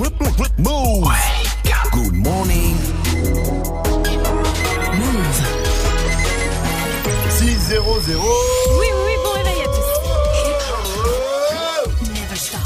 Move. Good morning. Move. 6 0 0. Oui, oui, bon réveil à tous. Never stop.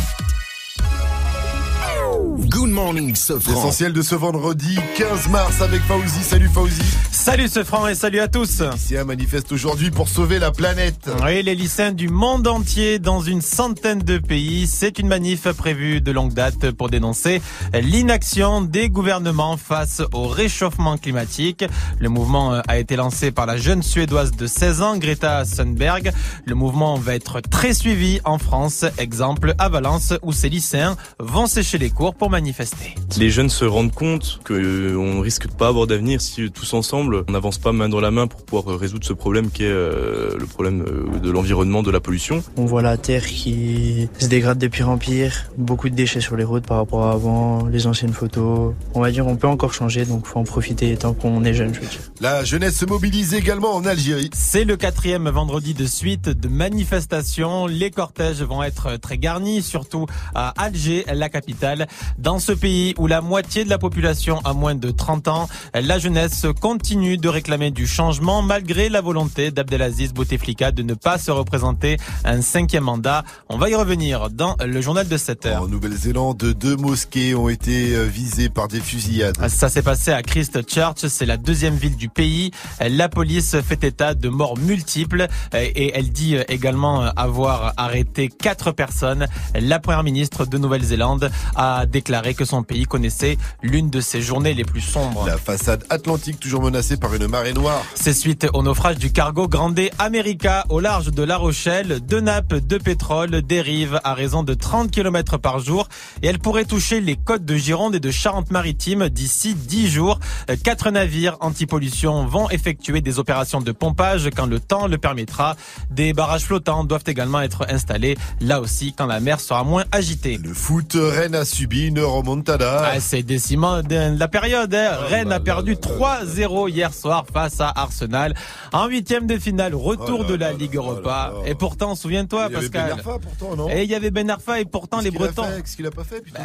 Good morning, Sofran. L'essentiel de ce vendredi 15 mars avec Fauzi. Salut Fauzi. Salut ce franc et salut à tous. Lycéens manifestent aujourd'hui pour sauver la planète. Oui, les lycéens du monde entier dans une centaine de pays. C'est une manif prévue de longue date pour dénoncer l'inaction des gouvernements face au réchauffement climatique. Le mouvement a été lancé par la jeune suédoise de 16 ans, Greta Thunberg. Le mouvement va être très suivi en France. Exemple à Valence où ces lycéens vont sécher les cours pour manifester. Les jeunes se rendent compte qu'on risque de pas avoir d'avenir si tous ensemble on n'avance pas main dans la main pour pouvoir résoudre ce problème qui est euh, le problème euh, de l'environnement, de la pollution. On voit la terre qui se dégrade de pire en pire, beaucoup de déchets sur les routes par rapport à avant, les anciennes photos. On va dire on peut encore changer, donc faut en profiter tant qu'on est jeune, je veux dire. La jeunesse se mobilise également en Algérie. C'est le quatrième vendredi de suite de manifestations. Les cortèges vont être très garnis, surtout à Alger, la capitale. Dans ce pays où la moitié de la population a moins de 30 ans, la jeunesse continue de réclamer du changement malgré la volonté d'Abdelaziz Bouteflika de ne pas se représenter un cinquième mandat. On va y revenir dans le journal de 7 heures. En Nouvelle-Zélande, deux mosquées ont été euh, visées par des fusillades. Ça s'est passé à Christchurch, c'est la deuxième ville du pays. La police fait état de morts multiples et elle dit également avoir arrêté quatre personnes. La première ministre de Nouvelle-Zélande a déclaré que son pays connaissait l'une de ses journées les plus sombres. La façade atlantique toujours menacée par une marée noire. C'est suite au naufrage du cargo Grande America au large de La Rochelle. Deux nappes de pétrole dérivent à raison de 30 km par jour et elles pourraient toucher les côtes de Gironde et de Charente-Maritime d'ici 10 jours. Quatre navires anti-pollution vont effectuer des opérations de pompage quand le temps le permettra. Des barrages flottants doivent également être installés là aussi quand la mer sera moins agitée. Le foot, Rennes a subi une remontada. Ah, c'est décimant de la période. Hein. Rennes a perdu 3-0 hier soir face à Arsenal. En huitième de finale, retour Oh là de la là Ligue là Europa. là. Et pourtant, souviens-toi, Il y avait Pascal. Ben Arfa pourtant, non Et il y avait Ben Arfa et pourtant les Bretons. fait? Qu'est-ce qu'il a pas fait, putain?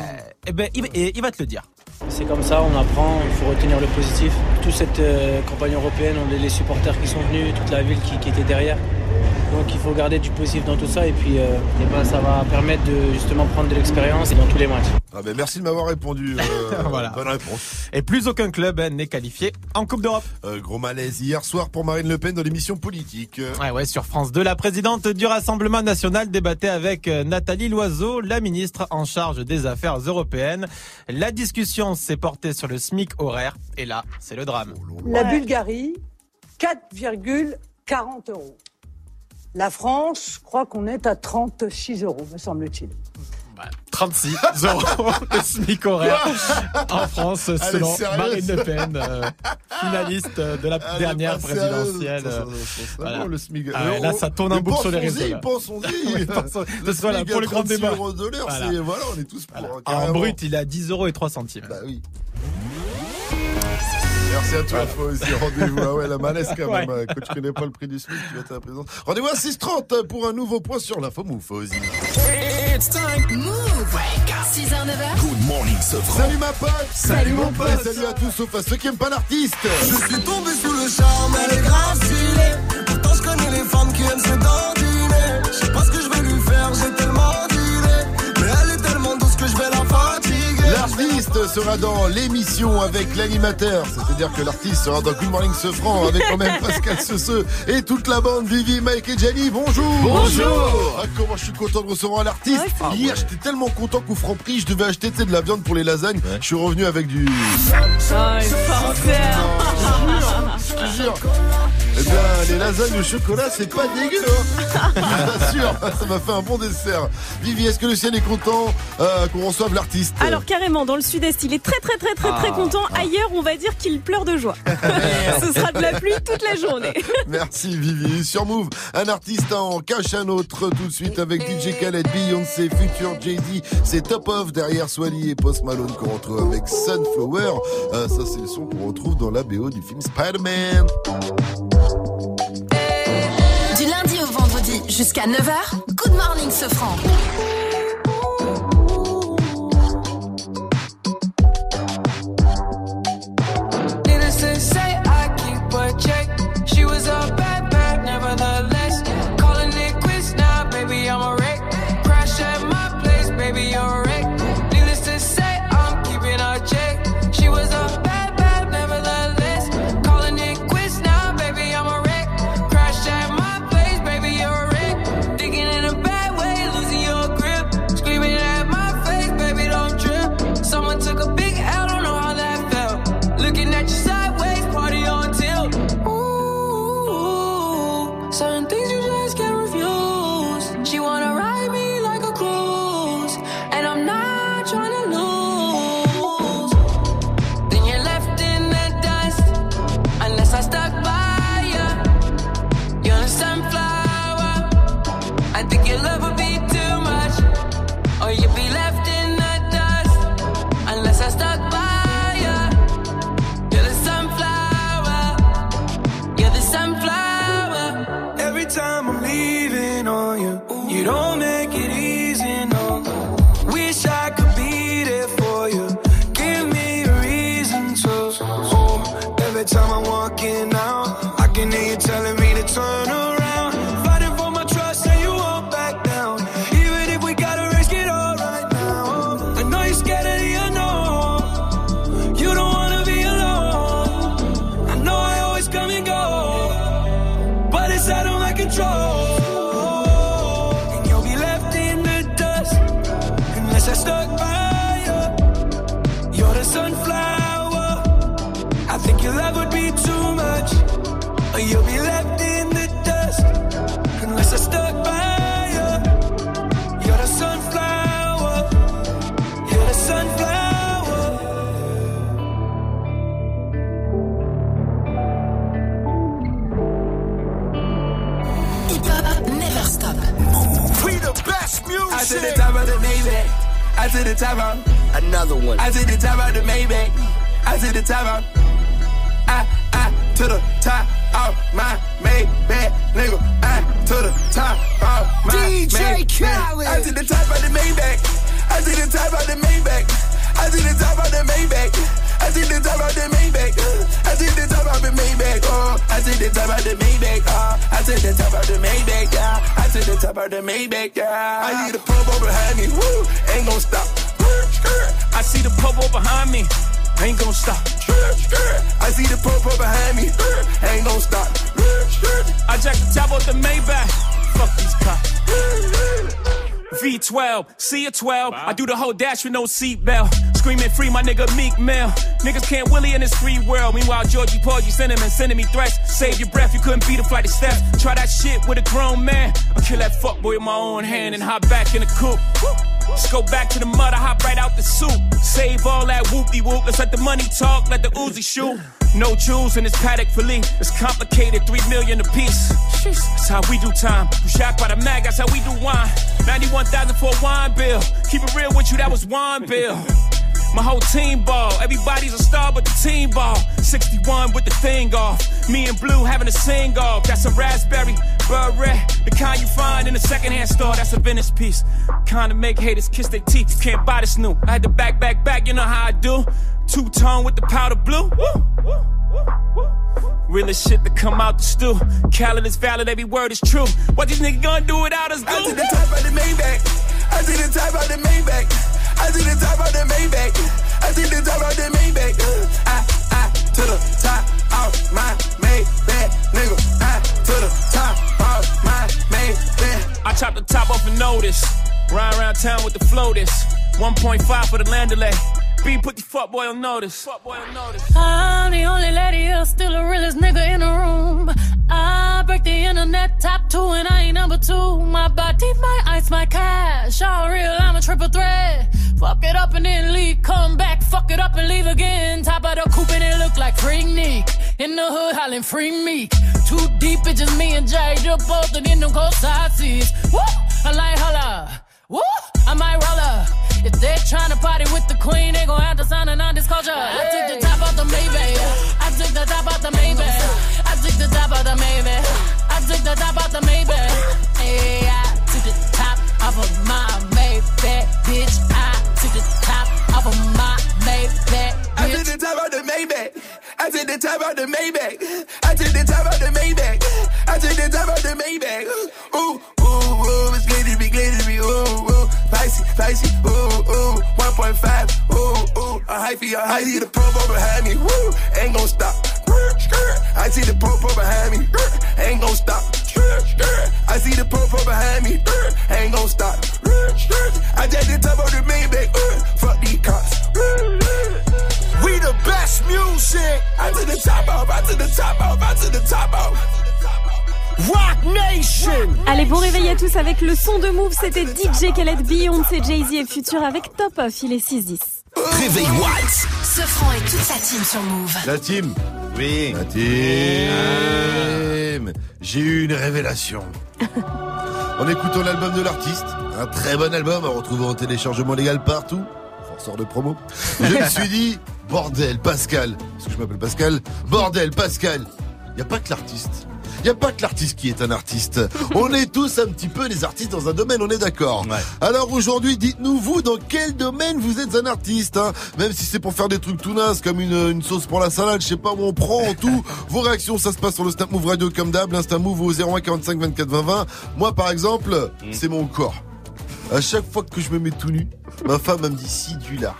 Eh ben, il, et il va te le dire. C'est comme ça, on apprend, il faut retenir le positif. Toute cette euh, campagne européenne, on les supporters qui sont venus, toute la ville qui, qui était derrière. Donc il faut garder du positif dans tout ça et puis euh, ben, ça va permettre de justement prendre de l'expérience dans tous les matchs. Ah ben merci de m'avoir répondu. euh, Voilà. Bonne réponse. Et plus aucun club hein, n'est qualifié en Coupe d'Europe. Euh, gros malaise hier soir pour Marine Le Pen dans l'émission politique. Euh, Ouais, ouais, sur France 2, la présidente du Rassemblement national débattait avec Nathalie Loiseau, la ministre en charge des affaires européennes. La discussion s'est portée sur le SMIC horaire. Et là, c'est le drame. La Bulgarie, 4,40 euros. La France, je crois qu'on est à 36 euros, me semble-t-il. 36 euros de SMIC horaire en France, selon Marine Le Pen, euh, finaliste de la dernière présidentielle. Ça, ça, ça, ça, ça, Voilà. bon, le SMIC. Ah ouais, là, ça tourne mais boucle sur les réseaux. Pensons-y. Pensons- Le ce soit là, SMIC pour le grand 36 débat. euros de l'heure, Voilà. c'est voilà, on est tous pour. Voilà. hein, En brut, il est à 10 euros et 3 centimes. Bah oui. Merci à toi, faut aussi rendez-vous. Ah ouais, la malaise quand même. Ouais. Quand tu connais pas le prix du SMIC, tu vas être à la présence. Rendez-vous à 6h30 pour un nouveau point sur l'info Move, aussi. It's time. Move. 6h, 9h. Good morning, Sofran. Salut ma pote Salut, mon pote. Et salut à tous sauf à ceux qui aiment pas l'artiste Je suis tombé sous le charme, elle est grave stylée. Pourtant je connais les femmes qui aiment se dandiner. Je sais pas ce que je vais lui faire, j'ai L'artiste sera dans l'émission avec l'animateur, c'est-à-dire que l'artiste sera dans Good Morning Sofran avec quand même Pascal Sesseux et toute la bande Vivi, Mike et Jenny. Bonjour Bonjour. ah, Comment je suis content de recevoir l'artiste Hier j'étais tellement content qu'au Franprix je devais acheter de la viande pour les lasagnes. Je suis revenu avec du... Oh, il Je te jure Eh bien les lasagnes au chocolat c'est pas dégueu hein Je t'assure, ça m'a fait un bon dessert. Vivi, est-ce que le ciel est content euh, qu'on reçoive l'artiste? Alors carrément, dans le sud-est, il est très très très très très content. Ailleurs, on va dire qu'il pleure de joie. Ce sera de la pluie toute la journée. Merci Vivi. Sur Move, un artiste en cache un autre tout de suite avec DJ Khaled, Beyoncé, Future Jay-Z. C'est Top Off derrière Swally et Post Malone qu'on retrouve avec Sunflower. Euh, ça c'est le son qu'on retrouve dans la BO du film Spider-Man. Jusqu'à 9h. Good morning, Sofran. 12. Wow. I do the whole dash with no seatbelt. Screaming free, my nigga Meek Mill. Niggas can't Willie in this free world. Meanwhile, Georgie Paul, you him and sending me threats. Save your breath, you couldn't beat a flight of steps. Try that shit with a grown man. I'll kill that fuckboy with my own hand and hop back in the coupe. Just go back to the mud, I hop right out the soup. Save all that whoopie whoop. Let's let the money talk, let the Uzi shoot. No jewels in this paddock fillet. It's complicated, three million a piece. That's how we do time. You shot by the mag, that's how we do wine. 91,000 for a wine bill. Keep it real with you, that was wine bill. My whole team ball. Everybody's a star, but the team ball. 61 with the thing off. Me and Blue having a sing off. That's a raspberry, beret. The kind you find in a secondhand store. That's a Venice piece. Kind of make haters kiss their teeth. You can't buy this new. I had to back, back, back. You know how I do. Two tone with the powder blue. Woo, woo, woo, woo. Realest shit to come out the stew. Khaled is valid, every word is true. What these niggas gonna do without us, I do? to the top of the Maybach. I to the top of the Maybach. I to the top of the Maybach. I to the top of the Maybach. Uh, I, I to the top of my Maybach, nigga. I to the top of my Maybach. I chop the top off a notice. Ride around town with the floaters. 1.5 for the land delay. B put the fuck boy on notice. Fuck boy on notice. I'm the only lady here, still the realest nigga in the room. Internet top two and I ain't number two. My body, my ice, my cash. All real, I'm a triple threat. Fuck it up and then leave, come back. Fuck it up and leave again. Top of the coupe and it look like free Nick. In the hood, hollering free Meek. Too deep, it's just me and Jay. Just posted in them cold side seats. Woo! I like holla. Woo! I might roll her. If they're trying to party with the queen, they gon' have to sign a non-disclosure. I took the top off the Maybach. I took the top off the Maybach. I took the top off the Maybach. I took the top off the Maybach. Hey, I took the top off of my Maybach, bitch. I took the top off of my Maybach, I to bitch. the top of the Maybach. I to the top of the Maybach. I to the top of the Maybach. I to the top of the Maybach. Ooh, ooh, ooh, it's glittery, glittery, ooh, ooh, spicy, spicy, ooh, ooh, 1.5, ooh, ooh, a hyphy, a hyphy, the purple behind me, woo, ain't gon' stop. I see the purple behind me, ain't gon' stop. I see the purple behind me, ain't gon' stop. I just the top of the Maybach, fuck these cops. We the best music. I to the top off, I to the top off, I to the top off. Rock Nation. Allez, bon réveil à tous avec le son de Move. C'était DJ Khaled, Beyoncé, Jay-Z et Future avec Top Off. Il est 6-10. Réveil Watts. Ce franc et toute sa team sur Move. La team. Oui. La team. J'ai eu une révélation. en écoutant l'album de l'artiste, un très bon album à retrouver en téléchargement légal partout, forceur de promo, je me suis dit, bordel Pascal, parce que je m'appelle Pascal, bordel Pascal, il n'y a pas que l'artiste. Il n'y a pas que l'artiste qui est un artiste. On est tous un petit peu des artistes dans un domaine, on est d'accord. Alors aujourd'hui, dites-nous vous dans quel domaine vous êtes un artiste. hein? Même si c'est pour faire des trucs tout nazes comme une, une sauce pour la salade, je sais pas où on prend tout. Vos réactions, ça se passe sur le Snap Move Radio comme d'hab, l'Insta Move au 01 45 24 20 20. Moi par exemple, c'est mon corps. À chaque fois que je me mets tout nu, ma femme elle me dit si du lard.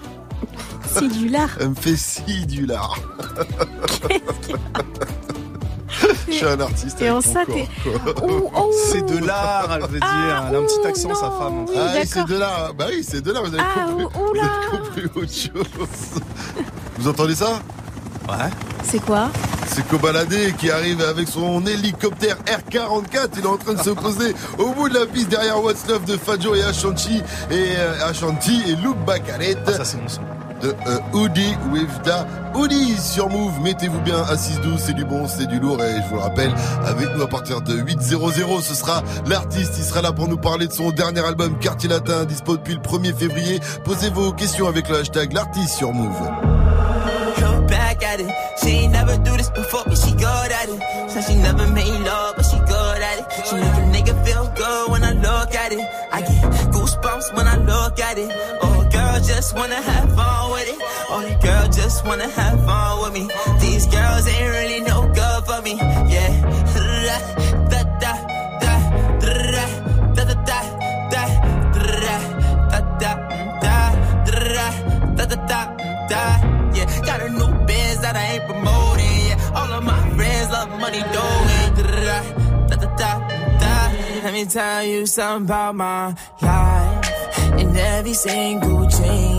Si du lard. Elle me fait si du lard. suis un artiste. Et en ça, t'es- quoi. Oh, oh. C'est de l'art, elle veut dire. Elle a un petit accent, sa femme. Oui, ah c'est de là. Bah oui, c'est de là. Vous avez Ah, compris. oh, oh là. Vous avez compris autre chose. Vous entendez ça? Ouais. C'est quoi? C'est Kobalade qui arrive avec son hélicoptère R44. Il est en train de se poser au bout de la piste derrière What's Love de Fajo et Ashanti et euh, Ashanti et Luke. Ah, ça, c'est mon son. De euh, with the Hoodie sur Move. Mettez-vous bien à 6-12, c'est du bon, c'est du lourd. Et je vous le rappelle, avec nous à partir de 8-0-0, ce sera l'artiste. Il sera là pour nous parler de son dernier album Quartier Latin, dispo depuis le 1er février. Posez vos questions avec le hashtag l'artiste sur Move. She never made love, but she good at it. She make a nigga feel good when I look at it. I get goosebumps when I look at it. Oh, girl, just wanna have fun just wanna have fun with me. These girls ain't really no good for me. Yeah. Da, da, da, da, da, da, da, da, da, da, da, da, da, da, da, da, da. Yeah, got a new biz that I ain't promoting. Yeah, all of my friends love money doing. Da, da, da, da, da. Let me tell you something about my life. In every single chain,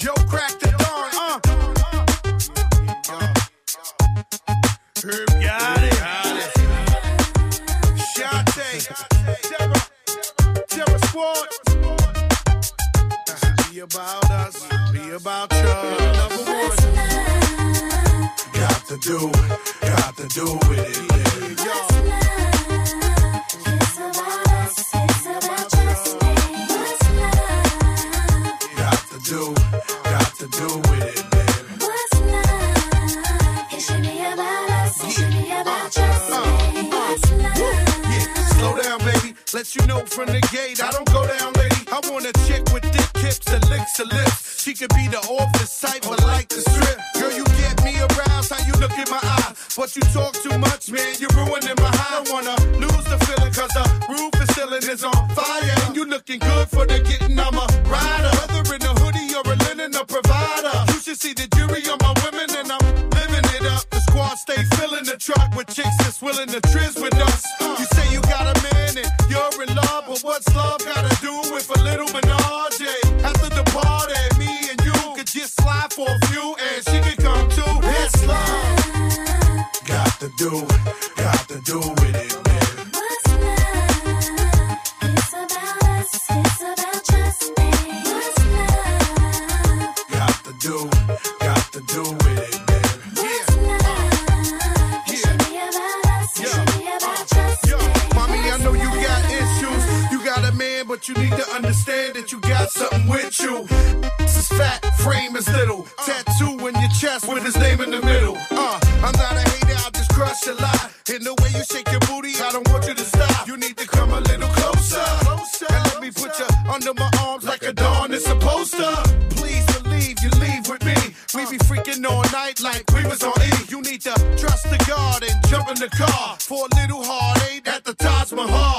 Joe crack the dawn, uh. Herb got it. Shante, Terror, Terror Squad. Be about us, be about you. Number one. Got to do, got to do with it. Let you know from the gate, I don't go down, lady. I want a chick with Dick Kip's and licks lips. She could be the office type, but like the strip. Girl, you get me aroused, how you look in my eye. But you talk too much, man, you're ruining my high. I don't wanna lose the feeling, cause the roof is ceiling is on fire. And you looking good for the getting, I'm a rider. Whether in a hoodie or a linen, a provider. You should see the jury on my women, and I'm living it up. The squad stay filling the truck with chicks that's willing to trizz something with you. This is fat, frame is little. Uh. Tattoo in your chest with his name in the middle. Uh, I'm not a hater, I'll just crush a lot. In the way you shake your booty, I don't want you to stop. You need to come a little closer. and let me put you under my arms like a dawn is supposed to. Please believe you leave with me. We be freaking all night like we was on E. You need to trust the guard and jump in the car for a little heartache at the Taj Mahal.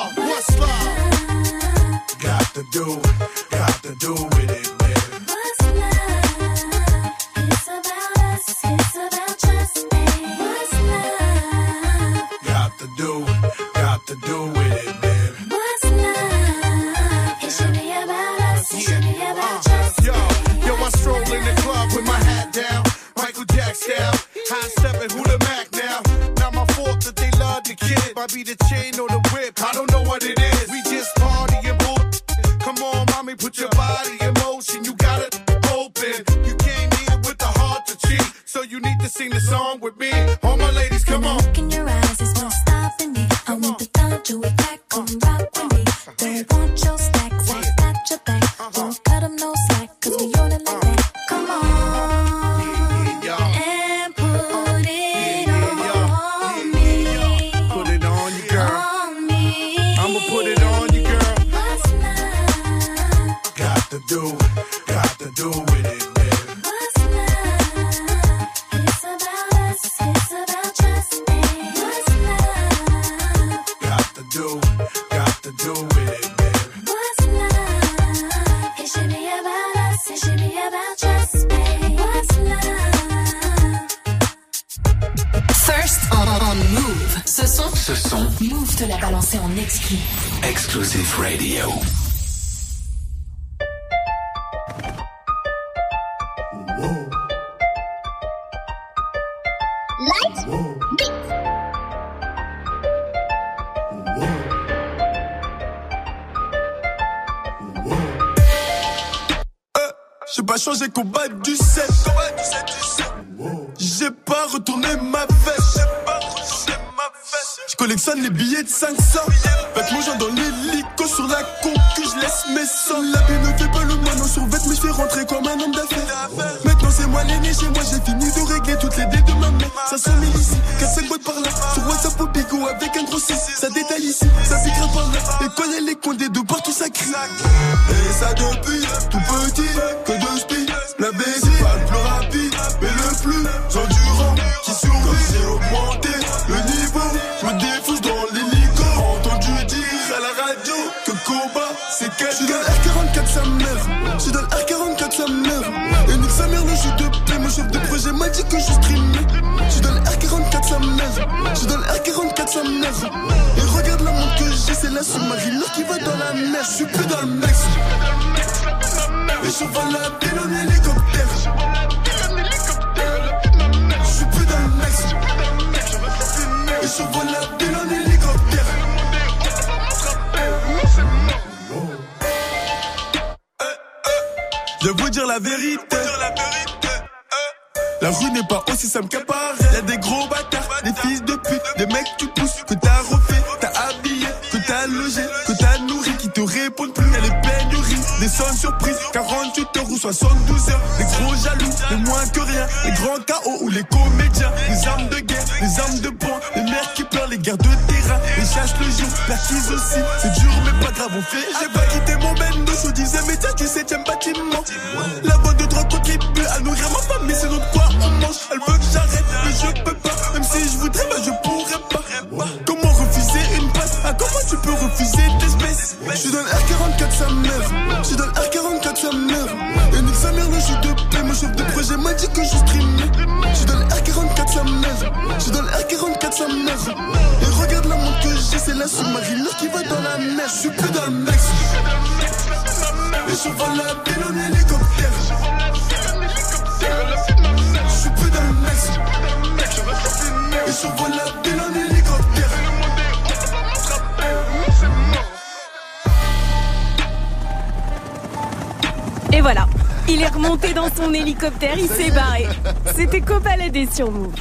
Sur Move.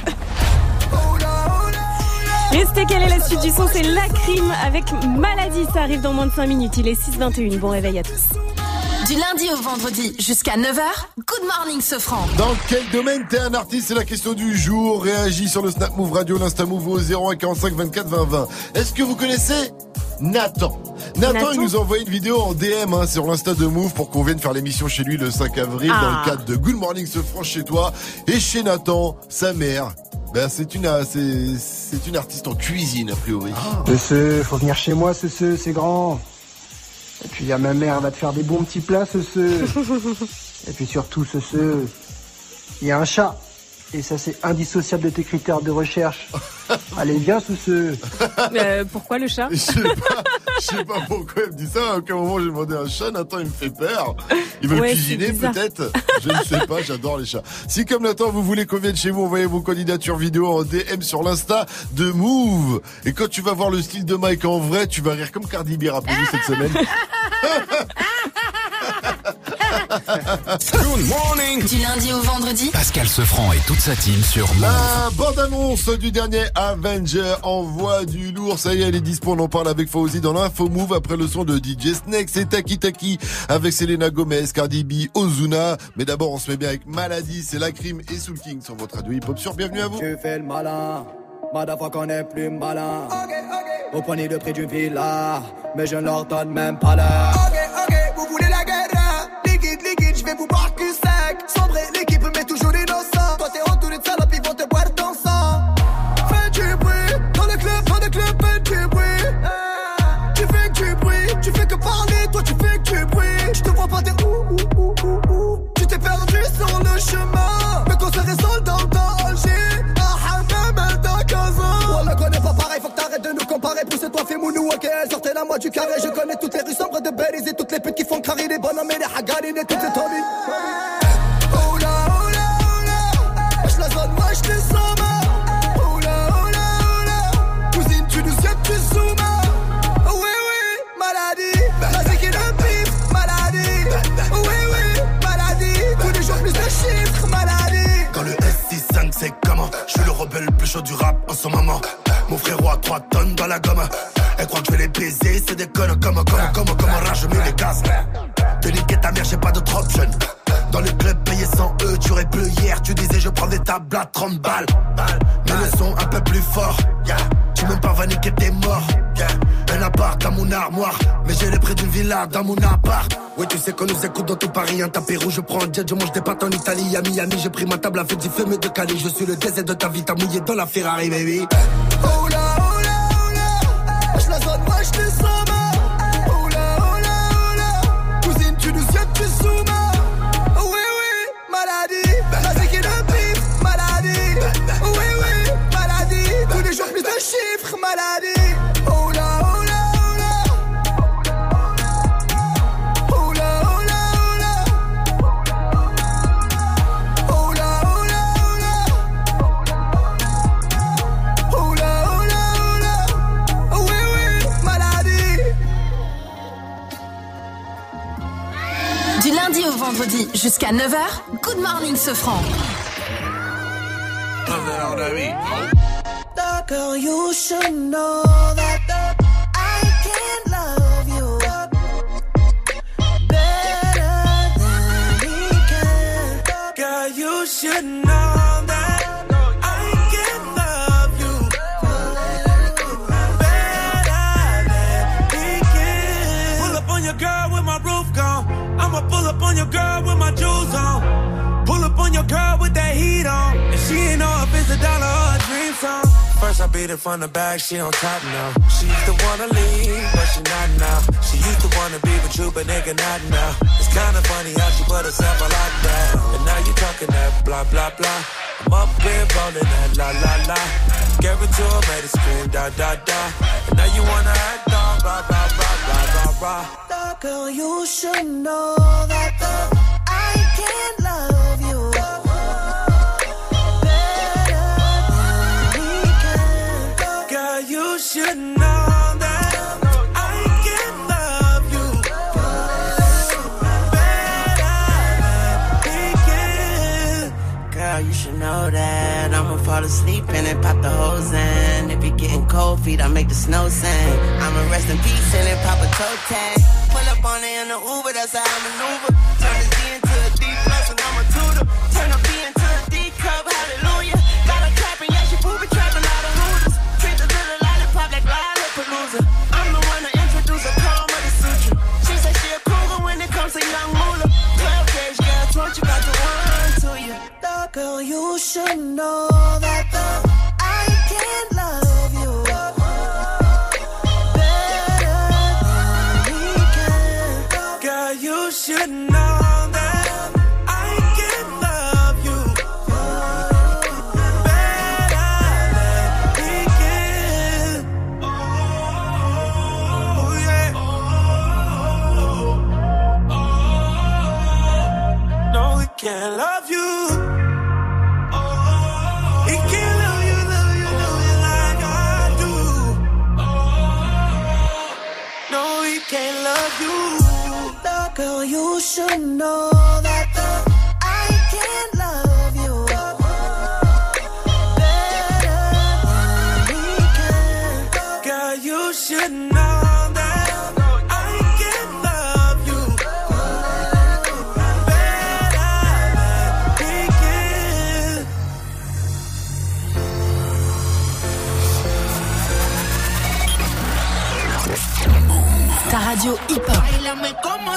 Restez quelle est la suite du son, c'est la crime avec maladie. Ça arrive dans moins de 5 minutes. Il est 6h21. Bon réveil à tous. Du lundi au vendredi jusqu'à 9h, Good Morning Sofran. Dans quel domaine t'es un artiste C'est la question du jour. Réagis sur le Snap Move Radio, l'Insta Move au 0145 24 20 20. Est-ce que vous connaissez Nathan? Nathan, Nathan il nous a envoyé une vidéo en DM hein, sur l'Insta de Move pour qu'on vienne faire l'émission chez lui le 5 avril dans Ah. le cadre de Good Morning se franche chez toi. Et chez Nathan, sa mère, ben, c'est une, euh, c'est, c'est une artiste en cuisine a priori. Ce ce, faut venir chez moi, ce ce, c'est grand. Et puis il y a ma mère, elle va te faire des bons petits plats, ce ce. Et puis surtout, ce ce, il y a un chat. Et ça, c'est indissociable de tes critères de recherche. Allez, viens, ce ce. Euh, pourquoi le chat? Je sais pas, je sais pas pourquoi elle me dit ça. À aucun moment j'ai demandé un chat. Nathan, il me fait peur. Il veut Ouais, cuisiner peut-être. Je ne sais pas. J'adore les chats. Si comme Nathan, vous voulez qu'on vienne chez vous, envoyez vos candidatures vidéo en DM sur l'insta de Move. Et quand tu vas voir le style de Mike en vrai, tu vas rire comme Cardi B rappelez-vous cette semaine. Good morning. Du lundi au vendredi, Pascal Sefranc et toute sa team sur Move. La bande-annonce du dernier Avenger envoie du lourd. Ça y est, elle est dispo. On en parle avec Fauzi dans l'info move après le son de DJ Snake. C'est Taki Taki avec Selena Gomez, Cardi B, Ozuna. Mais d'abord, on se met bien avec Maladie. C'est la crime et Soul King sur votre radio hip-hop sur. Bienvenue à vous. Tu fais le malin, madafua qu'on est plus malin. Au poignet de prix du villa, mais je ne leur donne même pas l'heure. Ok, ok, vous voulez la guerre? Liquide, je vais vous du carré. Je connais toutes les rues sombres de Belize et toutes les putes qui font carrer les bonhommes et les hagarines et toutes les Tommy. Je suis le rebelle le plus chaud du rap en ce moment. Mon frérot a 3 tonnes dans la gomme. Elle croit que je vais les baiser C'est des connes comme comme comme comme rage je mets les gaz. De niquer ta mère j'ai pas d'autre option. Dans le club payé 100 E tu aurais plus hier. Tu disais je prends des tables à 30 balles. Mais le son un peu plus fort. Tu même pas va niquer t'es mort Dans mon armoire. Mais j'ai les prix d'une villa dans mon appart. Oui tu sais qu'on nous écoute dans tout Paris Un tapis rouge je prends un jet Je mange des pâtes en Italie. À Miami j'ai pris ma table à fait du fumé de Cali. Je suis le désert de ta vie T'as mouillé dans la Ferrari baby. Oh là, oh Je la zone, moi je te sens mal Oh là, Cousine, tu nous sais, tu zoomes Oh oui, oui, maladie. La zéquille de pif, maladie. Oui, oui, maladie. Tous les jours plus de chiffres, maladie jusqu'à 9h, Good Morning Sofran. Girl, you should know that I can love you better than he can. Girl, you should know first, I beat it from the back, she on top now. She used to wanna leave, but she not now. She used to wanna be with you, but nigga not now. It's kinda funny how she put herself on lockdown. And now you talking that blah, blah, blah. I'm up here rolling that la, la, la. Gave it to her, made her scream, da, da, da. And now you wanna act all rah, rah, rah, rah, rah, rah. The girl, you should know that the, I can't love fall asleep and then pop the hose in. If you're getting cold feet, I make the snow sing. I'ma rest in peace and then pop a toe tag. Pull up on it in the Uber, that's how I maneuver. Turn the you should know that girl, you should know that I can't love you. Girl, that I can love you better than. Ta radio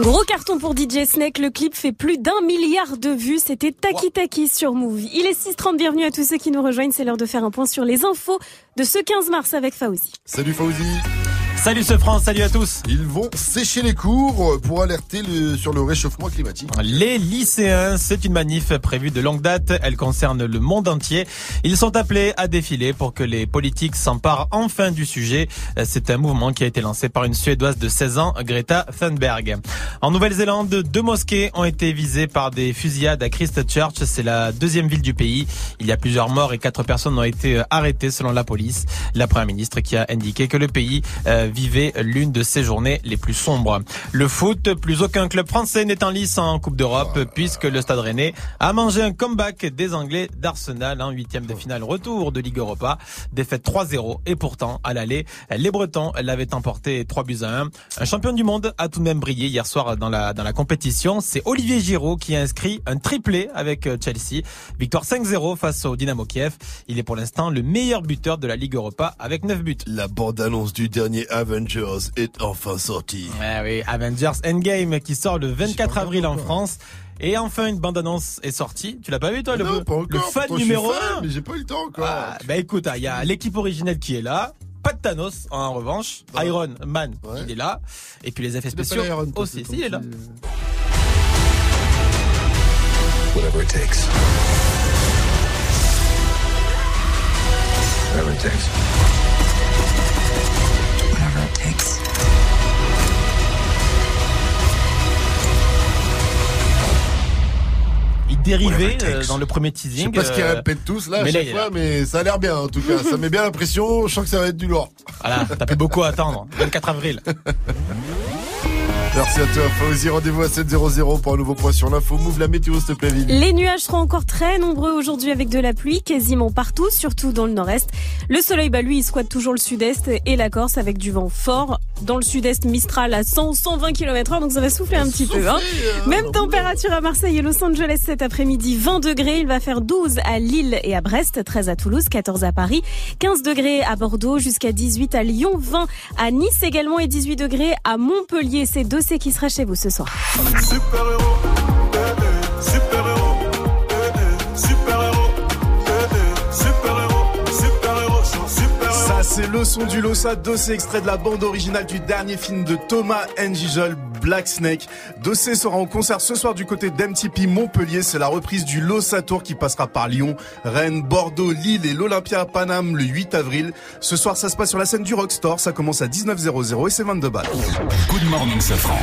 Gros carton pour DJ Snake, le clip fait plus d'un milliard de vues, c'était Taki Taki sur Move. Il est 6h30, bienvenue à tous ceux qui nous rejoignent, c'est l'heure de faire un point sur les infos de ce 15 mars avec Fauzi. Salut Fauzi Salut ce France, salut à tous. Ils vont sécher les cours pour alerter le- sur le réchauffement climatique. Les lycéens, c'est une manif prévue de longue date. Elle concerne le monde entier. Ils sont appelés à défiler pour que les politiques s'emparent enfin du sujet. C'est un mouvement qui a été lancé par une Suédoise de 16 ans, Greta Thunberg. En Nouvelle-Zélande, deux mosquées ont été visées par des fusillades à Christchurch. C'est la deuxième ville du pays. Il y a plusieurs morts et quatre personnes ont été arrêtées selon la police. La première ministre qui a indiqué que le pays euh, vivait l'une de ses journées les plus sombres. Le foot, plus aucun club français n'est en lice en Coupe d'Europe puisque le Stade Rennais a mangé un comeback des Anglais d'Arsenal en huitième de finale retour de Ligue Europa. Défaite 3-0 et pourtant à l'aller, les Bretons l'avaient emporté 3 buts à 1. Un champion du monde a tout de même brillé hier soir dans la dans la compétition. C'est Olivier Giroud qui a inscrit un triplé avec euh, Chelsea. Victoire 5-0 face au Dynamo Kiev. Il est pour l'instant le meilleur buteur de la Ligue Europa avec 9 buts. La bande-annonce du dernier Avengers est enfin sortie. Ouais, oui, Avengers Endgame qui sort le 24 avril en France. Et enfin, une bande-annonce est sortie. Tu l'as pas vu, toi, le, Non, pas encore. le fan numéro fan, 1 Mais j'ai pas eu le temps encore. Ah, Bah écoute, il y a l'équipe originelle qui est là. Pas de Thanos, en revanche. Iron Man, il est là. Et puis les effets spéciaux aussi. Si, il est là. Whatever it takes. Whatever it takes. Il dérivait euh, dans le premier Je sais teasing. pas ce qu'ils euh, répètent tous là à mais là, fois, mais ça a l'air bien en tout cas. ça met bien l'impression. Je sens que ça va être du lourd. Voilà, t'as plus beaucoup à attendre. 24 avril. Merci à toi, Fauzi. Rendez-vous à 7.00 pour un nouveau point sur l'info. Move la météo, s'il te plaît, Vivi. Les nuages seront encore très nombreux aujourd'hui avec de la pluie quasiment partout, surtout dans le nord-est. Le soleil, bah lui, il squatte toujours le sud-est et la Corse avec du vent fort. Dans le sud-est, Mistral à 100, 120 km heure, donc ça va souffler un petit peu. Hein. Même température à Marseille et Los Angeles cet après-midi, 20 degrés. Il va faire 12 à Lille et à Brest, 13 à Toulouse, 14 à Paris, 15 degrés à Bordeaux, jusqu'à 18 à Lyon, 20 à Nice également et 18 degrés à Montpellier. C'est qui sera chez vous ce soir. C'est le son du Losa Dossé, extrait de la bande originale du dernier film de Thomas Njijol, Black Snake. Dossé sera en concert ce soir du côté d'MTP Montpellier. C'est la reprise du Losa Tour qui passera par Lyon, Rennes, Bordeaux, Lille et l'Olympia à Paname le 8 avril. Ce soir, ça se passe sur la scène du Rockstore. Ça commence à 19.00 et c'est 22 balles. Good morning, Safran.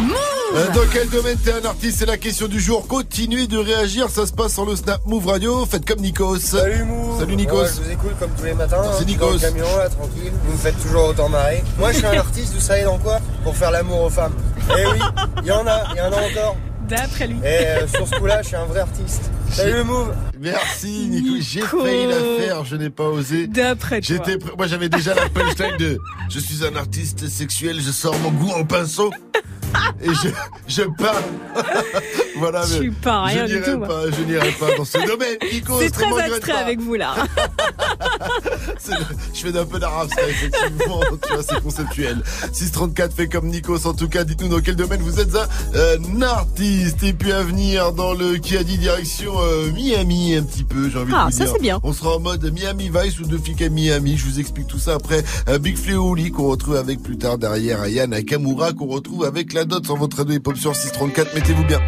Euh, Dans quel domaine t'es un artiste C'est la question du jour. Continuez de réagir. Ça se passe sur le Snap Move Radio. Faites comme Nikos. Salut Mou Salut Nikos. Ouais, Je vous écoute comme tous les matins. Hein, Nikos. Dans le camion là, tranquille. Vous me faites toujours autant marrer. Moi je suis un artiste, vous savez dans quoi? Pour faire l'amour aux femmes. Eh oui, il y en a, il y en a encore. D'après lui. Et euh, sur ce coup-là, je suis un vrai artiste. Salut Move? Merci Nico, j'ai failli la faire, je n'ai pas osé. D'après toi. J'étais, pr- moi j'avais déjà la punchline de je suis un artiste sexuel, je sors mon goût au pinceau et je, je parle. voilà. Je mais suis pas rien je du n'irai tout, moi. pas, je n'irai pas dans ce domaine. Nico, C'est très abstrait avec vous là. Le- Je fais un peu d'arabe, ça, effectivement. tu vois, c'est conceptuel. 634 fait comme Nikos. En tout cas, dites-nous dans quel domaine vous êtes un, euh, artiste. Et puis à venir dans le qui a dit direction euh, Miami un petit peu, j'ai envie Ah, de vous ça, dire. c'est bien. On sera en mode Miami Vice ou deux flics à Miami. Je vous explique tout ça après euh, Big Fléau Oli qu'on retrouve avec plus tard derrière Ayane Nakamura qu'on retrouve avec la dot sur votre radio hip-hop sur 634. Mettez-vous bien.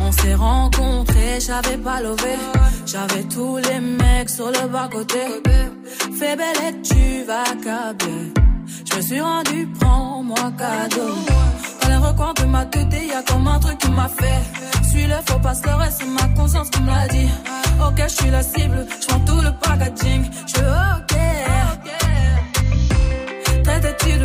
On s'est rencontrés, j'avais pas levé. J'avais tous les mecs sur le bas-côté. Fais belle et tu vas câbler. Je suis rendu, prends-moi cadeau. Dans les recoins de ma tête, y a comme un truc qui m'a fait. Suis le faux pas se le reste, c'est ma conscience qui me l'a dit. Ok, je suis la cible, je prends tout le packaging. Je ok. Traite-tu de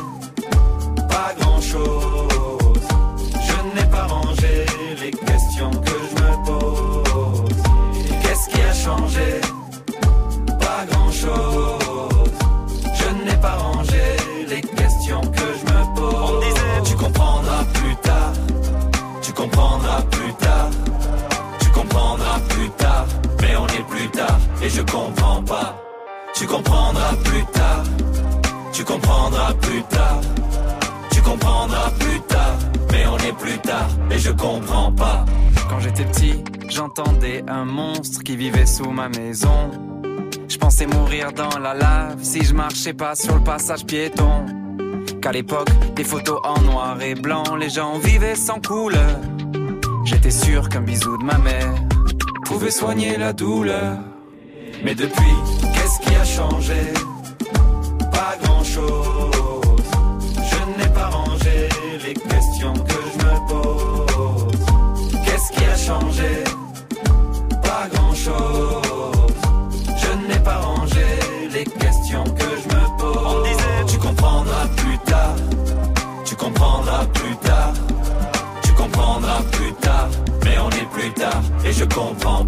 ma maison. Je pensais mourir dans la lave si je marchais pas sur le passage piéton. Qu'à l'époque, des photos en noir et blanc, les gens vivaient sans couleur. J'étais sûr qu'un bisou de ma mère pouvait soigner la douleur. Mais depuis, qu'est-ce qui a changé?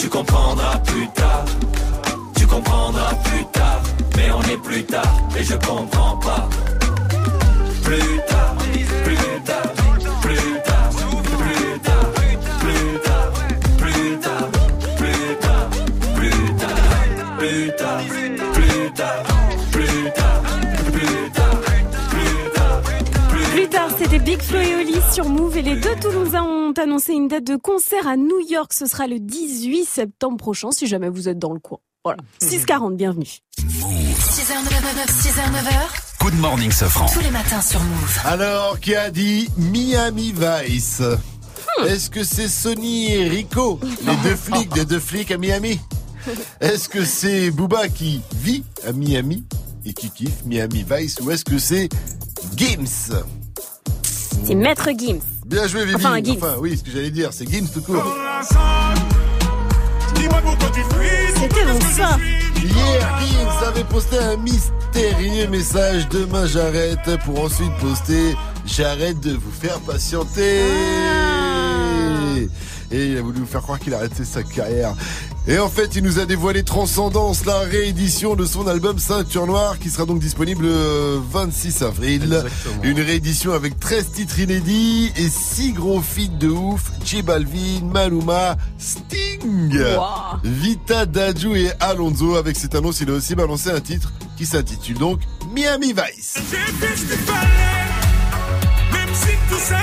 tu comprendras plus tard, tu comprendras plus tard, mais on est plus tard et je comprends pas. Plus tard, plus tard, plus tard, plus tard, plus tard, plus tard, plus tard, plus tard, plus tard, plus tard, plus tard, plus tard, plus tard. Plus tard, c'était Big Flo et Oli sur Move et les deux Toulousains ont annoncé une date de concert à New York. Ce sera le 18 septembre prochain si jamais vous êtes dans le coin. Voilà. 6h40, bienvenue. 6h, 9h, Good morning, Sofran. tous les matins sur Move. Alors, qui a dit Miami Vice? Est-ce que c'est Sony et Rico, les deux flics des deux flics à Miami? Est-ce que c'est Booba qui vit à Miami et qui kiffe Miami Vice ou est-ce que c'est Gims? C'est Maître Gims. Bien joué, Vivi. Enfin, Gims. oui, ce que j'allais dire, c'est Gims tout court. C'était donc ça. Hier, Gims avait posté un mystérieux message Demain j'arrête pour ensuite poster J'arrête de vous faire patienter. Et il a voulu nous faire croire qu'il arrêtait sa carrière. Et en fait, il nous a dévoilé Transcendance, la réédition de son album Ceinture Noire, qui sera donc disponible le 26 avril. Une réédition avec 13 titres inédits et 6 gros feats de ouf. J Balvin, Maluma, Sting, Wow. Vita Daju et Alonso. Avec cette annonce, il a aussi balancé un titre qui s'intitule donc Miami Vice. J'ai fait ce qu'il fallait, même si tout ça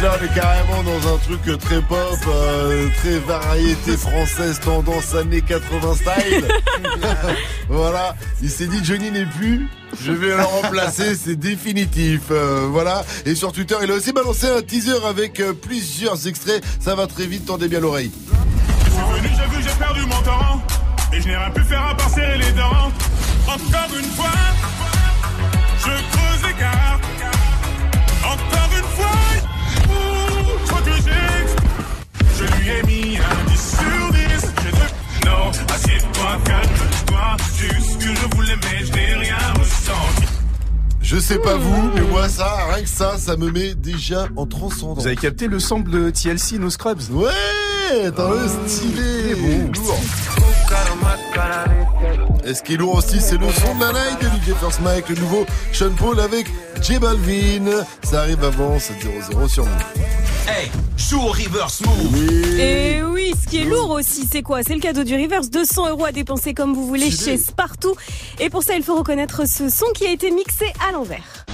Donc là, on est carrément dans un truc très pop, euh, très variété française, tendance années 80 style. voilà, il s'est dit Johnny n'est plus, je vais le remplacer, c'est définitif. Euh, voilà, et sur Twitter, il a aussi balancé un teaser avec euh, plusieurs extraits. Ça va très vite, tendez bien l'oreille. Je suis venu, j'ai vu, j'ai perdu mon temps. Et je n'ai rien pu faire à part serrer les dents. Encore une fois, je creuse l'écart. Encore Je lui ai mis un 10 sur 10. J'ai de... Non, assieds-toi, calme-toi. Ce que je voulais, mais je n'ai rien ressenti. Je sais pas vous, mais moi ça, rien que ça, ça me met déjà en transcendance. Vous avez capté le sample de TLC, No Scrubs Ouais, t'as le stylé, lourd. Et ce qui est lourd aussi, c'est le son de la night de DJ First Mike, le nouveau Sean Paul avec J Balvin. Ça arrive avant 7-0-0 sur nous. Hey, joue au reverse move. Et oui, ce qui est lourd aussi, c'est quoi? C'est le cadeau du Reverse, 200 euros à dépenser comme vous voulez chez Spartoo. Et pour ça, il faut reconnaître ce son qui a été mixé à l'envers.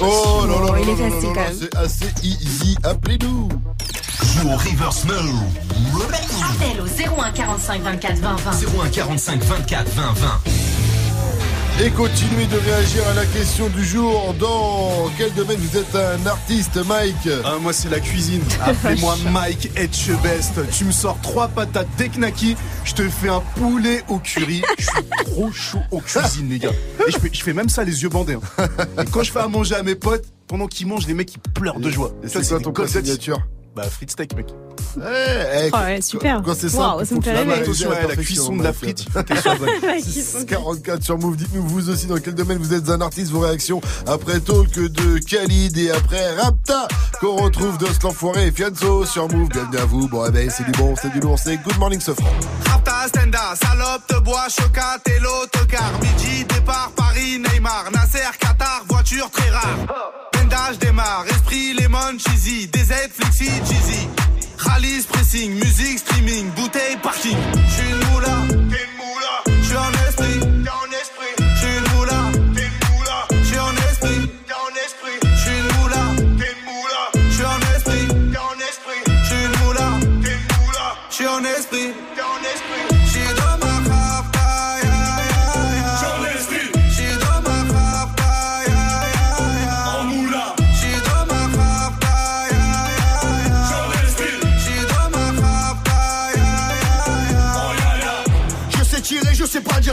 Oh là là il est facile quand même. c'est assez easy. Appelez-nous. Joue au reverse move. Appel au 01 45 24 20 20. 01 45 24 20 20. Et continuez de réagir à la question du jour. Dans quel domaine vous êtes un artiste, Mike Ah, moi, c'est la cuisine. Appelez-moi Mike Etchebest. Tu me sors trois patates deknaki, je te fais un poulet au curry. Je suis trop chaud en cuisine, les gars. Et je fais, je fais même ça les yeux bandés. hein. Et quand je fais à manger à mes potes, pendant qu'ils mangent, les mecs ils pleurent de joie. Et c'est quoi des ton signature Bah, frites steak, mec. Eh, Oh ouais, super. Quand c'est Waouh, simple, ça me fait rêver. Attention à la cuisson de la frite, il faut qu'elle soit bonne. La cuisson. 44 sur Move. Dites-nous vous aussi dans quel domaine vous êtes un artiste, vos réactions après Talk de Khalid et après Rapta qu'on retrouve de l'enfoiré et Fianso sur Move. Bienvenue à vous. Bon, eh ben, c'est du bon, c'est du lourd, c'est Good Morning Sofran. Rapta, Stenda, salope, te bois, chocat et l'autocar. Midi, départ, Paris, Neymar, Nasser, Qatar, voiture très rare. Bendage démarre, esprit, lemon, cheesy, DZ, flexi, cheesy. Rallye, pressing, musique, streaming, bouteille, parking. J'suis une moula, t'es une.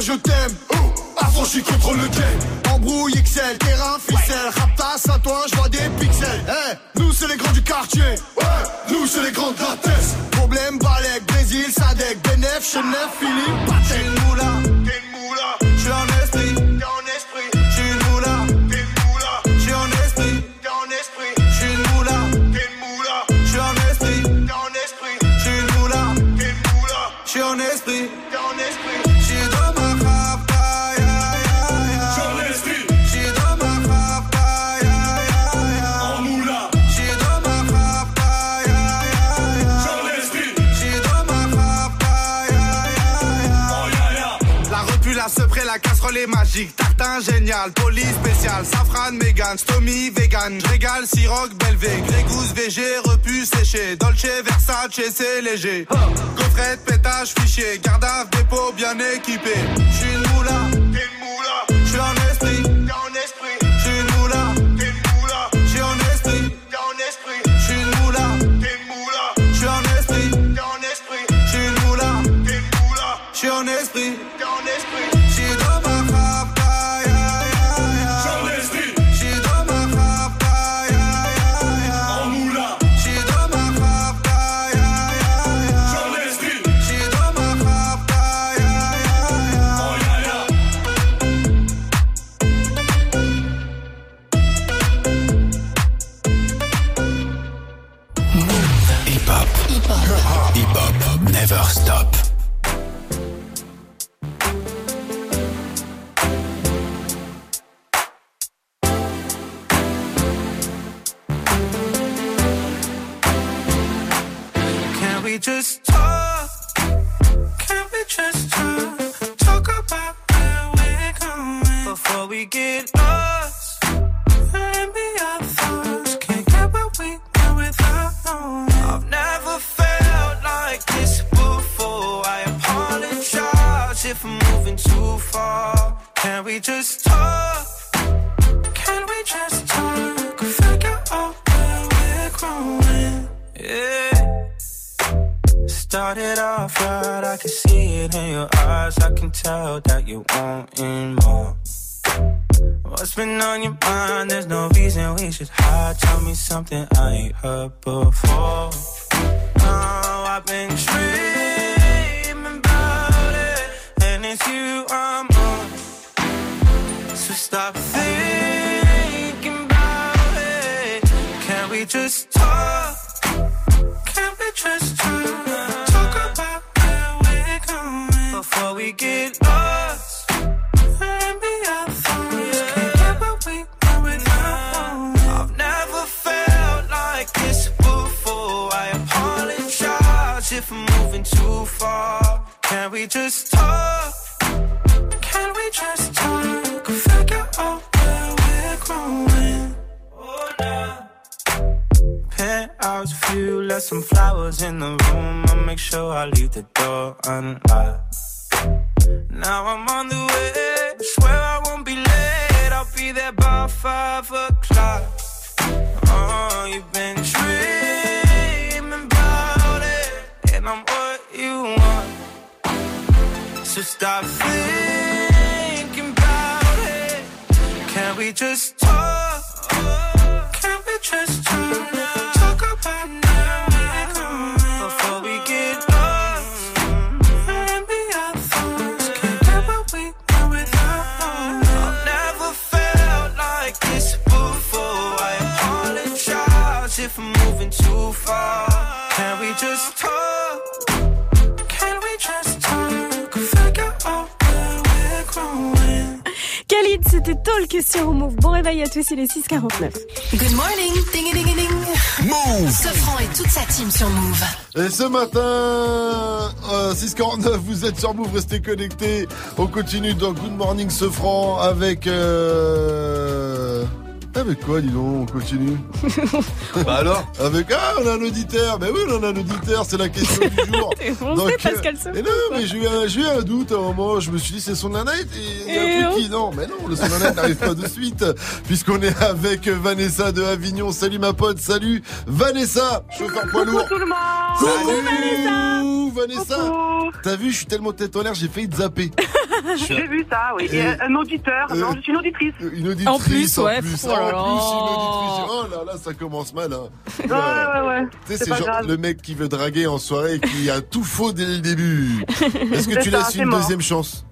Je t'aime. Affranchi contre le game. Embrouille XL, terrain, ficelle. Raptas à toi, je vois des pixels. Eh, nous c'est les grands du quartier. Ouais, nous c'est les grands de la. Problème, Balek, Brésil, Sadek, Benef, Chenef, Philippe, moula, magique. Tartin génial, police spécial, safran, mégan, stomy, vegan. Régal, siroc, belvé, grégousse, VG, repu, séché. Dolce, Versace, c'est léger. Gaufrette, pétage, fichier, garde dépôt bien équipé. J'suis une moula, t'es une moula. Good morning, ding ding ding. Move. Sofran et toute sa team sur Move. Et ce matin, euh, vous êtes sur Move, restez connectés. On continue dans Good Morning Sofran avec. Euh... Avec quoi, dis donc, on continue? Bah alors Avec... Ah, on a un auditeur. Mais oui, on a un auditeur, c'est la question du jour. Foncé, Pascal euh, mais non, mais j'ai eu, un- j'ai eu un doute à un moment, je me suis dit c'est son nanette. Et Et un truc oh. qui... Non, mais non, le son nanette n'arrive pas de suite, puisqu'on est avec Vanessa de Avignon. Salut ma pote, salut Vanessa, chauffeur poids lourd. tout le monde. Salut Vanessa T'as vu, je suis tellement tête en l'air, j'ai failli te zapper. J'ai vu ça, oui. Et Et- un auditeur, Euh, non, je suis une auditrice. Une auditrice En plus, ouais, en plus, oh là en là. plus une auditrice. Oh là là, ça commence mal. Hein. Ouais, ouais, ouais. Tu sais, C'est c'est pas genre grave. le mec qui veut draguer en soirée et qui a tout faux dès le début. Est-ce que C'est tu ça, laisses une mort. deuxième chance?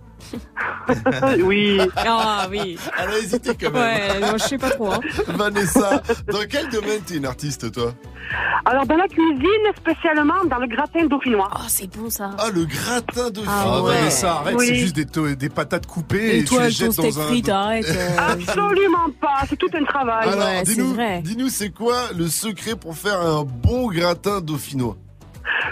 Oui. Ah oui. Elle a hésité quand même. Ouais, moi, je sais pas trop. Hein. Vanessa, dans quel domaine t'es une artiste toi? Alors, dans la cuisine, spécialement dans le gratin dauphinois. Oh, c'est bon ça. Ah, le gratin de Ah, ouais. Vanessa, arrête, Oui. c'est juste des, patates coupées et, Et tu toi, les jettes steak dans un. frites, arrête. euh, Absolument pas, c'est tout un travail. Alors, ouais, c'est dis-nous, vrai. dis-nous, c'est quoi le secret pour faire un bon gratin dauphinois?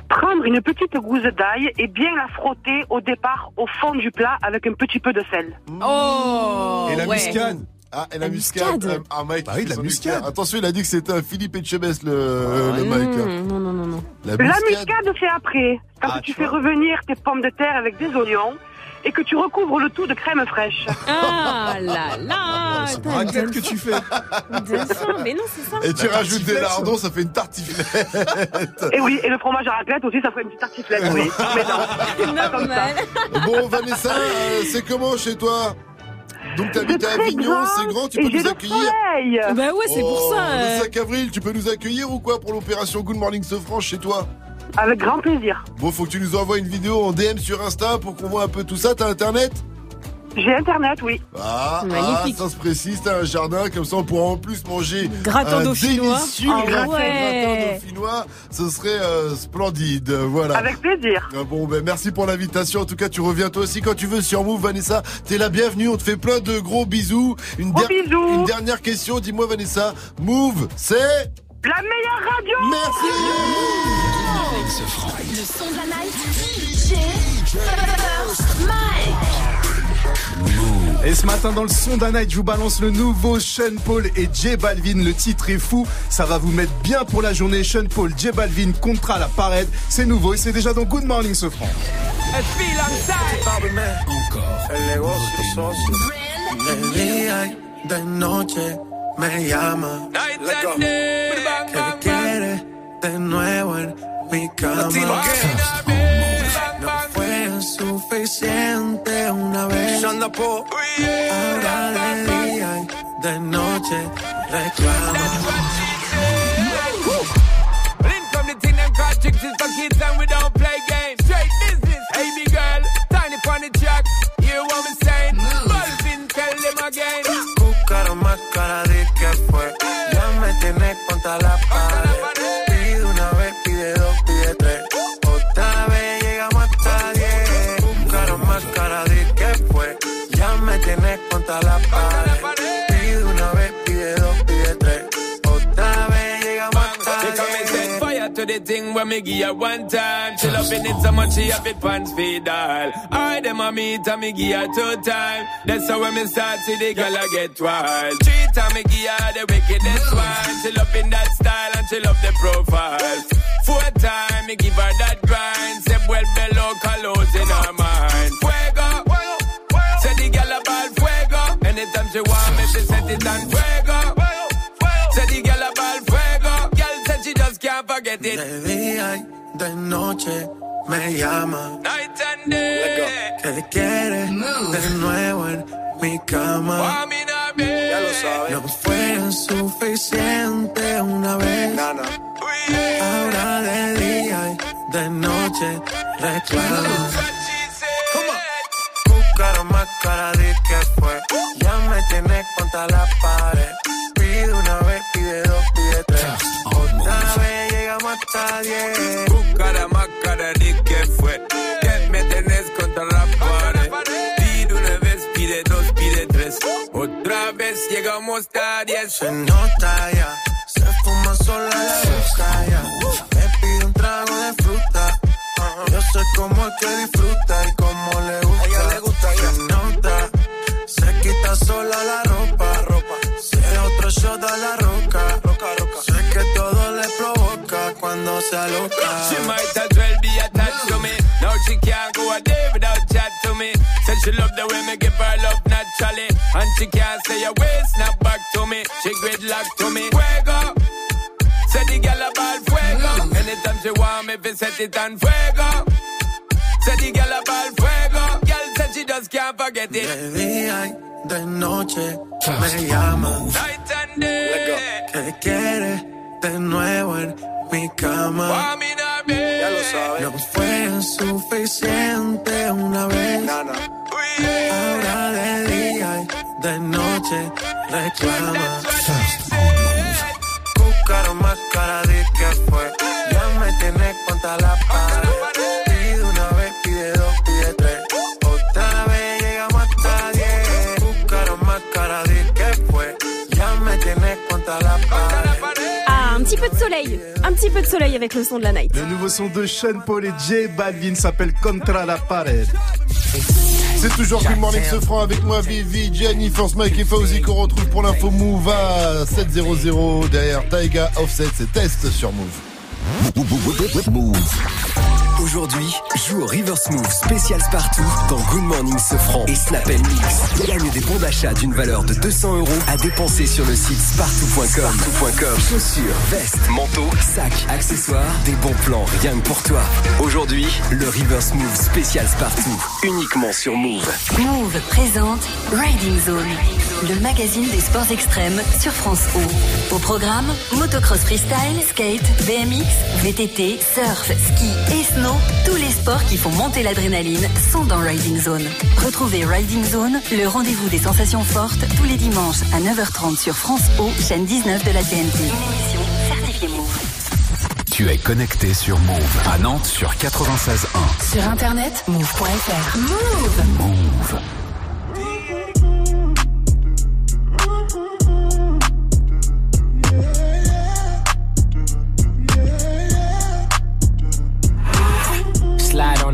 Prendre une petite gousse d'ail et bien la frotter au départ au fond du plat avec un petit peu de sel. Oh Et la ouais. muscade ah, et la, muscade. muscade. Euh, Ah, Mike, Bah oui, de la muscade. muscade. Attention, il a dit que c'était un Philippe Etchebest, le, le Mike. hein. Mmh, non, non, non, non. La La muscade. c'est après. Quand Ah, tu tu fais revenir tes pommes de terre avec des oignons et que tu recouvres le tout de crème fraîche. Ah là là C'est une raclette que tu fais. ça. Mais non, c'est ça. Et tu La rajoutes des lardons, ça fait une tartiflette. Et oui, et le fromage à raclette aussi, ça ferait une petite tartiflette, oui. Mais non, ça. Normal. bon, Vanessa, euh, c'est comment chez toi? Donc, t'habites à Avignon, c'est grand, tu peux nous accueillir. Bah ouais, c'est pour Oh, ça. euh. Le 5 avril, tu peux nous accueillir ou quoi pour l'opération Good Morning Sofranche chez toi? Avec grand plaisir. Bon, faut que tu nous envoies une vidéo en DM sur Insta pour qu'on voit un peu tout ça. T'as internet? J'ai internet, oui. ah, ah, Magnifique. ça se précise, t'as un jardin, comme ça on pourra en plus manger Gratin un dauphinois. délicieux Ah gratin ouais. dauphinois. Ce serait euh, splendide, voilà. Avec plaisir. Ah Bon, ben merci pour l'invitation. En tout cas, tu reviens toi aussi quand tu veux sur Move, Vanessa. T'es la bienvenue. On te fait plein de gros bisous. Une, Gros bisous. une dernière question. Dis-moi, Vanessa, Move, c'est La meilleure radio Merci. Le son de la night. DJ First Mike. Et ce matin dans le son d'un night, je vous balance le nouveau Sean Paul et J Balvin. Le titre est fou, ça va vous mettre bien pour la journée. Sean Paul, J Balvin, contrat à la parade. C'est nouveau et c'est déjà dans Good Morning de noche me llama. De nuevo en mi cama. No fue suficiente una vez. Ahora de día y de noche reclama. Link from the thing them called chicks is for kids and we don't play games. Straight business, hey girl, tiny the track. Contra la pared. Pide una vez, pide dos, pide tres. Otra vez llegamos hasta come and set fire to the thing when me give her one time. She loving it so much she have it pants feed all. I them a meet and me give her two time. That's how when me start see the girl I get wild. Three time me give her the wickedest one. She loving that style and she love the profile. Four time me give her that grind. Say well below colors in her mind. Fuego. Fuego. Anytime she want me, she set it on fuego. Say the girl about fuego. Girl said she just can't forget it. De día y de noche me llama. Night and day. Que quiere de nuevo en mi cama. Be. Ya lo sabes. No fue suficiente una vez. Ahora de día y de noche reclama. Buscaron más cara de contra la pared. Pide una vez, pide dos, pide tres. Otra vez llegamos hasta diez. Buscara más cara de que fue. Que me tenés contra la pared. Pide una vez, pide dos, pide tres. Otra vez llegamos a diez. Se nota ya, se fuma sola la boca ya. Me pide un trago de fruta. Yo sé cómo es que disfruta y cómo le gusta. Se quita sola la ropa. ropa. Si es otro shot a la roca. roca, roca. Sé que todo le provoca cuando se aloca. She might as well be attached to me. Now she can't go a day without chat to me. Said she love the way me give her love naturally. And she can't say a way, snap back to me. She gridlock to me. Fuego. Say the girl about fuego. Anytime she want me, fi set it on fuego. Just can't forget it. De día y de noche me llama. Night and day. Que quiere de nuevo en mi cama. Ya lo sabes. No fue suficiente una vez. Ahora de día y de noche reclama. Buscaron más cara de que fue. Ya me tienes contra la pared. Soleil. Un petit peu de soleil avec le son de la night. Le nouveau son de Sean Paul et J Balvin s'appelle Contra la Pared. C'est toujours Good Morning ce franc avec moi, Vivi, Jenny, Force Mike et Fauzi qu'on retrouve pour l'info Move à 700 derrière Taiga Offset, c'est test sur Move. Move. Aujourd'hui, joue au River Smooth spécial Spartoo dans Good Morning Sofran et Snapple Mix. Gagne des bons d'achat d'une valeur de 200 euros à dépenser sur le site. Spartoo.com. Chaussures, vestes, manteaux, sacs, accessoires, des bons plans rien que pour toi. Aujourd'hui, le River Smooth spécial Spartoo, uniquement sur Move. Move présente Riding Zone, le magazine des sports extrêmes sur France O. Au programme, motocross freestyle, skate, BMX, VTT, surf, ski et snow. Tous les sports qui font monter l'adrénaline sont dans Riding Zone. Retrouvez Riding Zone, le rendez-vous des sensations fortes, tous les dimanches à 9h30 sur France O, chaîne 19 de la TNT. Une émission certifiée Move. Tu es connecté sur Move à Nantes sur 96.1. Sur internet, move.fr. Move Move.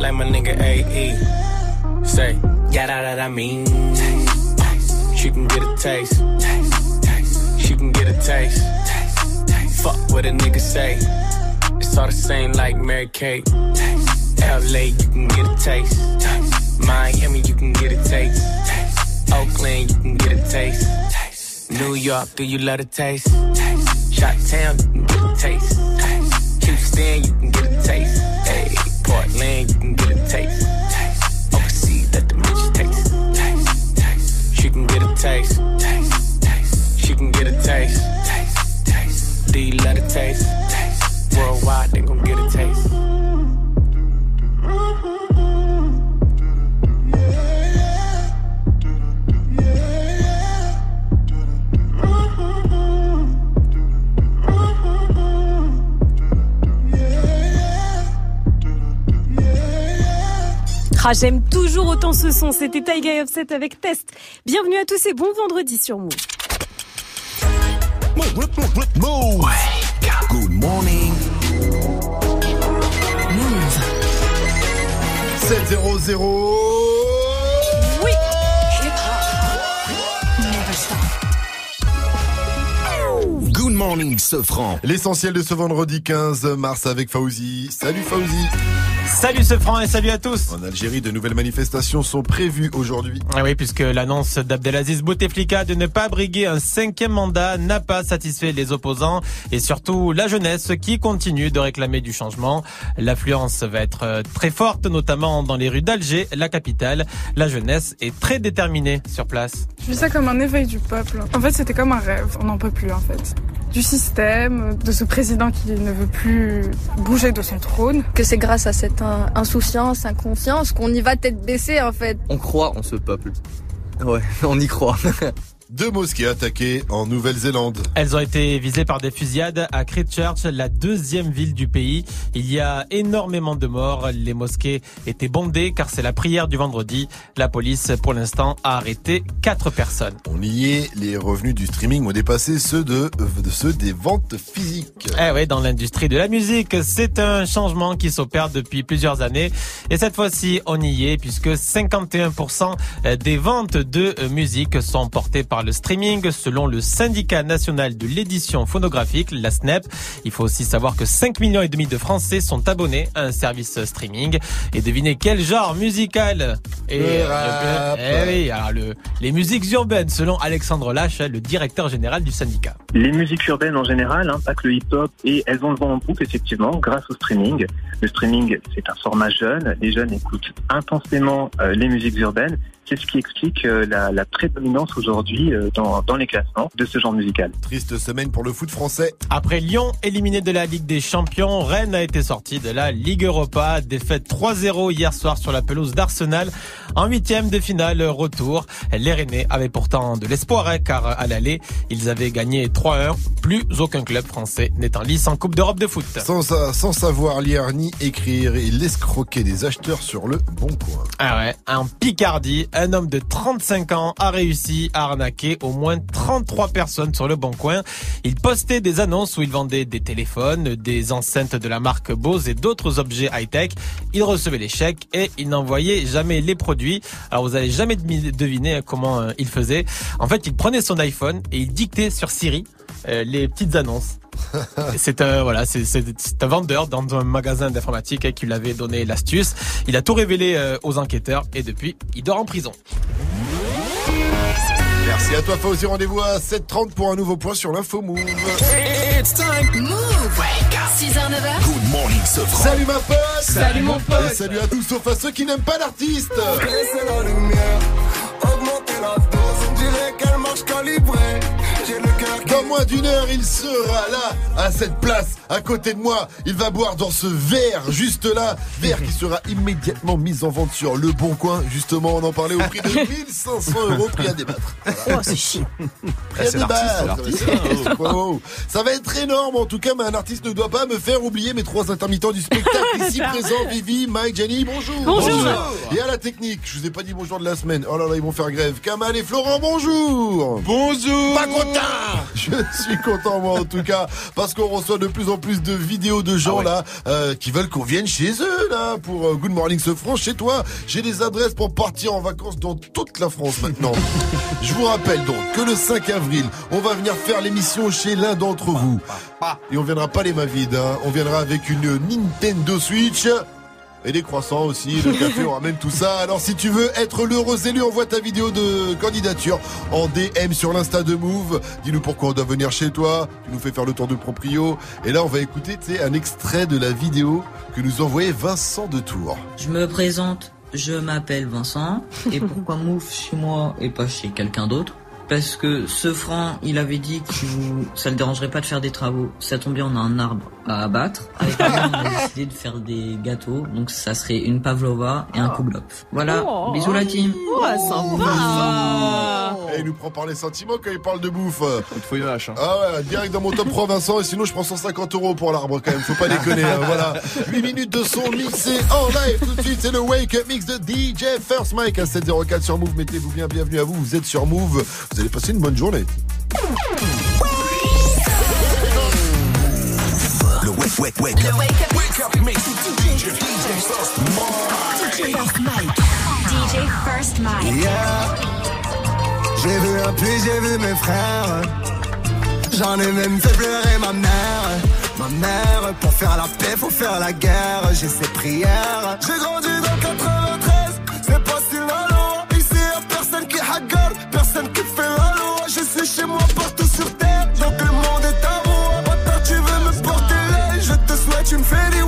like my nigga AE. Say, yeah, that, that I mean. Taste. She can get a taste. taste, taste. She can get a taste. taste. Fuck what a nigga say. It's all the same like Mary Kate. LA, you can get a taste. taste. Miami, you can get a taste. Oakland, you can get a taste. taste. New York, do you love a taste? taste. Shot Town, you can get a taste. taste. Houston, you can get a taste. Hey. Portland, taste. taste. taste. She can get a taste. taste. taste. You let it taste? taste. Worldwide, they gon' get a taste. Ah, j'aime toujours autant ce son. C'était Taiga Offset avec Test. Bienvenue à tous et bon vendredi sur Move. Move. Good morning. Move. 700. Oui. Good morning, Sofran. L'essentiel de ce vendredi 15 mars avec Fauzi. Salut Fauzi. Salut ce franc et salut à tous. En Algérie, de nouvelles manifestations sont prévues aujourd'hui. Ah oui, puisque l'annonce d'Abdelaziz Bouteflika de ne pas briguer un cinquième mandat n'a pas satisfait les opposants et surtout la jeunesse qui continue de réclamer du changement. L'affluence va être très forte, notamment dans les rues d'Alger, la capitale. La jeunesse est très déterminée sur place. Je vis ça comme un éveil du peuple. En fait, c'était comme un rêve. On n'en peut plus, en fait. Du système, de ce président qui ne veut plus bouger de son trône. Que c'est grâce à cette in- insouciance, inconscience qu'on y va tête baissée, en fait. On croit en ce peuple. Ouais, on y croit. Deux mosquées attaquées en Nouvelle-Zélande. Elles ont été visées par des fusillades à Christchurch, la deuxième ville du pays. Il y a énormément de morts. Les mosquées étaient bondées car c'est la prière du vendredi. La police, pour l'instant, a arrêté quatre personnes. On y est, les revenus du streaming ont dépassé ceux de, de ceux des ventes physiques. Eh oui, dans l'industrie de la musique, c'est un changement qui s'opère depuis plusieurs années. Et cette fois-ci, on y est puisque 51% des ventes de musique sont portées par le streaming selon le syndicat national de l'édition phonographique, la SNEP. Il faut aussi savoir que 5 millions et demi de Français sont abonnés à un service streaming. Et devinez quel genre musical et Le rap. eh oui, alors le, les musiques urbaines selon Alexandre Lache, le directeur général du syndicat. Les musiques urbaines en général, hein, pas que le hip-hop, et elles ont le vent en poupe effectivement grâce au streaming. Le streaming, c'est un format jeune. Les jeunes écoutent intensément euh, les musiques urbaines. C'est ce qui explique euh, la, la prédominance aujourd'hui euh, dans, dans les classements de ce genre musical. Triste semaine pour le foot français. Après Lyon, éliminé de la Ligue des Champions, Rennes a été sorti de la Ligue Europa. Défaite 3-0 hier soir sur la pelouse d'Arsenal. En huitième de finale, retour. Les Rennais avaient pourtant de l'espoir, hein, car à l'aller, ils avaient gagné 3-1. Plus aucun club français n'est en lice en Coupe d'Europe de foot. Sans, sa- sans savoir lire ni écrire, il escroquait des acheteurs sur le bon coin. Ah ouais, en Picardie, un homme de 35 ans a réussi à arnaquer au moins 33 personnes sur le bon coin. Il postait des annonces où il vendait des téléphones, des enceintes de la marque Bose et d'autres objets high-tech. Il recevait les chèques et il n'envoyait jamais les produits. Alors vous allez jamais deviner comment euh, il faisait. En fait, il prenait son iPhone et il dictait sur Siri euh, les petites annonces. C'est un voilà, c'est c'est c'est un vendeur dans un magasin d'informatique qui lui avait donné l'astuce. Il a tout révélé euh, aux enquêteurs et depuis, il dort en prison. Merci à toi Fauzi, rendez-vous à 7h30 pour un nouveau point sur l'info Move. It's time. Move. Wake up. 6h, 9h. Good morning, Salut ma pote Salut, mon pote. Et salut à tous sauf à ceux qui n'aiment pas l'artiste Baissez la lumière, augmentez la dose, on dirait qu'elle marche calibrée. Dans moins d'une heure, il sera là, à cette place, à côté de moi. Il va boire dans ce verre, juste là. Verre qui sera immédiatement mis en vente sur Le Bon Coin. Justement, on en parlait au prix de 1500 euros, prix à débattre. Oh, c'est chiant. Prix à l'artiste, c'est débattre. Oh, oh. Ça va être énorme, en tout cas, mais un artiste ne doit pas me faire oublier mes trois intermittents du spectacle ici présents. Vivi, Mike, Jenny, bonjour. Bonjour. Et à la technique, je vous ai pas dit bonjour de la semaine. Oh là là, ils vont faire grève. Kamal et Florent, bonjour. Bonjour Pas content Je suis content moi en tout cas parce qu'on reçoit de plus en plus de vidéos de gens là euh, qui veulent qu'on vienne chez eux là pour euh, Good Morning ce France chez toi. J'ai des adresses pour partir en vacances dans toute la France maintenant. Je vous rappelle donc que le 5 avril, on va venir faire l'émission chez l'un d'entre vous. Et on viendra pas les mains vides, hein. on viendra avec une Nintendo Switch. Et des croissants aussi, le café, on ramène tout ça. Alors si tu veux être l'heureux élu, envoie ta vidéo de candidature en DM sur l'Insta de Move. Dis-nous pourquoi on doit venir chez toi. Tu nous fais faire le tour de proprio. Et là, on va écouter un extrait de la vidéo que nous envoyait Vincent de Tours. Je me présente, je m'appelle Vincent. Et pourquoi Mouf chez moi et pas chez quelqu'un d'autre? Parce que ce franc, il avait dit que ça le dérangerait pas de faire des travaux. Ça tombe bien, on a un arbre à abattre. Avec on a décidé de faire des gâteaux. Donc ça serait une pavlova et un kouglop. Voilà, Oh. bisous la team. Oh, sympa. Et il nous prend par les sentiments quand il parle de bouffe. Il faut une hache. Hein. Ah ouais, direct dans mon top 3 Vincent et sinon je prends 150 euros pour l'arbre quand même, faut pas déconner, hein, voilà. 8 minutes de son mixé en live tout de suite, c'est le Wake Up Mix de DJ First Mike à 704 sur Move, mettez-vous bien, bienvenue à vous, vous êtes sur Move, vous allez passer une bonne journée. Le wake, wake, wake. Le Wake Up Wake up mix. DJ First DJ First Mike. DJ First Mike. Yeah. J'ai vu un puits, j'ai vu mes frères. J'en ai même fait pleurer ma mère. Ma mère, pour faire la paix, faut faire la guerre. J'ai ses prières. J'ai grandi dans 93, c'est donc le monde est à moi. Bâtard, tu veux me porter l'œil, je te souhaite une. Y'a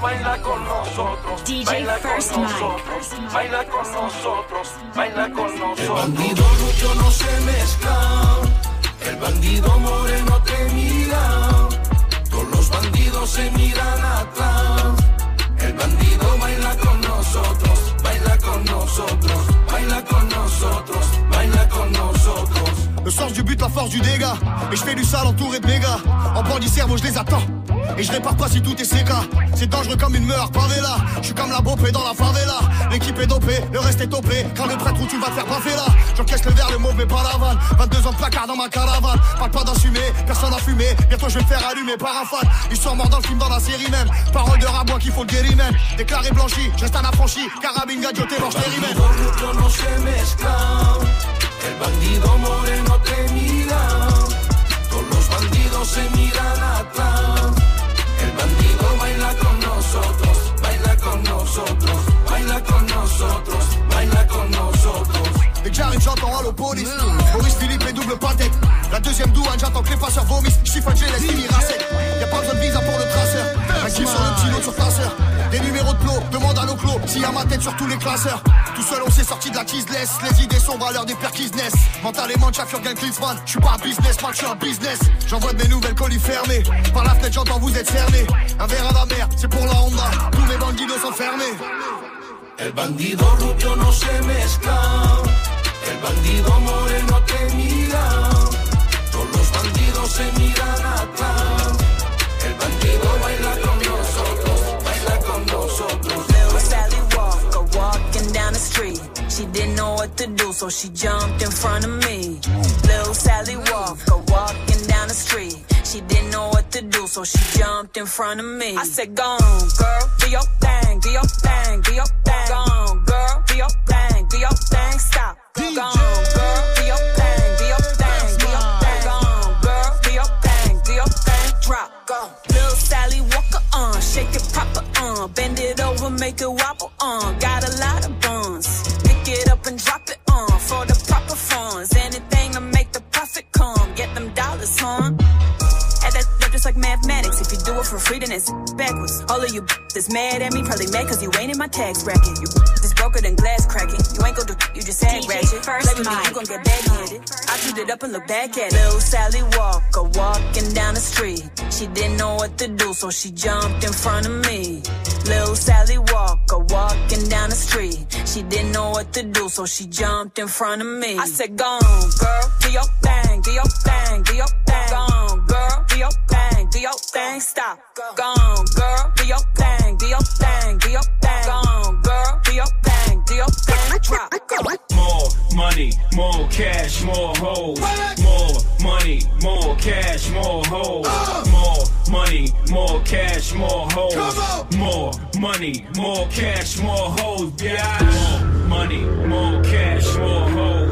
baila con nosotros, DJ baila con First Mike. nosotros, baila con nosotros, baila con nosotros. El bandido rubio no se mezcla, el bandido moreno te mira, todos los bandidos se miran atrás. El bandido con baila con nosotros, baila con nosotros, baila con nosotros. Le sens du but, la force du dégât. Et je fais du sale entouré de méga. En bandit cerveau, je les attends. Et je répare pas si tout est séca. C'est dangereux comme une meurtre, favela. Je suis comme la bopée dans la favela. L'équipe est dopée, le reste est topé. Quand le prêtre où tu vas te faire baffer là. J'encaisse le verre, le mauvais pas la vanne. 22 ans de placard dans ma caravane. Parle pas d'assumer, personne n'a fumé. Bientôt je vais me faire allumer par un fan. Histoire mort dans le film, dans la série même. Parole de rabois qu'il faut le guérir même. Déclaré blanchi, je reste un affranchi. Carabine, gadioté, mange les El bandido moreno te mira, todos los bandidos se miran atrás. El bandido baila con nosotros, baila con nosotros, baila con nosotros, baila con nosotros. Dès que j'arrive, j'entends Allo Police. Maurice Philippe et double pâté. La deuxième douane, j'attends que les passeurs vomissent. Chiffon, les fini racette. Y'a pas besoin de visa pour le traceur. Un kill sur le petit lot sur. Des numéros de plot, demande à l'oclo. S'il y a ma tête sur tous les classeurs. Tout seul, on s'est sorti de la cheeseless. Les idées sombres à l'heure des perquisness. Mentalement, Chaffur gagne Klinsmann. J'suis pas un businessman, j'suis un business. J'envoie de mes nouvelles colis fermées. Par la fenêtre, j'entends vous êtes cerné. Un verre à la mer, c'est pour la Honda. Tous mes bandidos sont fermés. El bandido el bandido se miran atrás. El bandido baila con nosotros, baila con nosotros. Little Sally Walker walking down the street. She didn't know what to do, so she jumped in front of me. Little Sally Walker walking down the street. She didn't know what to do, so she jumped in front of me. I said, Go on, girl, do your thing, do your thing, do your thing. Go on, girl, do your thing, do your thing. Stop. Go on, girl, do your thing, shake it proper on, bend it over, make it wobble on. Got a lot of buns, pick it up and drop it on for the proper funds. Anything to make the profit come, get them dollars, huh? Add that up just like mathematics. If you do it for free, then it's backwards. All of you that's mad at me, probably mad cause you ain't in my tax bracket. You is broker than glass cracking. You ain't gon' do, you just DJ ratchet. First Play with me, you gon' get backhanded. I tweet it up and look back at it. Little Sally Walker walking down the street. She didn't know what to do, so she jumped in front of me. Little Sally Walker walking down the street. She didn't know what to do, so she jumped in front of me. I said, Go on, girl, do your thing, do your thing, do your thing. Go on, girl, do your thing, do your thing. Stop. Go on, girl, do your thing, do your thing, do your thing. Go on, girl, do your thing, do your thing. Drop. More money, more cash, more hoes. More money, more cash, more hoes. More money, more cash, more hoes. More money, more cash, more hoes. Yeah. More money, more cash, more hoes.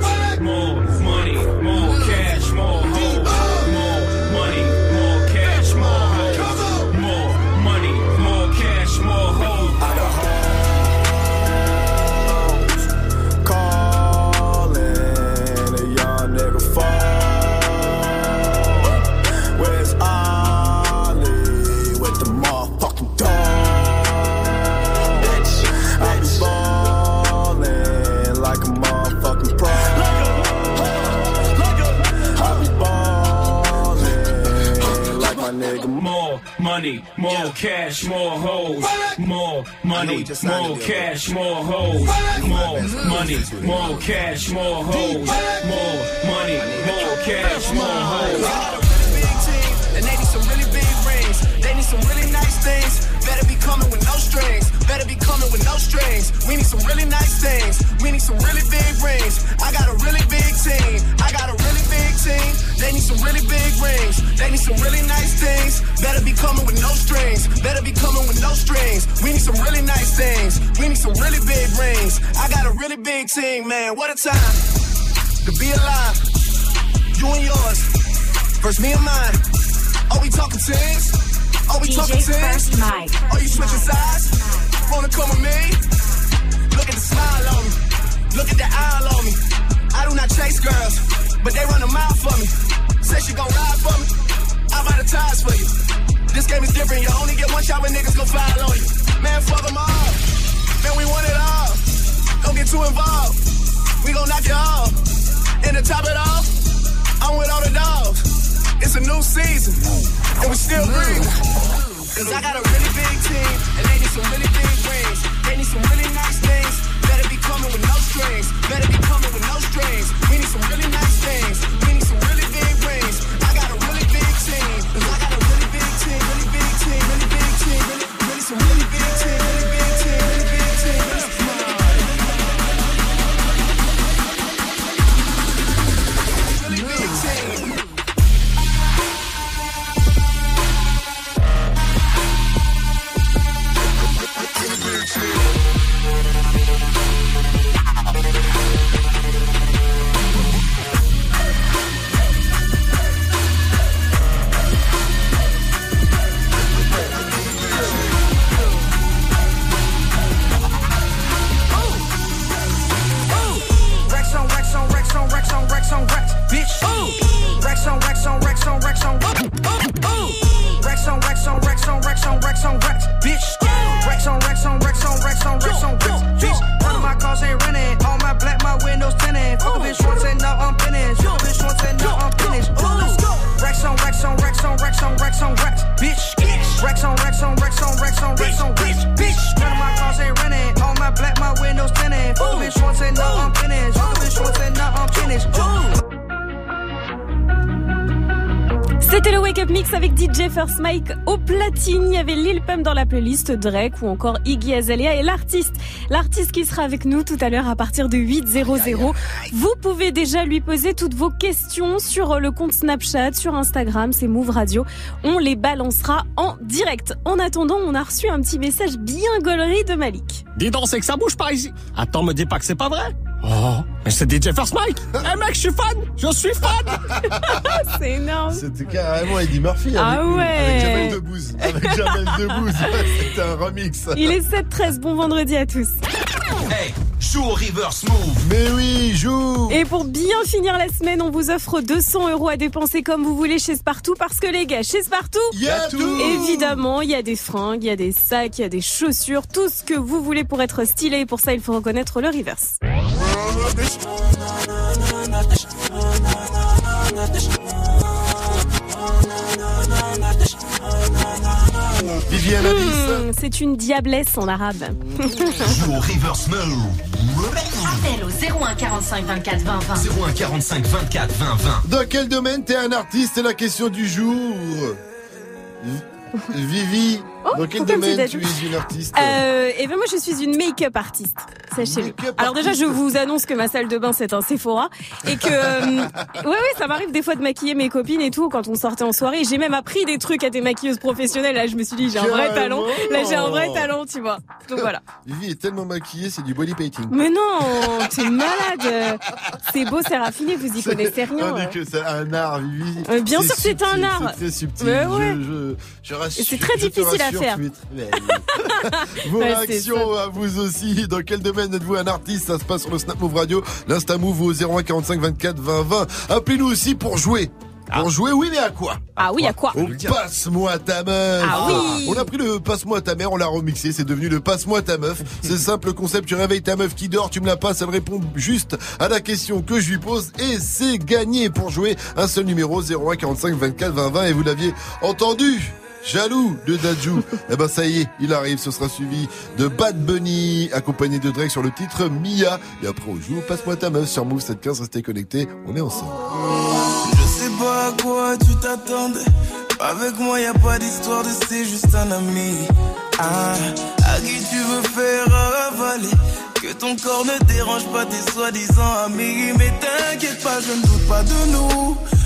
Money, more cash, more hoes. More money, more cash, more hoes. Drake ou encore Iggy Azalea et l'artiste. L'artiste qui sera avec nous tout à l'heure à partir de 8.00. Vous pouvez déjà lui poser toutes vos questions sur le compte Snapchat, sur Instagram, c'est Move Radio. On les balancera en direct. En attendant, on a reçu un petit message bien gaulerie de Malik. Dis donc, c'est que ça bouge par ici. Attends, me dis pas que c'est pas vrai. Oh, mais c'est DJ First Mike. Eh mec, je suis fan. Je suis fan. c'est énorme. C'était carrément Eddie Murphy Ah avec, nous, ouais. avec Jamel Debbouze. Avec Jamel Debbouze. C'était un remix. Il est 7-13, bon vendredi à tous. Hey, joue au reverse move. Mais oui, joue. Et pour bien finir la semaine, on vous offre 200 euros à dépenser comme vous voulez chez Spartoo parce que les gars, chez Spartoo, Il y a tout. évidemment, il y a des fringues, il y a des sacs, il y a des chaussures, tout ce que vous voulez pour être stylé. Et pour ça, il faut reconnaître le reverse. Viviane Hmm, c'est une diablesse en arabe. Joue au reverse. Appel au 01 45 24 20 20. 01 45 24 20 20. Dans quel domaine t'es un artiste C'est la question du jour? Vi- Vivi, dans quel domaine tu es une artiste Euh, et ben moi je suis une make-up artiste. Sachez-le. Alors déjà je vous annonce que ma salle de bain c'est un Sephora et que euh, ouais ouais ça m'arrive des fois de maquiller mes copines et tout quand on sortait en soirée. J'ai même appris des trucs à des maquilleuses professionnelles. Là je me suis dit j'ai un vrai talent. Là j'ai un vrai talent tu vois. Donc voilà. Vivi est tellement maquillée, c'est du body painting. Mais non, t'es malade. C'est beau, c'est raffiné, vous y connaissez rien. On dit que c'est un art, Vivi. Euh, bien sûr, c'est un art. C'est subtil. Ouais, ouais. Je, je, je rassure- Et c'est très difficile à rassure, faire. Vos Ouais, réactions à vous aussi. Dans quel domaine êtes-vous un artiste Ça se passe sur le Snap Move Radio, l'Insta Move au 01 45 24 20 20. Appelez-nous aussi pour jouer. Pour jouer, oui, mais à quoi Ah oui, à quoi Au Passe-moi ta meuf Ah oui. On a pris le Passe-moi ta mère, on l'a remixé, c'est devenu le Passe-moi ta meuf. C'est simple concept, tu réveilles ta meuf qui dort, tu me la passes, elle répond juste à la question que je lui pose et c'est gagné pour jouer. Un seul numéro, 01 45 24 20 20 et vous l'aviez entendu Jaloux de Dajou. eh ben ça y est, il arrive, ce sera suivi de Bad Bunny, accompagné de Drake sur le titre Mia. Et après on joue Passe-moi ta meuf sur Move 75, restez connectés, on est ensemble. Je sais pas à quoi tu t'attendais. Avec moi, y a pas d'histoire de c'est juste un ami. Ah, à qui tu veux faire avaler? Que ton corps ne dérange pas tes soi-disant amis. Mais t'inquiète pas, je ne doute pas de nous.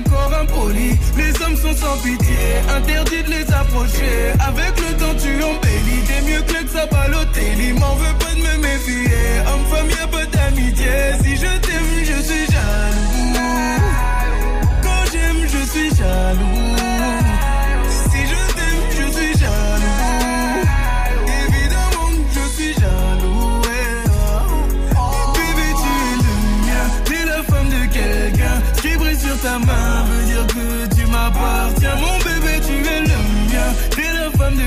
un corps impoli. Les hommes sont sans pitié, interdit de les approcher. Avec le temps, tu embellis, t'es mieux que ça Balotelli. M'en veux pas de me méfier, homme, femme, y'a pas d'amitié. Si je t'aime, je suis jaloux. Quand j'aime, je suis jaloux. Si je t'aime, je suis jaloux. Évidemment je suis jaloux. Bébé, tu es le mien. T'es la femme de quelqu'un. Qui brille sur ta main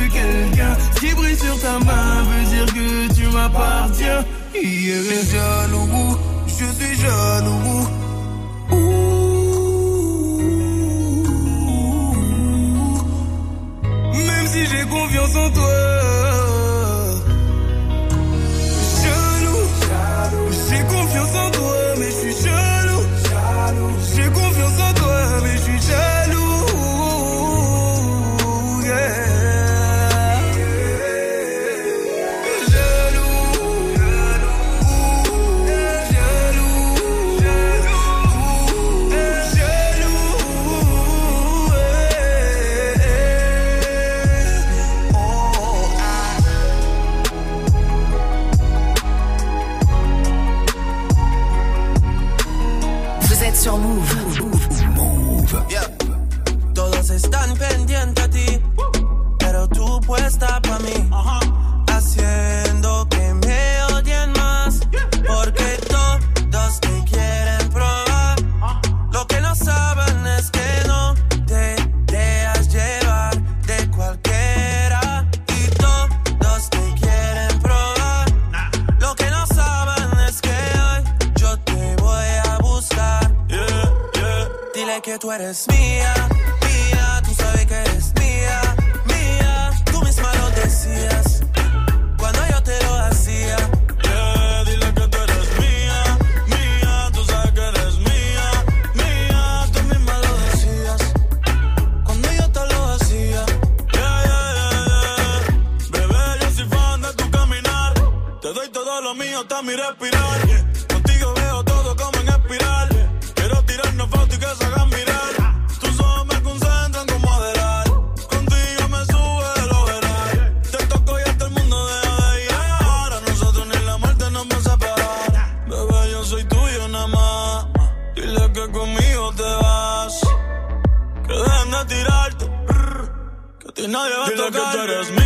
quelqu'un. Qui brille sur ta main veut dire que tu m'appartiens. Yeah. Je suis jaloux. Je suis jaloux. Même si j'ai confiance en toi. Tú eres mía, Does me.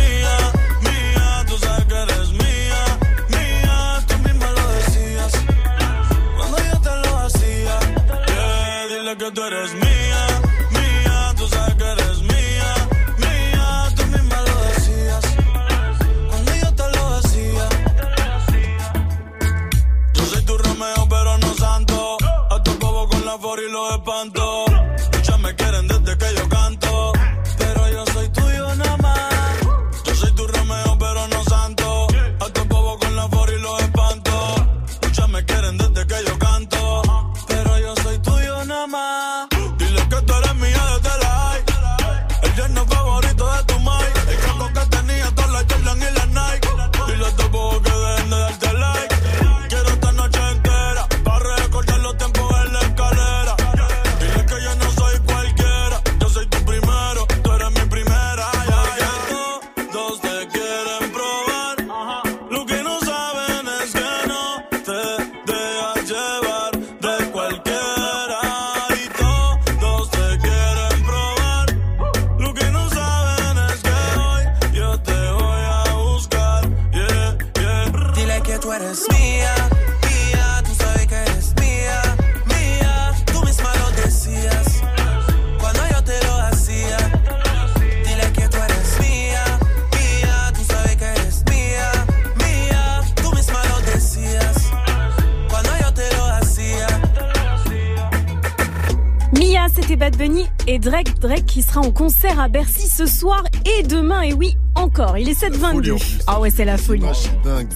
Qui sera en concert à Bercy ce soir et demain. Et oui, encore. Il est 7h22. Ah ouais, c'est la folie.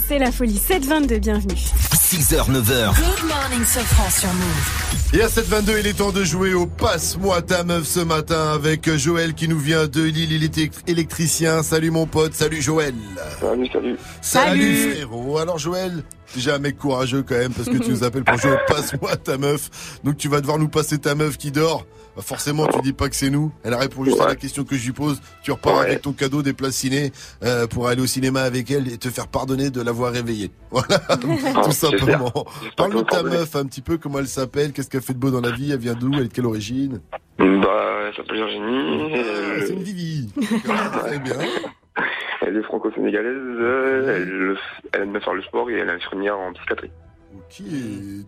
C'est la folie. 7h22, bienvenue. 6h, 9h. Good morning, Sofran sur Move. Et à 7h22, il est temps de jouer au Passe-moi ta meuf ce matin avec Joël qui nous vient de Lille. Il est électricien. Salut mon pote. Salut Joël. Salut, salut. Salut, Salut. frérot. Alors Joël, déjà un mec courageux quand même parce que tu nous appelles pour jouer au Passe-moi ta meuf. Donc tu vas devoir nous passer ta meuf qui dort. Bah, forcément, tu dis pas que c'est nous. Elle répond juste à la question que je lui pose. Tu repars avec ton cadeau des places ciné euh, pour aller au cinéma avec elle et te faire pardonner de l'avoir réveillée. Voilà, tout simplement. Parle-nous de ta meuf un petit peu, comment elle s'appelle, qu'est-ce qu'elle fait de beau dans la vie, elle vient d'où, elle est de quelle origine? Bah, elle s'appelle Virginie. Ah, C'est une Vivi. Très bien. Elle est franco-sénégalaise. euh, Elle, elle aime bien faire le sport et elle est infirmière en psychiatrie. Ok,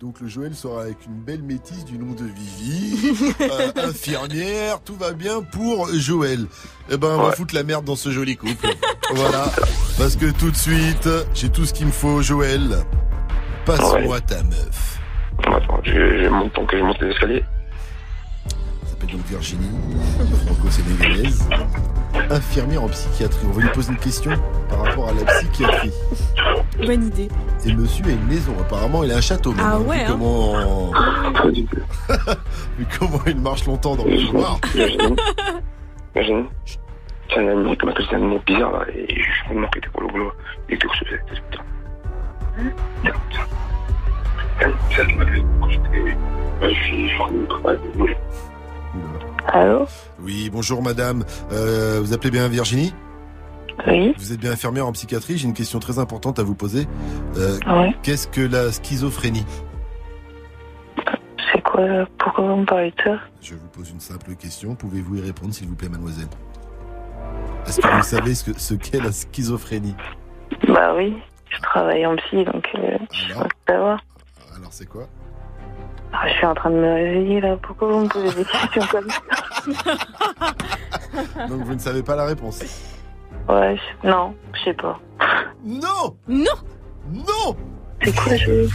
donc le Joël sera avec une belle métisse du nom de Vivi, euh, infirmière, tout va bien pour Joël. Eh ben, on va foutre la merde dans ce joli couple. voilà, parce que tout de suite, j'ai tout ce qu'il me faut, Joël. Passe-moi ta meuf. Attends, je, je monte tant que je monte les escaliers. Donc Virginie, franco-sénégalaise, infirmière en psychiatrie. On va lui poser une question par rapport à la psychiatrie. Bonne idée. Et monsieur a une maison, apparemment il a un château. même, Ah hein, vu ouais, hein. Comment... vu comment il marche longtemps dans le noir. Virginie. Virginie. C'est un animal qui m'a causé un animal bizarre là et je me demande qu'il était pour le boulot. Il était où ce fait C'est elle Allô Oui, bonjour madame. Euh, vous appelez bien Virginie Oui. Vous êtes bien infirmière en psychiatrie. J'ai une question très importante à vous poser. Euh. Qu'est-ce que la schizophrénie C'est quoi Pourquoi vous me parlez de ça Je vous pose une simple question. Pouvez-vous y répondre, s'il vous plaît, mademoiselle Est-ce que vous savez ce que- ce qu'est la schizophrénie Bah oui, je travaille en psy, donc euh, je crois savoir. Alors c'est quoi Ah, je suis en train de me réveiller là. Pourquoi vous me posez des questions comme ça Donc vous ne savez pas la réponse. Ouais, je- non, je sais pas. Non! Non! Non! C'est quoi je...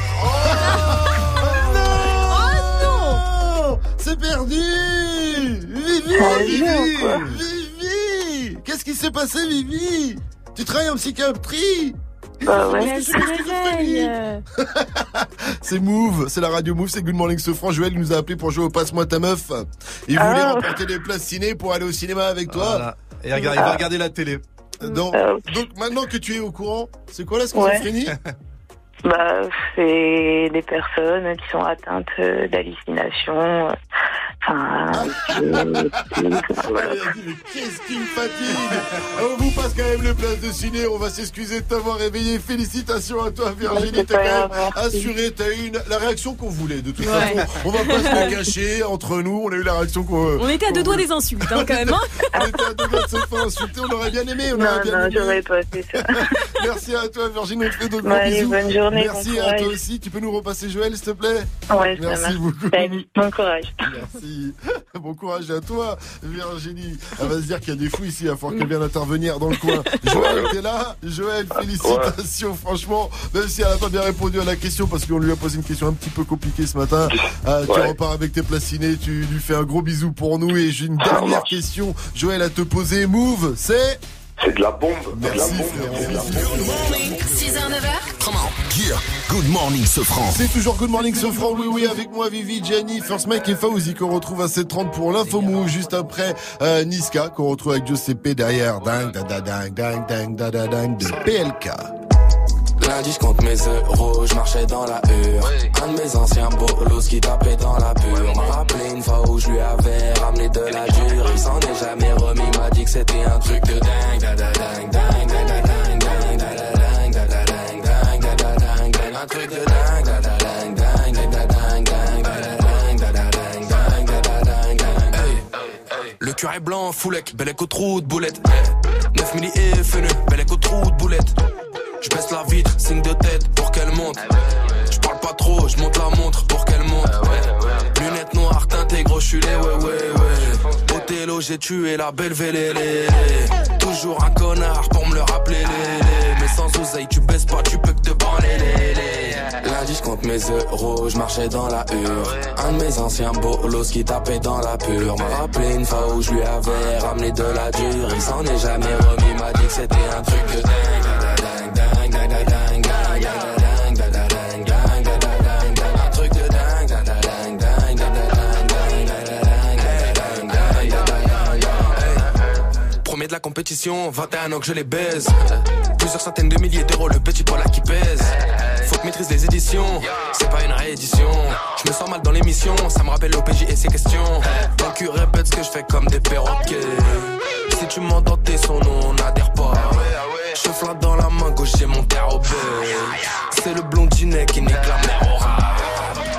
Oh! C'est perdu! Vivi Ah, Vivi bien, quoi. Vivi! Qu'est-ce qui s'est passé, Vivi? Tu travailles en psychiatrie? Bah ouais. Elle se réveille. C'est Move, c'est la radio Move, c'est Good Morning Sofran. Joël nous a appelé pour jouer au Passe-moi ta meuf. Il Ah. voulait remporter des places ciné pour aller au cinéma avec toi. Voilà. Et regarde, il va regarder la télé. Donc, donc maintenant que tu es au courant, c'est quoi la Ouais. Bah, c'est des personnes qui sont atteintes euh, d'hallucinations. euh, Enfin, euh, Voilà, elle a dit, mais qu'est-ce qui me fatigue On vous passe quand même les places de ciné, on va s'excuser de t'avoir réveillé. Félicitations à toi Virginie, t'as quand même assuré, t'as eu une- la réaction qu'on voulait. De toute Ouais. façon, on va pas se le cacher entre nous, on a eu la réaction qu'on... On était à deux doigts des insultes, hein, quand même. hein. On était à deux doigts de se faire insulter, on aurait bien aimé, on non, aurait bien non, aimé. j'aurais pas fait ça. Merci à toi Virginie, on te fait de gros allez, bisous. bonne journée, Merci bon à toi aussi. Tu peux nous repasser Joël s'il te plaît Ouais, Merci beaucoup. Salut, bon courage. Merci. Bon courage à toi, Virginie. Elle va se dire qu'il y a des fous ici, il va falloir qu'elle vienne intervenir dans le coin. Joël, t'es là Joël, félicitations, franchement. Même si elle n'a pas bien répondu à la question, parce qu'on lui a posé une question un petit peu compliquée ce matin. Ah, tu Ouais. repars avec tes placinés, tu lui fais un gros bisou pour nous. Et j'ai une dernière question, Joël, à te poser. Move, c'est c'est de la bombe. C'est de la bombe. C'est de la bombe. Good morning. 6h, 9h. Good morning, C'est toujours Good morning, Sofran. Oui, oui, avec moi, Vivi, Jenny, First Mike et Fauzi qu'on retrouve à 7h30 pour l'info mou. Juste après, euh, Niska qu'on retrouve avec Joe CP derrière. Ding, da, da, ding, ding, ding, da, da, ding, de PLK. Lundi, je compte mes euros, je marchais dans la hure. Un de mes anciens bolos qui tapait dans la pure. M'a rappelé une fois où je lui avais ramené de la dure. Il s'en est jamais remis, m'a dit que c'était un truc de dingue. Da, da, dingue, dingue, da, da, dingue, dingue, da, da, dingue, da, da, dingue, dingue, da, da, dingue, dingue. Un truc de dingue, da, da, dingue, dingue, da, da, dingue, dingue, da, da, dingue, da, da, dingue, dingue, da, da, dingue, dingue. Hey, Le cœur est blanc, foulec, bel écho trou de boulette. 9 milli et fenu, bel écho trou de boulette. Je baisse la vitre, signe de tête pour qu'elle monte. Je parle pas trop, je monte la montre pour qu'elle monte. Lunettes noires, teintées, gros, je les ouais, ouais, ouais. Othello, j'ai tué la belle vélélé. Toujours un connard pour me le rappeler. Mais sans oseille, tu baisses pas, tu peux que te branler. Lundi, je compte mes euros, je marchais dans la hure. Un de mes anciens bolos qui tapait dans la pure. M'a rappelé une fois où je lui avais ramené de la dure. Il s'en est jamais remis, m'a dit que c'était un truc compétition, 21 ans que je les baise. Plusieurs centaines de milliers d'euros, le petit poil qui pèse. Faut que maîtrise les éditions, c'est pas une réédition. Je me sens mal dans l'émission, ça me rappelle l'OPJ et ses questions. Ton cul répète ce que je fais comme des perroquets. Si tu m'entends tes sons, non, on n'adhère pas. Je flatte dans la main gauche, j'ai mon terre C'est le blondinet qui nique la mer au.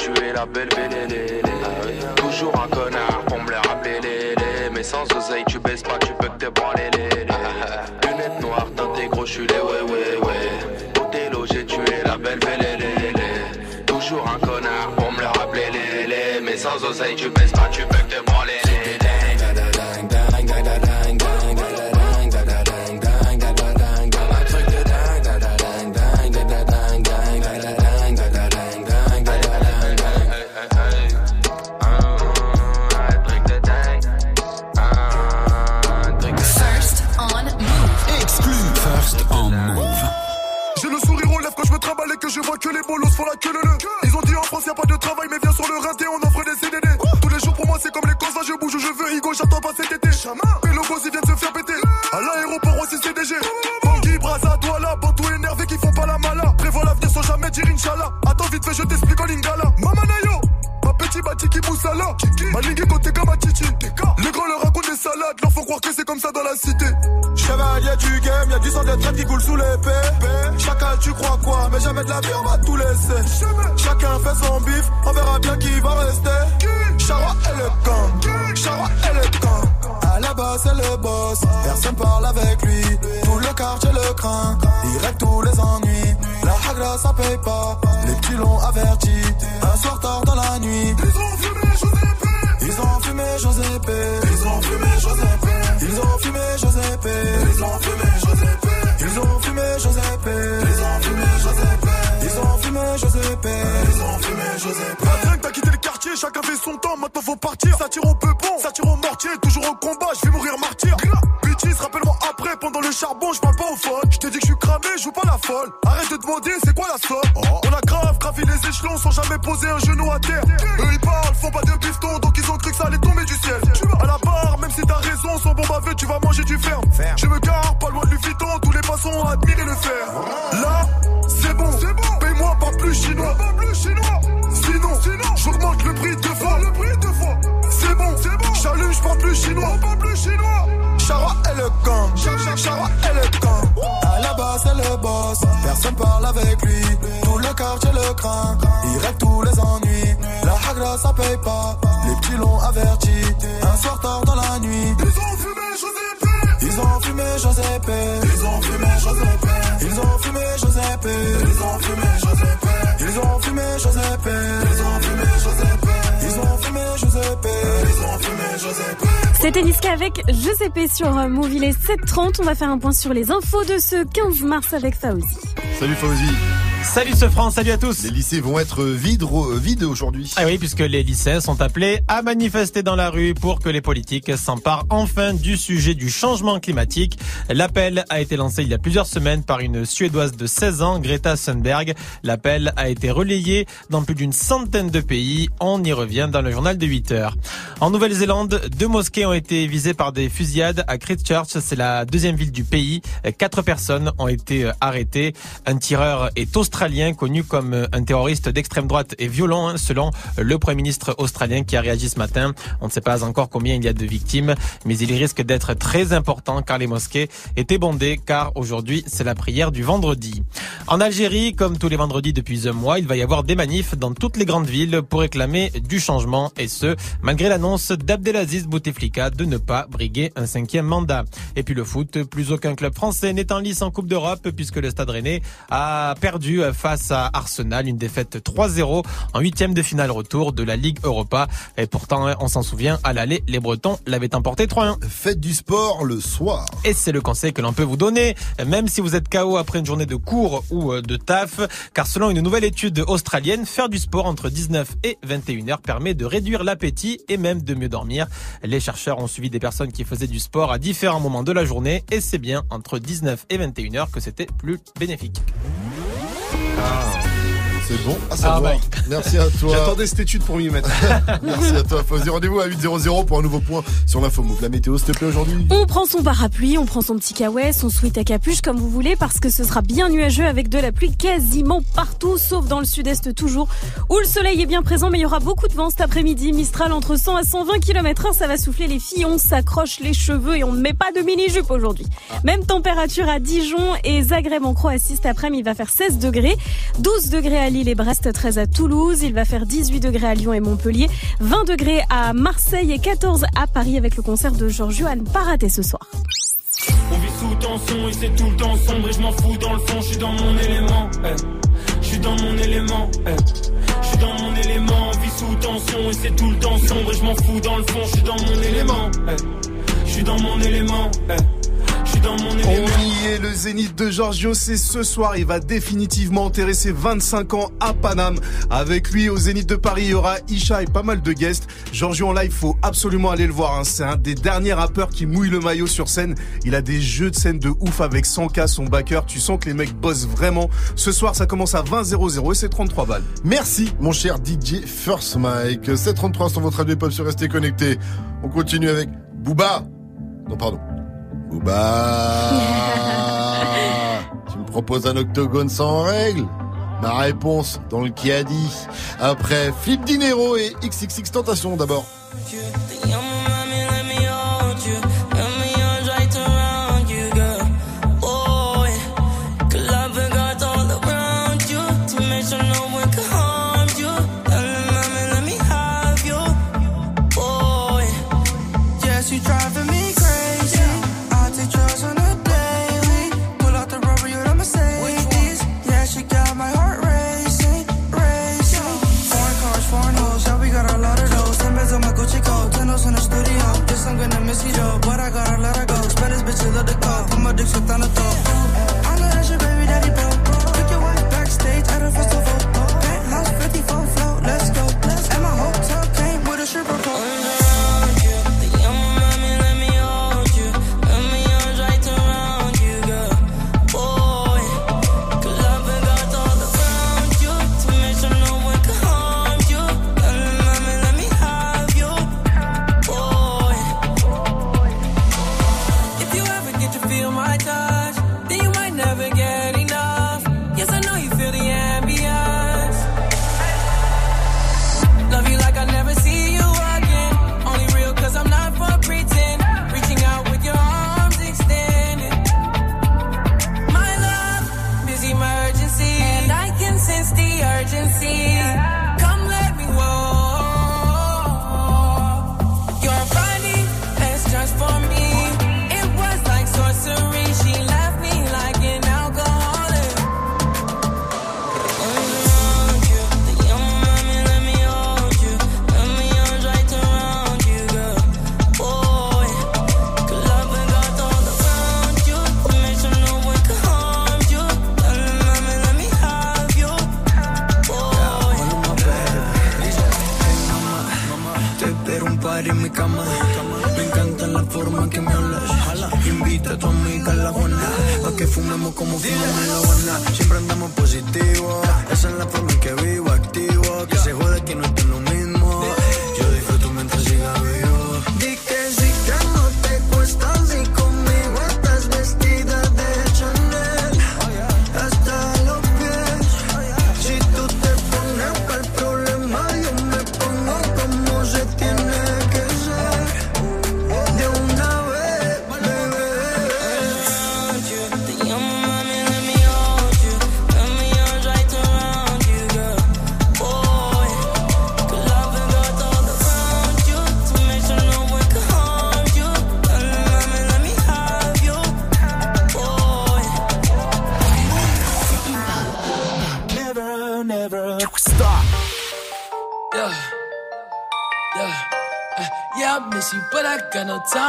tué la belle belle Toujours un connard pour me le rappeler, les, les. Mais sans oseille, tu baisses pas, tu peux que te branler, les. Lunettes noires, teintées crochulées, ouais, ouais, ouais. Othello, j'ai tué la belle les. Toujours un connard pour me le rappeler, les. Mais sans oseille, tu baisses pas, tu France y a pas de travail mais viens sur le rinté on offre des CDD Tous les jours pour moi c'est comme les causes je bouge où je veux Higo j'attends pas cet été. Et le boss ils viennent se faire péter. À l'aéroport aussi CDG Bangui, Braza, Douala, Bantou énervé qui font pas la mala. Prévois l'avenir sans jamais dire Inch'Allah. Attends vite fait je t'explique en lingala. Mama Nayo Ma petit bati qui pousse à Chevalier du game, y'a du sang de traite qui coule sous l'épée. Chacal, tu crois quoi? Mais jamais de la vie, on va tout laisser. Chacun fait son bif, on verra bien qui va rester. Chara et le camp, Chara et le camp. À la base, c'est le boss, personne parle avec lui. Tout le quartier le craint, il règle tous les ennuis. La hagra, ça paye pas, les petits l'ont averti. Un soir tard dans la nuit, ils ont fumé Giuseppe. Ils ont fumé Giuseppe. Ils ont fumé Giuseppe. Ils ont fumé Giuseppe. Ils ont fumé Giuseppe. Ils ont fumé Giuseppe. Ils ont fumé Giuseppe. Ils ont fumé Giuseppe. La dingue, t'as quitté quartier, chacun fait son temps, maintenant faut partir. Ça tire au peupon, ça tire au mortier, toujours au combat, je vais mourir martyr. Bitches, rappelle-moi après, pendant le charbon, je parle pas au phone. Je t'ai dit que je suis cramé, je joue pas la folle. Arrête de demander, c'est quoi la somme? On a grave gravi les échelons sans jamais poser un genou à terre. Eux ils parlent, font pas de bifton, donc ils ont cru que ça allait tomber du ciel. À la barre, même si t'as raison, sans bon bavé, tu vas manger du ferme. Je me gare, pas loin de Vuitton, tous les passants ont admiré le fer. Là, c'est bon, c'est bon. Paye-moi pas plus chinois. Pas plus chinois. Sinon, sinon, j'augmente le prix deux fois. Le prix deux fois. C'est bon, c'est bon. J'allume, je plus chinois. Pas plus chinois. Chara et le camp. Chara et le camp. À la base, c'est le boss. Personne parle avec lui. Tout le quartier le craint. Il règle tous les ennuis. La hagra, ça paye pas. Les petits l'ont averti. Un soir tard dans la nuit. Ils ont fumé Giuseppe. Ils ont fumé Giuseppe. Ils ont fumé ont fumé Ils ont fumé Giuseppe. Ils ont fumé Giuseppe. Ils ont fumé Giuseppe. C'était Niska avec Giuseppe sur euh, Move. Il est 7h30. On va faire un point sur les infos de ce 15 mars avec Fauzi. Salut Fauzi. Salut ce France, salut à tous. Les lycées vont être vides, vides aujourd'hui. Ah oui, puisque les lycéens sont appelés à manifester dans la rue pour que les politiques s'emparent enfin du sujet du changement climatique. L'appel a été lancé il y a plusieurs semaines par une Suédoise de 16 ans, Greta Thunberg. L'appel a été relayé dans plus d'une centaine de pays. On y revient dans le journal de 8 heures. En Nouvelle-Zélande, deux mosquées ont été visées par des fusillades à Christchurch. C'est la deuxième ville du pays. Quatre personnes ont été euh, arrêtées. Un tireur est australien, connu comme euh, un terroriste d'extrême droite et violent, hein, selon le Premier ministre australien qui a réagi ce matin. On ne sait pas encore combien il y a de victimes, mais il risque d'être très important car les mosquées étaient bondées, car aujourd'hui c'est la prière du vendredi. En Algérie, comme tous les vendredis depuis un mois, il va y avoir des manifs dans toutes les grandes villes pour réclamer du changement, et ce, malgré l'annonce d'Abdelaziz Bouteflika de ne pas briguer un cinquième mandat. Et puis le foot, plus aucun club français n'est en lice en Coupe d'Europe puisque le Stade Rennais a perdu face à Arsenal, une défaite 3-0 en huitième de finale retour de la Ligue Europa. Et pourtant, on s'en souvient, à l'aller, les Bretons l'avaient emporté 3-1. Faites du sport le soir. Et c'est le conseil que l'on peut vous donner, même si vous êtes KO après une journée de cours ou euh, de taf, car selon une nouvelle étude australienne, faire du sport entre 19 et 21 heures permet de réduire l'appétit et même de mieux dormir. Les chercheurs ont suivi des personnes qui faisaient du sport à différents moments de la journée et c'est bien entre 19 et 21 heures que c'était plus bénéfique. C'est bon à savoir. bah. Merci à toi. J'attendais cette étude pour m'y mettre. Merci à toi, Fauzi. Rendez-vous à 8.00 pour un nouveau point sur l'info move. La météo, s'il te plaît, aujourd'hui. On prend son parapluie, on prend son petit kawaii, son sweat à capuche comme vous voulez parce que ce sera bien nuageux avec de la pluie quasiment partout sauf dans le sud-est toujours où le soleil est bien présent mais il y aura beaucoup de vent cet après-midi. Mistral entre 100 à 120 km heure, ça va souffler les filles, on s'accroche les cheveux et on ne met pas de mini-jupe aujourd'hui. Même température à Dijon et Zagreb en Croatie cet après-midi, il va faire 16 degrés, 12 degrés à Lille et Brest, 13 à Toulouse, il va faire 18 degrés à Lyon et Montpellier, 20 degrés à Marseille et 14 à Paris avec le concert de Georges Johan. Pas raté ce soir. On vit sous tension et c'est tout le temps sombre et je m'en fous dans le fond, je suis dans mon élément. eh. Je suis dans mon élément. eh. Je suis dans mon élément, on vit sous tension et c'est tout le temps sombre et je m'en fous dans le fond, je suis dans mon élément. eh. Je suis dans mon élément. eh. Je suis dans mon élément. On y est, le zénith de Giorgio, c'est ce soir. Il va définitivement enterrer ses 25 ans à Paname. Avec lui, au zénith de Paris, il y aura Isha et pas mal de guests. Giorgio en live, faut absolument aller le voir. hein. C'est un des derniers rappeurs qui mouille le maillot sur scène. Il a des jeux de scène de ouf avec 100K, son backer. Tu sens que les mecs bossent vraiment. Ce soir, ça commence à 20 00 et c'est 33 balles. Merci, mon cher DJ First Mike. 733 sur votre radio pop sur Restez Connecté. On continue avec Booba. Non, pardon. Booba. tu me proposes un octogone sans règle? Ma réponse dans le qui a dit. Après Flip Dinero et XXX Tentation d'abord.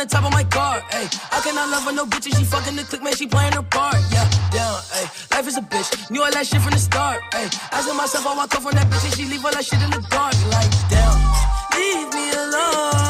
The top of my car, ay. I cannot love her, no bitch, and she fucking the click, man, she playing her part, yeah. Down, ay. Life is a bitch, knew all that shit from the start, ay. Asking myself, I off from that bitch, and she leave all that shit in the dark, like, damn. Leave me alone,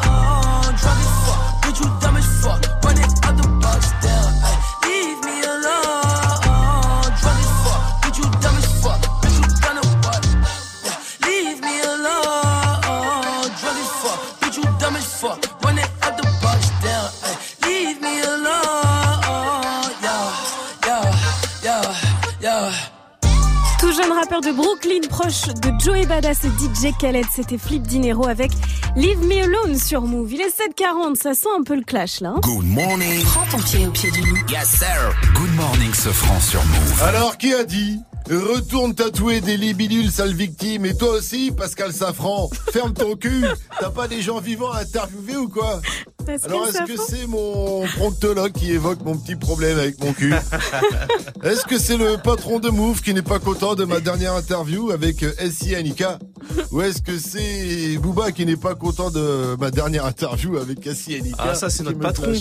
De Brooklyn, proche de Joey Badass et DJ Khaled, c'était Flip Dinero avec Leave Me Alone sur Move. Il est 7h40, ça sent un peu le clash là. hein. Good morning. Prends ton pied au pied du loup. Yes, sir. Good morning, ce franc sur Move. Alors, qui a dit Retourne tatouer des libidules, sale victime. Et toi aussi, Pascal Safran, ferme ton cul. T'as pas des gens vivants à interviewer ou quoi Pascal Alors, est-ce que c'est mon proctologue qui évoque mon petit problème avec mon cul Est-ce que c'est le patron de Move qui n'est pas content de ma dernière interview avec euh, SI Annika Ou est-ce que c'est Booba qui n'est pas content de ma dernière interview avec SI Annika Ah, ça, c'est notre patron.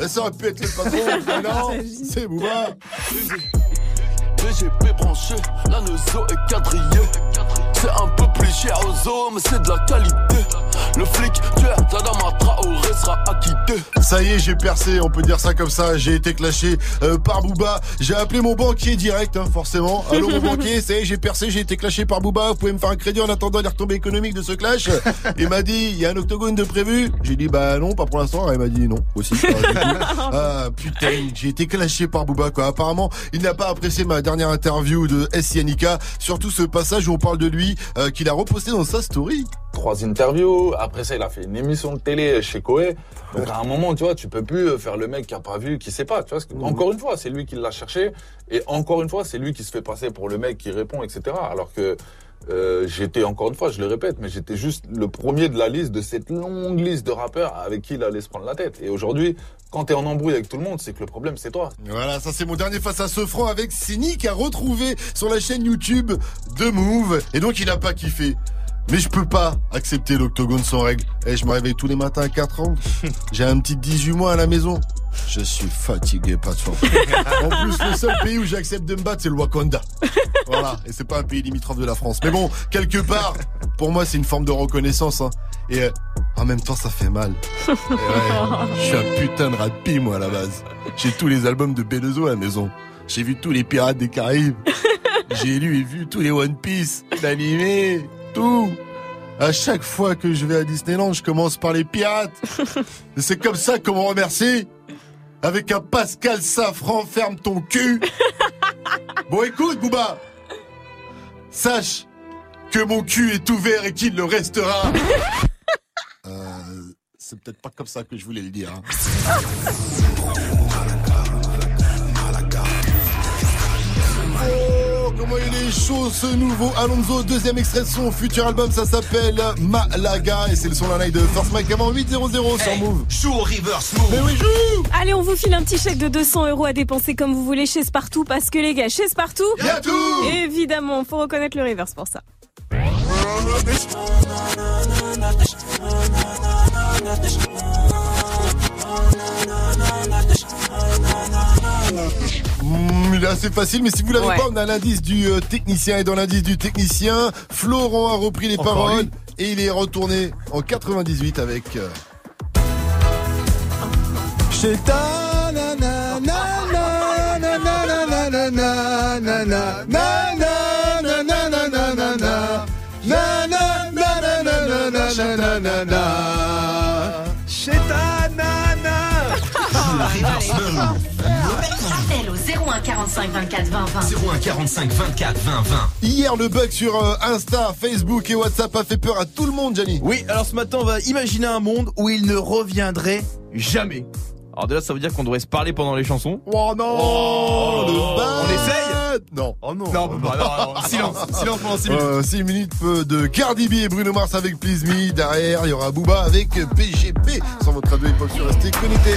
Eh, Ça aurait pu être le patron, mais non, c'est Booba. VGP branché, la Neuzo est quadrillée. C'est un peu plus cher aux mais c'est de la qualité. Le flic tueur d'Adama Traoré sera Ça y est, j'ai percé, on peut dire ça comme ça. J'ai été clashé euh, par Booba. J'ai appelé mon banquier direct, hein, forcément. Allô mon banquier, ça y est, j'ai percé, j'ai été clashé par Booba. Vous pouvez me faire un crédit en attendant les retombées économiques de ce clash Il m'a dit, il y a un octogone de prévu. J'ai dit, bah non, pas pour l'instant. Il m'a dit non aussi. Ah putain, j'ai été clashé par Booba quoi. Apparemment, il n'a pas apprécié ma dernière interview de S. Yannicka. Surtout ce passage où on parle de lui, euh, qu'il a reposté dans sa story. trois interviews. Après ça, il a fait une émission de télé chez Koé. Donc à un moment, tu vois, tu peux plus euh, faire le mec qui a pas vu, qui sait pas. Tu vois, parce que, encore une fois, c'est lui qui l'a cherché. Et encore une fois, c'est lui qui se fait passer pour le mec qui répond, etc. Alors que euh, j'étais, encore une fois, je le répète, mais j'étais juste le premier de la liste, de cette longue liste de rappeurs avec qui il allait se prendre la tête. Et aujourd'hui, quand t'es en embrouille avec tout le monde, c'est que le problème, c'est toi. Voilà, ça c'est mon dernier face à ce franc avec Sini qui a retrouvé sur la chaîne YouTube de Move. Et donc il a pas kiffé. Mais je peux pas accepter l'octogone sans règle. Et je me réveille tous les matins à 4 ans. J'ai un petit 18 mois à la maison. Je suis fatigué, patron. en plus, le seul pays où j'accepte de me battre, c'est le Wakanda. Voilà. Et c'est pas un pays limitrophe de la France. Mais bon, quelque part, pour moi, c'est une forme de reconnaissance. hein. Et euh, en même temps, ça fait mal. Je suis un putain de rat de pie, moi, à la base. J'ai tous les albums de Benezo à la maison. J'ai vu tous les Pirates des Caraïbes. J'ai lu et vu tous les One Piece, l'animé, tout. À chaque fois que je vais à Disneyland, je commence par les pirates. C'est comme ça qu'on me remercie. Avec un Pascal Safran, ferme ton cul. Bon, écoute, Booba. Sache que mon cul est ouvert et qu'il le restera. Euh, c'est peut-être pas comme ça que je voulais le dire. hein. Oh, comment il est chaud ce nouveau Alonso, deuxième extrait de son futur album, ça s'appelle Malaga et c'est le son d'un live de First Mike avant 800 sur Move. Joue au reverse move. Mais oui, joue Allez, on vous file un petit chèque de 200 euros à dépenser comme vous voulez chez Spartoo parce que les gars, chez Spartoo, Y a tout évidemment, faut reconnaître le reverse pour ça. Hmm, il est assez facile, mais si vous l'avez Ouais. pas, on a l'indice du euh, technicien et dans l'indice du technicien, Florent a repris les Encore paroles lui. et il est retourné en 98 avec. euh, Chez 01 45 24 20 20. 01 45 24 20 20. Hier, le bug sur euh, Insta, Facebook et WhatsApp a fait peur à tout le monde, Gianni. Oui, alors ce matin, on va imaginer un monde où il ne reviendrait jamais. Alors déjà, ça veut dire qu'on devrait se parler pendant les chansons. Oh non le On essaye Non. Oh non Non, bah, non, non, silence, silence pendant 6 minutes. Euh, 6 minutes de Cardi B et Bruno Mars avec Please Me. Derrière, il y aura Booba avec PGP. Sans votre radio hip-hop sur restez connectés.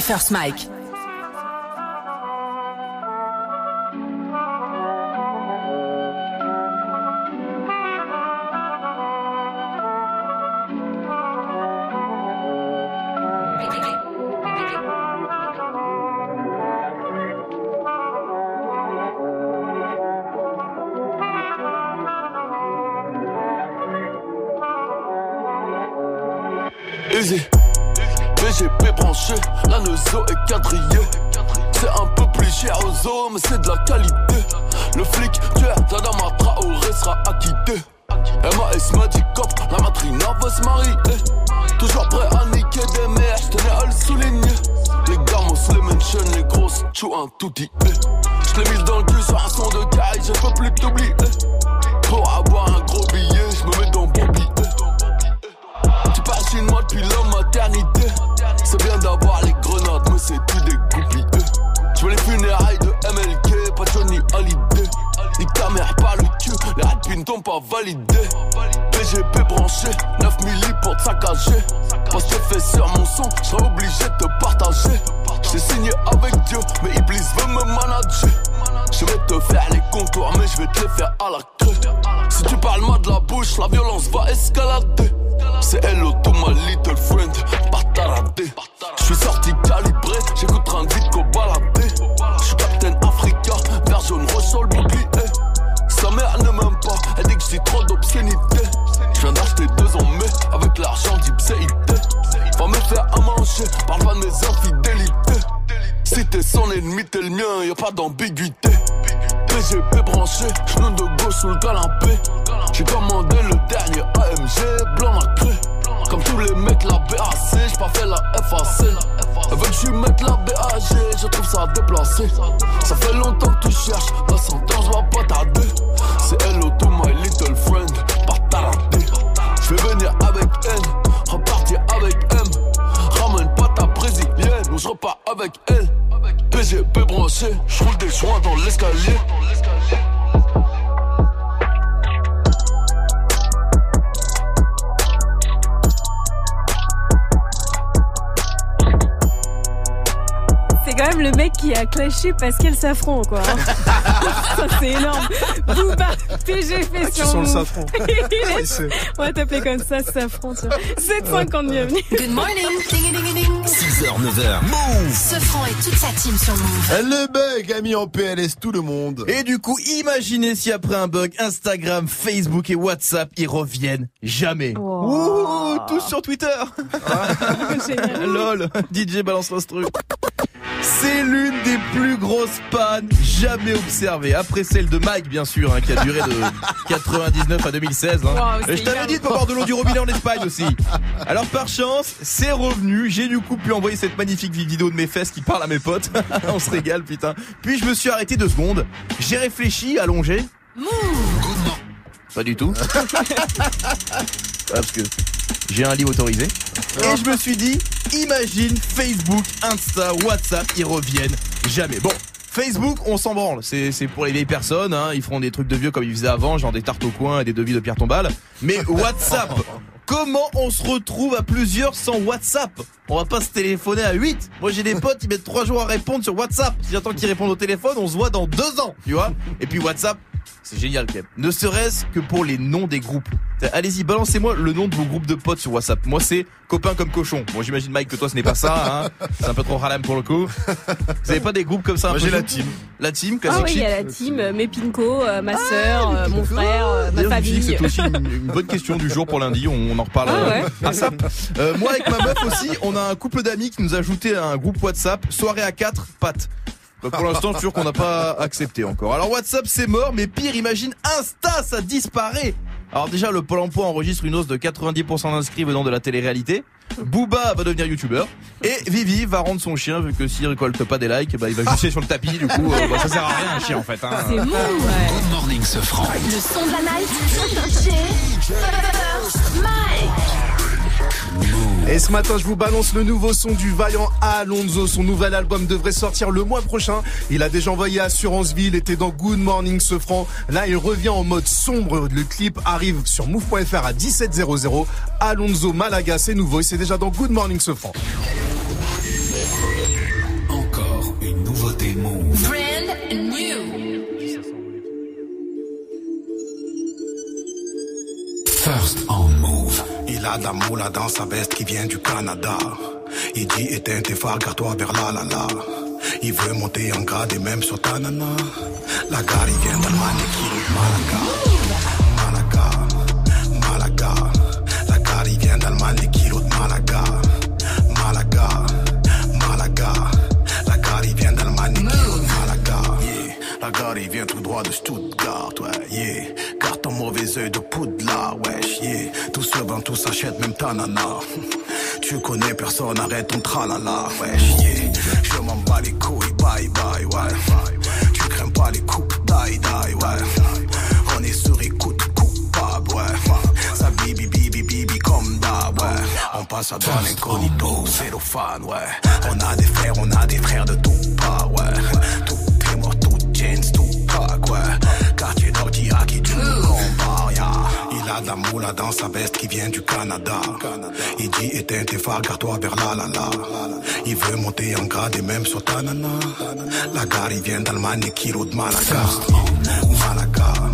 First Mike. safran, quoi. Hein. ça, c'est énorme. Booba, TGV ah, sur le safran. On va t'appeler comme ça, safran, tiens. 750, bienvenue. Good morning. 6h, 9h. Move. Safran et toute sa team sur Move. Le bug a mis en PLS tout le monde. Et du coup, imaginez si après un bug, Instagram, Facebook et WhatsApp, ils reviennent jamais. Wow. Ouh, tous sur Twitter. Ah. Lol, DJ balance l'instru. C'est l'une des plus grosses pannes jamais observées. Après celle de Mike, bien sûr, hein, qui a duré de 99 à 2016. Hein. Je t'avais dit de pas boire de l'eau du robinet en Espagne aussi. Alors par chance, c'est revenu. J'ai du coup pu envoyer cette magnifique vidéo de mes fesses qui parle à mes potes. On se régale, putain. Puis je me suis arrêté deux secondes. J'ai réfléchi, allongé. Move. Pas du tout. ah, parce que j'ai un livre autorisé. Et je me suis dit, imagine Facebook, Insta, WhatsApp, ils reviennent jamais. Bon, Facebook, on s'en branle. C'est pour les vieilles personnes. Hein. Ils feront des trucs de vieux comme ils faisaient avant, genre des tartes au coin et des devis de pierre tombale. Mais WhatsApp, comment on se retrouve à plusieurs sans WhatsApp? On va pas se téléphoner à 8. Moi, j'ai des potes, ils mettent 3 jours à répondre sur WhatsApp. Si j'attends qu'ils répondent au téléphone, on se voit dans 2 ans, tu vois. Et puis WhatsApp, c'est génial quand même. Ne serait-ce que pour les noms des groupes. Allez-y, balancez-moi le nom de vos groupes de potes sur WhatsApp. Moi c'est copain comme cochon. Bon j'imagine Mike que toi ce n'est pas ça, hein. C'est un peu trop haram pour le coup. Vous avez pas des groupes comme ça un Moi, j'ai la team. La team, Ah oui, il y a la team, euh, mes Pinko, euh, ma sœur, euh, mon frère, euh, ma D'ailleurs, je me dis que famille. C'est aussi une, une bonne question du jour pour lundi. On, on en reparle Ah euh, ouais. à ça. Euh, moi, avec ma meuf aussi, on a un couple d'amis qui nous a ajouté à un groupe WhatsApp. Soirée à 4, pâtes. Bah, pour l'instant, je suis sûr qu'on n'a pas accepté encore. Alors WhatsApp, c'est mort, mais pire, imagine Insta, ça disparaît. Alors déjà, le Pôle emploi enregistre une hausse de 90% d'inscrits venant de la télé-réalité. Booba va devenir youtubeur. Et Vivi va rendre son chien, vu que s'il récolte pas des likes, bah, il va juste sur le tapis. Du coup, euh, bah, ça sert à rien un chien en fait. Hein. C'est bon, ouais. Good morning, ce franc. Le son de la night. Et ce matin, je vous balance le nouveau son du vaillant Alonso. Son nouvel album devrait sortir le mois prochain. Il a déjà envoyé Assurance il était dans Good Morning ce franc. Là, il revient en mode sombre. Le clip arrive sur move.fr à 1700. Alonso Malaga, c'est nouveau et c'est déjà dans Good Morning ce franc. Encore une nouveauté Move. Brand new. First on Move. Il a de la dans sa veste qui vient du Canada. Il dit éteins tes phares, garde-toi vers la la la. Il veut monter en grade et même sur ta nana. La gare, il vient d'Allemagne qui Malaga. La gare, il vient tout droit de Stuttgart, ouais, yeah. Garde ton mauvais œil de poudre là, wesh, yeah. Tout se vend, tout s'achète, même ta nana. Tu connais personne, arrête ton tralala, wesh, yeah. Je m'en bats les couilles, bye bye, ouais. Tu crains pas les coups, die die, ouais. On est sur écoute coupable, ouais. Ça bibi bibi bibi comme d'hab, ouais. On passe à douane incognito, c'est fan, ouais. On a des frères, on a des frères de tout pas, ouais. Ouais. Quartier qui nous compares, yeah. Il a de la moula dans sa veste qui vient du Canada. Il dit éteins tes phares, garde-toi vers la la la. Il veut monter en grade et même sur ta nana. La gare, il vient d'Allemagne et qui de. Malaga, Malaga.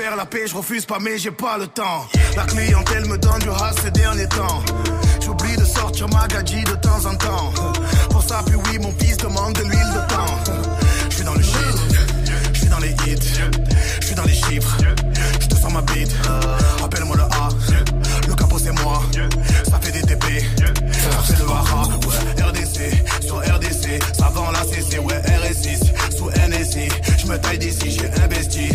Faire la paix, je refuse pas, mais j'ai pas le temps. La clientèle me donne du has ces derniers temps. J'oublie de sortir ma gadji de temps en temps. Pour ça, puis oui, mon fils demande de l'huile de temps. Je suis dans le shit, je suis dans les hits, je suis dans les chiffres. Je te sens ma bite, appelle-moi le A. Le capot, c'est moi, ça fait des TP. C'est le hara, ouais, RDC, sur RDC, ça vend la CC, ouais, RS6, sous NSI. Je me taille d'ici, j'ai investi.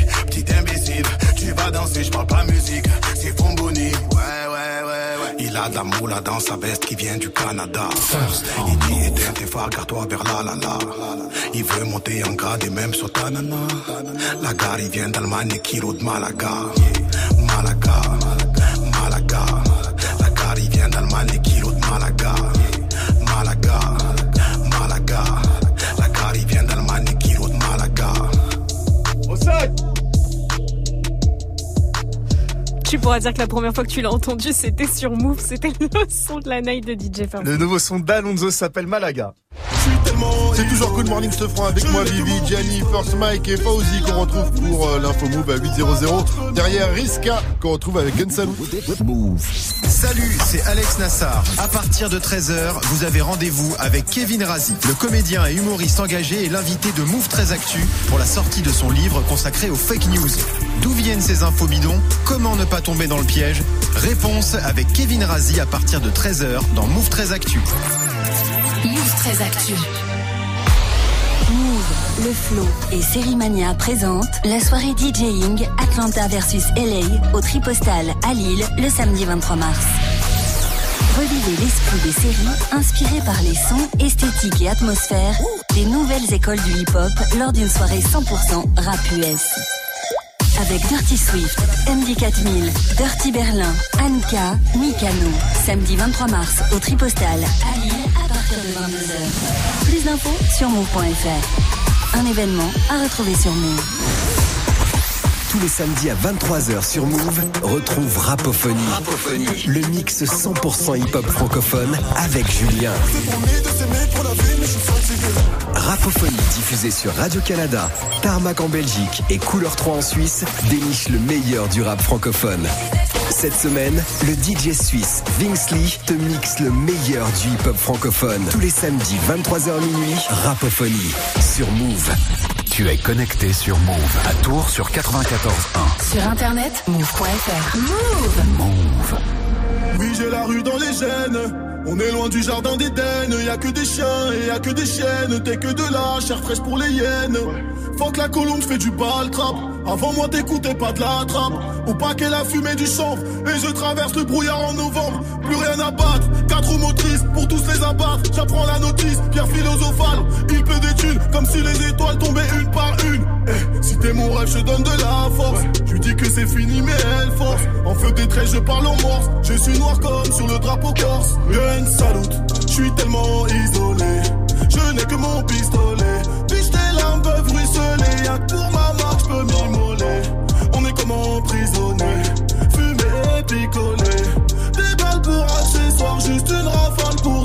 Danser, je parle pas musique, c'est Fomboni, ouais, ouais, ouais, ouais. Il a de la moula dans sa veste qui vient du Canada. Il dit éteins tes phares, garde-toi vers la la la. Il veut monter en grade et même sur ta nana. La gare, il vient d'Allemagne et de Malaga. Malaga, Malaga. La gare, il vient d'Allemagne et qui roule de Malaga. Malaga, Malaga. La gare, il vient d'Allemagne et qui roule de Malaga. Au sac Tu pourras dire que la première fois que tu l'as entendu, c'était sur Move, c'était le son de la night de DJ Farm. Le nouveau son d'Alonso s'appelle Malaga. C'est toujours Good Morning ce franc avec moi, Vivi, Gianni, First Mike et Fauzi qu'on retrouve pour euh, l'info Move à 8.00. Derrière Riska qu'on retrouve avec Gunsalou. Salut, c'est Alex Nassar. À partir de 13h, vous avez rendez-vous avec Kevin Razi, le comédien et humoriste engagé et l'invité de Move 13 Actu pour la sortie de son livre consacré aux fake news. D'où viennent ces infos bidons? Comment ne pas tomber dans le piège? Réponse avec Kevin Razi à partir de 13h dans Move 13 Actu. Move 13 Actu. Move, le flow et Sérimania présentent la soirée DJing Atlanta versus LA au Tripostal à Lille le samedi 23 mars. Revivez l'esprit des séries inspirées par les sons, esthétiques et atmosphères des nouvelles écoles du hip-hop lors d'une soirée 100% rap US. avec Dirty Swift, MD4000, Dirty Berlin, Anka, Mikano. Samedi 23 mars au Tripostal à Lille partir de 22h. Plus d'infos sur move.fr. Un événement à retrouver sur Move. Tous les samedis à 23h sur Move, retrouve Rapophonie. Le mix 100% hip-hop francophone avec Julien. Rapophonie diffusée sur Radio-Canada, Tarmac en Belgique et Couleur 3 en Suisse déniche le meilleur du rap francophone. Cette semaine, le DJ suisse Vince Lee te mixe le meilleur du hip-hop francophone. Tous les samedis 23h minuit, Rapophonie sur Move. Tu es connecté sur Move à Tours sur 94.1. Sur internet, move.fr. Move Move. Oui, j'ai la rue dans les gènes. On est loin du jardin d'Éden, y a que des chiens et y a que des chiennes. T'es que de la chair fraîche pour les hyènes. Faut que la colombe fait du bal trap. Avant moi t'écoutais pas de la trappe. Au paquet la fumée du chanvre. Et je traverse le brouillard en novembre. Plus rien à battre. Quatre roues motrices pour tous les abattre. J'apprends la notice, pierre philosophale. Il peut des thunes comme si les étoiles tombaient une par une. Eh, si t'es mon rêve, je donne de la force. Je lui dis que c'est fini, mais elle force. En feu des traits, je parle en morse. Je suis noir comme sur le drapeau corse. Je suis tellement isolé. Je n'ai que mon pistolet. Biche tes larmes peuvent ruisseler. Y'a que pour ma marque, je peux m'immoler. On est comme emprisonné. Fumé, picolé. Des balles pour accessoires, juste une rafale pour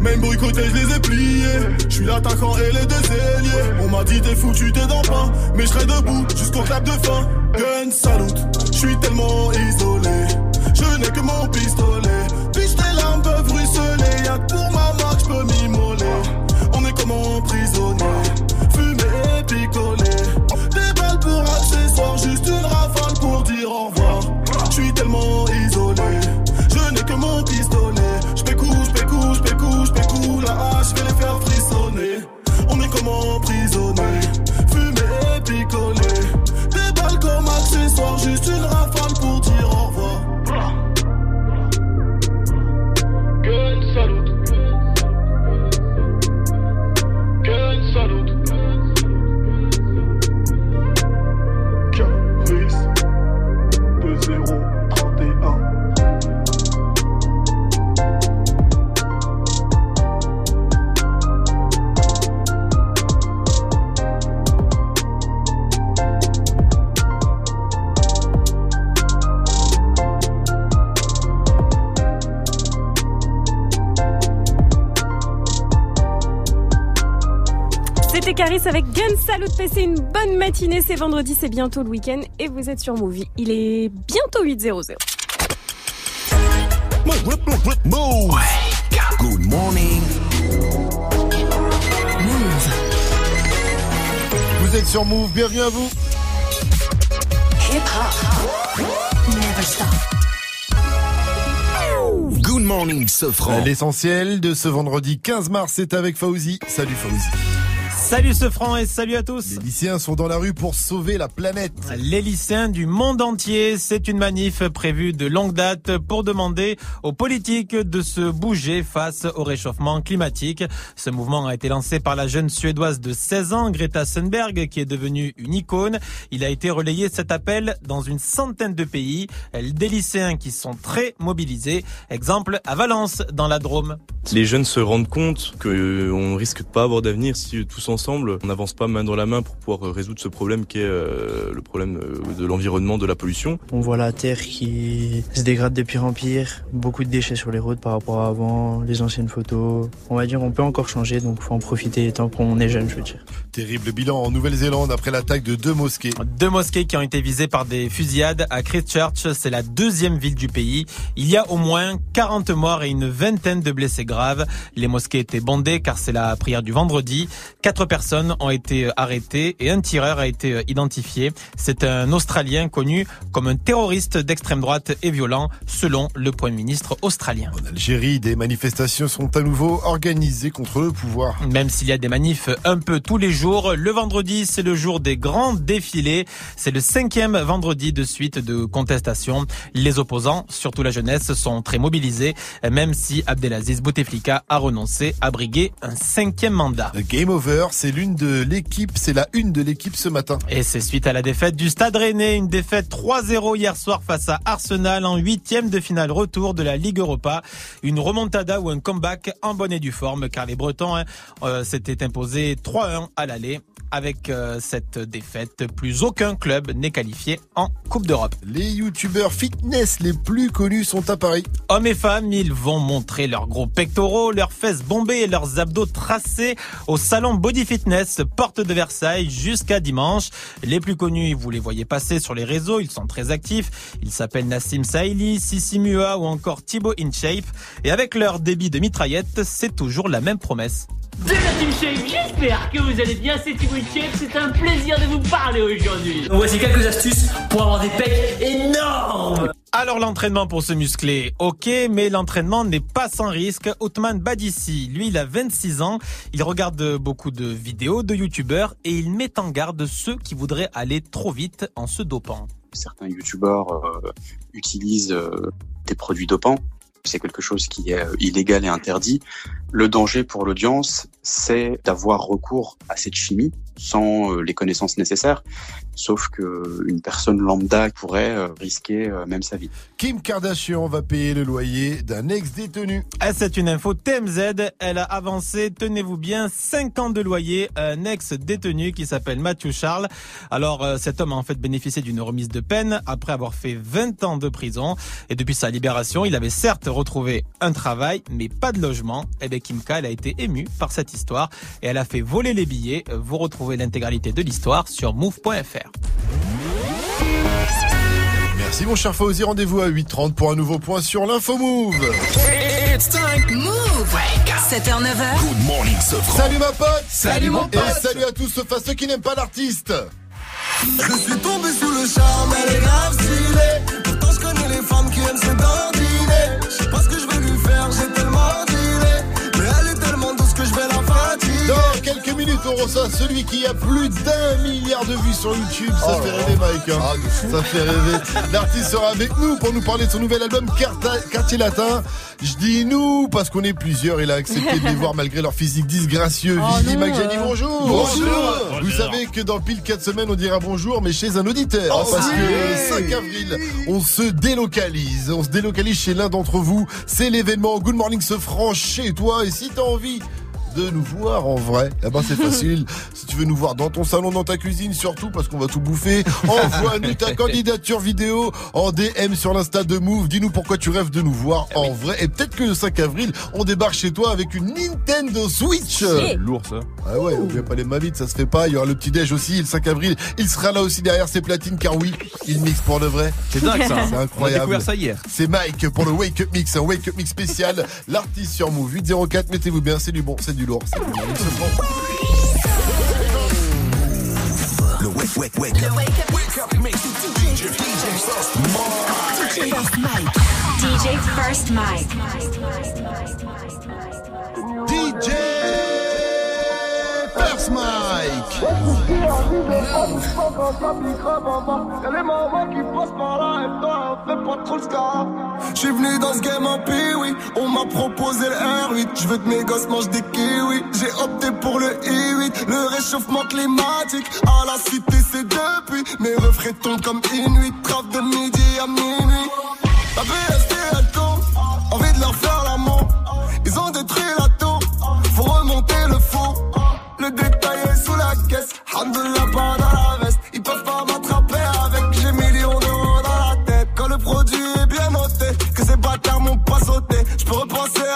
Même boycotté, je les ai pliés. Je suis l'attaquant et les deux ailiers. On m'a dit t'es foutu, t'es dans pain. Mais je serai debout jusqu'au clap de fin. Gun salute, je suis tellement isolé. Je n'ai que mon pistolet. Biche tes larmes peuvent ruisseler. Y'a que pour ma marque, je m'immoler. On est comme emprisonné. Je vais les faire frissonner. On est comme emprisonné. Caris avec Gun Salut. Passez une bonne matinée. C'est vendredi, c'est bientôt le week-end et vous êtes sur Movie. Il est bientôt 8.00. Move. Good morning. Vous êtes sur Move, bienvenue à vous. Hip hop. Never stop. Good morning, Sofran. L'essentiel de ce vendredi 15 mars, c'est avec Fauzi. Salut Fauzi. Salut ce franc et salut à tous. Les lycéens sont dans la rue pour sauver la planète. Les lycéens du monde entier, c'est une manif prévue de longue date pour demander aux politiques de se bouger face au réchauffement climatique. Ce mouvement a été lancé par la jeune suédoise de 16 ans, Greta Thunberg, qui est devenue une icône. Il a été relayé cet appel dans une centaine de pays. Des lycéens qui sont très mobilisés. Exemple à Valence, dans la Drôme. les jeunes se rendent compte qu'on risque de pas avoir d'avenir si tous ensemble on n'avance pas main dans la main pour pouvoir résoudre ce problème qui est euh, le problème euh, de l'environnement, de la pollution. On voit la terre qui se dégrade de pire en pire, beaucoup de déchets sur les routes par rapport à avant, les anciennes photos. On va dire on peut encore changer donc faut en profiter tant qu'on est jeune, je veux dire. Terrible bilan en Nouvelle-Zélande après l'attaque de deux mosquées. Deux mosquées qui ont été visées par des fusillades à Christchurch, c'est la deuxième ville du pays. Il y a au moins 40 morts et une vingtaine de blessés graves. Les mosquées étaient bondées car c'est la prière du vendredi. Quatre personnes ont été arrêtées et un tireur a été identifié. C'est un Australien connu comme un terroriste d'extrême droite et violent, selon le Premier ministre australien. En Algérie, des manifestations sont à nouveau organisées contre le pouvoir. Même s'il y a des manifs un peu tous les jours, le vendredi, c'est le jour des grands défilés. C'est le cinquième vendredi de suite de contestation. Les opposants, surtout la jeunesse, sont très mobilisés, même si Abdelaziz Bouteflika a renoncé à briguer un cinquième mandat. Game over, c'est l'une de l'équipe, c'est la une de l'équipe ce matin. Et c'est suite à la défaite du Stade Rennais, une défaite 3-0 hier soir face à Arsenal en huitième de finale retour de la Ligue Europa. Une remontada ou un comeback en bonne et due forme car les Bretons hein, euh, s'étaient imposés 3-1 à l'aller. Avec euh, cette défaite, plus aucun club n'est qualifié en Coupe d'Europe. Les youtubeurs fitness les plus connus sont à Paris. Hommes et femmes, ils vont montrer leurs gros pectoraux, leurs fesses bombées et leurs abdos tracés au salon Body Fitness, porte de Versailles, jusqu'à dimanche. Les plus connus, vous les voyez passer sur les réseaux, ils sont très actifs. Ils s'appellent Nassim Saïli, Sissi Mua ou encore Thibaut InShape. Et avec leur débit de mitraillette, c'est toujours la même promesse. De la Team Shape, j'espère que vous allez bien, c'est Thibaut Shape, c'est un plaisir de vous parler aujourd'hui. Donc voici quelques astuces pour avoir des pecs énormes. Alors l'entraînement pour se muscler, ok, mais l'entraînement n'est pas sans risque. Othman Badissi, lui, il a 26 ans, il regarde beaucoup de vidéos de youtubeurs et il met en garde ceux qui voudraient aller trop vite en se dopant. Certains youtubeurs euh, utilisent euh, des produits dopants. C'est quelque chose qui est euh, illégal et interdit. Le danger pour l'audience, c'est d'avoir recours à cette chimie sans euh, les connaissances nécessaires. Sauf que une personne lambda pourrait euh, risquer euh, même sa vie. Kim Kardashian va payer le loyer d'un ex-détenu. Ah, c'est une info TMZ. Elle a avancé, tenez-vous bien, 5 ans de loyer à un ex-détenu qui s'appelle Matthew Charles. Alors, euh, cet homme a en fait bénéficié d'une remise de peine après avoir fait 20 ans de prison. Et depuis sa libération, il avait certes retrouvé un travail, mais pas de logement. Et bien, Kim K, elle a été émue par cette histoire et elle a fait voler les billets. Vous retrouvez l'intégralité de l'histoire sur move.fr. Merci mon cher Fauzi, rendez-vous à 8h30 pour un nouveau point sur l'info Move. Move 7h, 9h. Good morning, Sofran. Salut ma pote Salut, mon pote. Et salut à tous sauf à ceux qui n'aiment pas l'artiste Je suis tombé sous le charme, elle est grave stylée. Pourtant, je connais les femmes qui aiment se dandiner. Quelques minutes, on reçoit celui qui a plus d'un milliard de vues sur YouTube. Ça Oh fait rêver. Mike. hein. Ah. Ça fait rêver. L'artiste sera avec nous pour nous parler de son nouvel album Quartier Latin. Je dis nous parce qu'on est plusieurs. Il a accepté de les voir malgré leur physique disgracieux. Oh Vivi. Maggiani, bonjour. Bonjour. Vous savez que dans pile 4 semaines, on dira bonjour, mais chez un auditeur. Oh, parce oui. que le 5 avril, on se délocalise. On se délocalise chez l'un d'entre vous. C'est l'événement Good Morning se franc chez toi. Et si t'as envie de nous voir en vrai, eh ben c'est facile. si tu veux nous voir dans ton salon, dans ta cuisine, surtout parce qu'on va tout bouffer, envoie-nous ta candidature vidéo en DM sur l'insta de Move. Dis-nous pourquoi tu rêves de nous voir en vrai. Et peut-être que le 5 avril, on débarque chez toi avec une Nintendo Switch. C'est lourd ça. Ah ouais, oubliez pas les mavites, ça se fait pas. Il y aura le petit déj aussi, le 5 avril. Il sera là aussi derrière ses platines, car oui, il mixe pour de vrai. C'est dingue, ça. C'est On a incroyable. découvert ça hier. C'est Mike pour le Wake Up Mix, un Wake Up Mix spécial. L'artiste sur Move 804, mettez-vous bien, c'est du bon, c'est du lourd. c'est du lourd. Il. Le wake, wake, wake. Le wake up, wake up, mix. DJ, DJ First Mike. DJ First Mike. DJ First Mike. Y'a le scar. J'suis venu dans ce game en oui on m'a proposé le R8. J'veux que mes gosses mangent des kiwis. J'ai opté pour le I8, le réchauffement climatique. À la cité, c'est depuis. Mes refrains tombent comme Inuit. Trave de midi à minuit. La Le détail est sous la caisse. Alhamdoulilah, pas dans la veste. Ils peuvent pas m'attraper avec. J'ai millions d'euros dans la tête. Quand le produit est bien noté, que ces bâtards m'ont pas sauté. Je peux repenser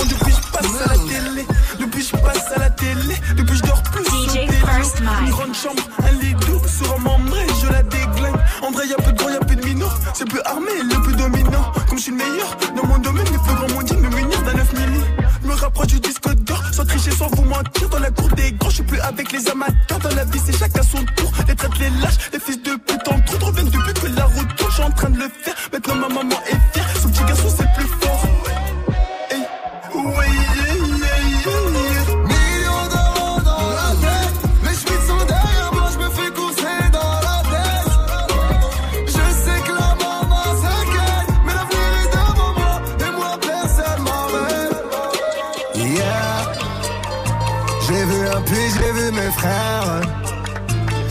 depuis je passe à la télé. Depuis je passe à la télé. Depuis je dors plus. DJ First Une grande chambre, un lit double. Sur un membre, je la déglingue. En vrai, y'a plus de grand, y'a plus de minot. C'est plus armé, le plus dominant. Comme je suis le meilleur dans mon domaine, les plus grands m'ont dit me munir d'un 9 milli. Me rapproche du disque d'or, sans tricher, sans vous mentir. Dans la cour des grands, je suis plus avec les amateurs. Dans la vie, c'est chacun son tour. Les traites, les lâches, les fils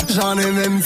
J'en ai même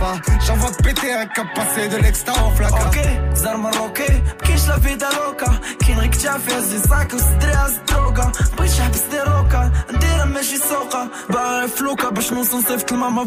pas. J'envoie péter un cap passé de l'extra en flaca. Ok, zar la vida loca. Droga. Bish habs de roca, dira meshi soca. Bah, fluka, bash non son sef, tlma ma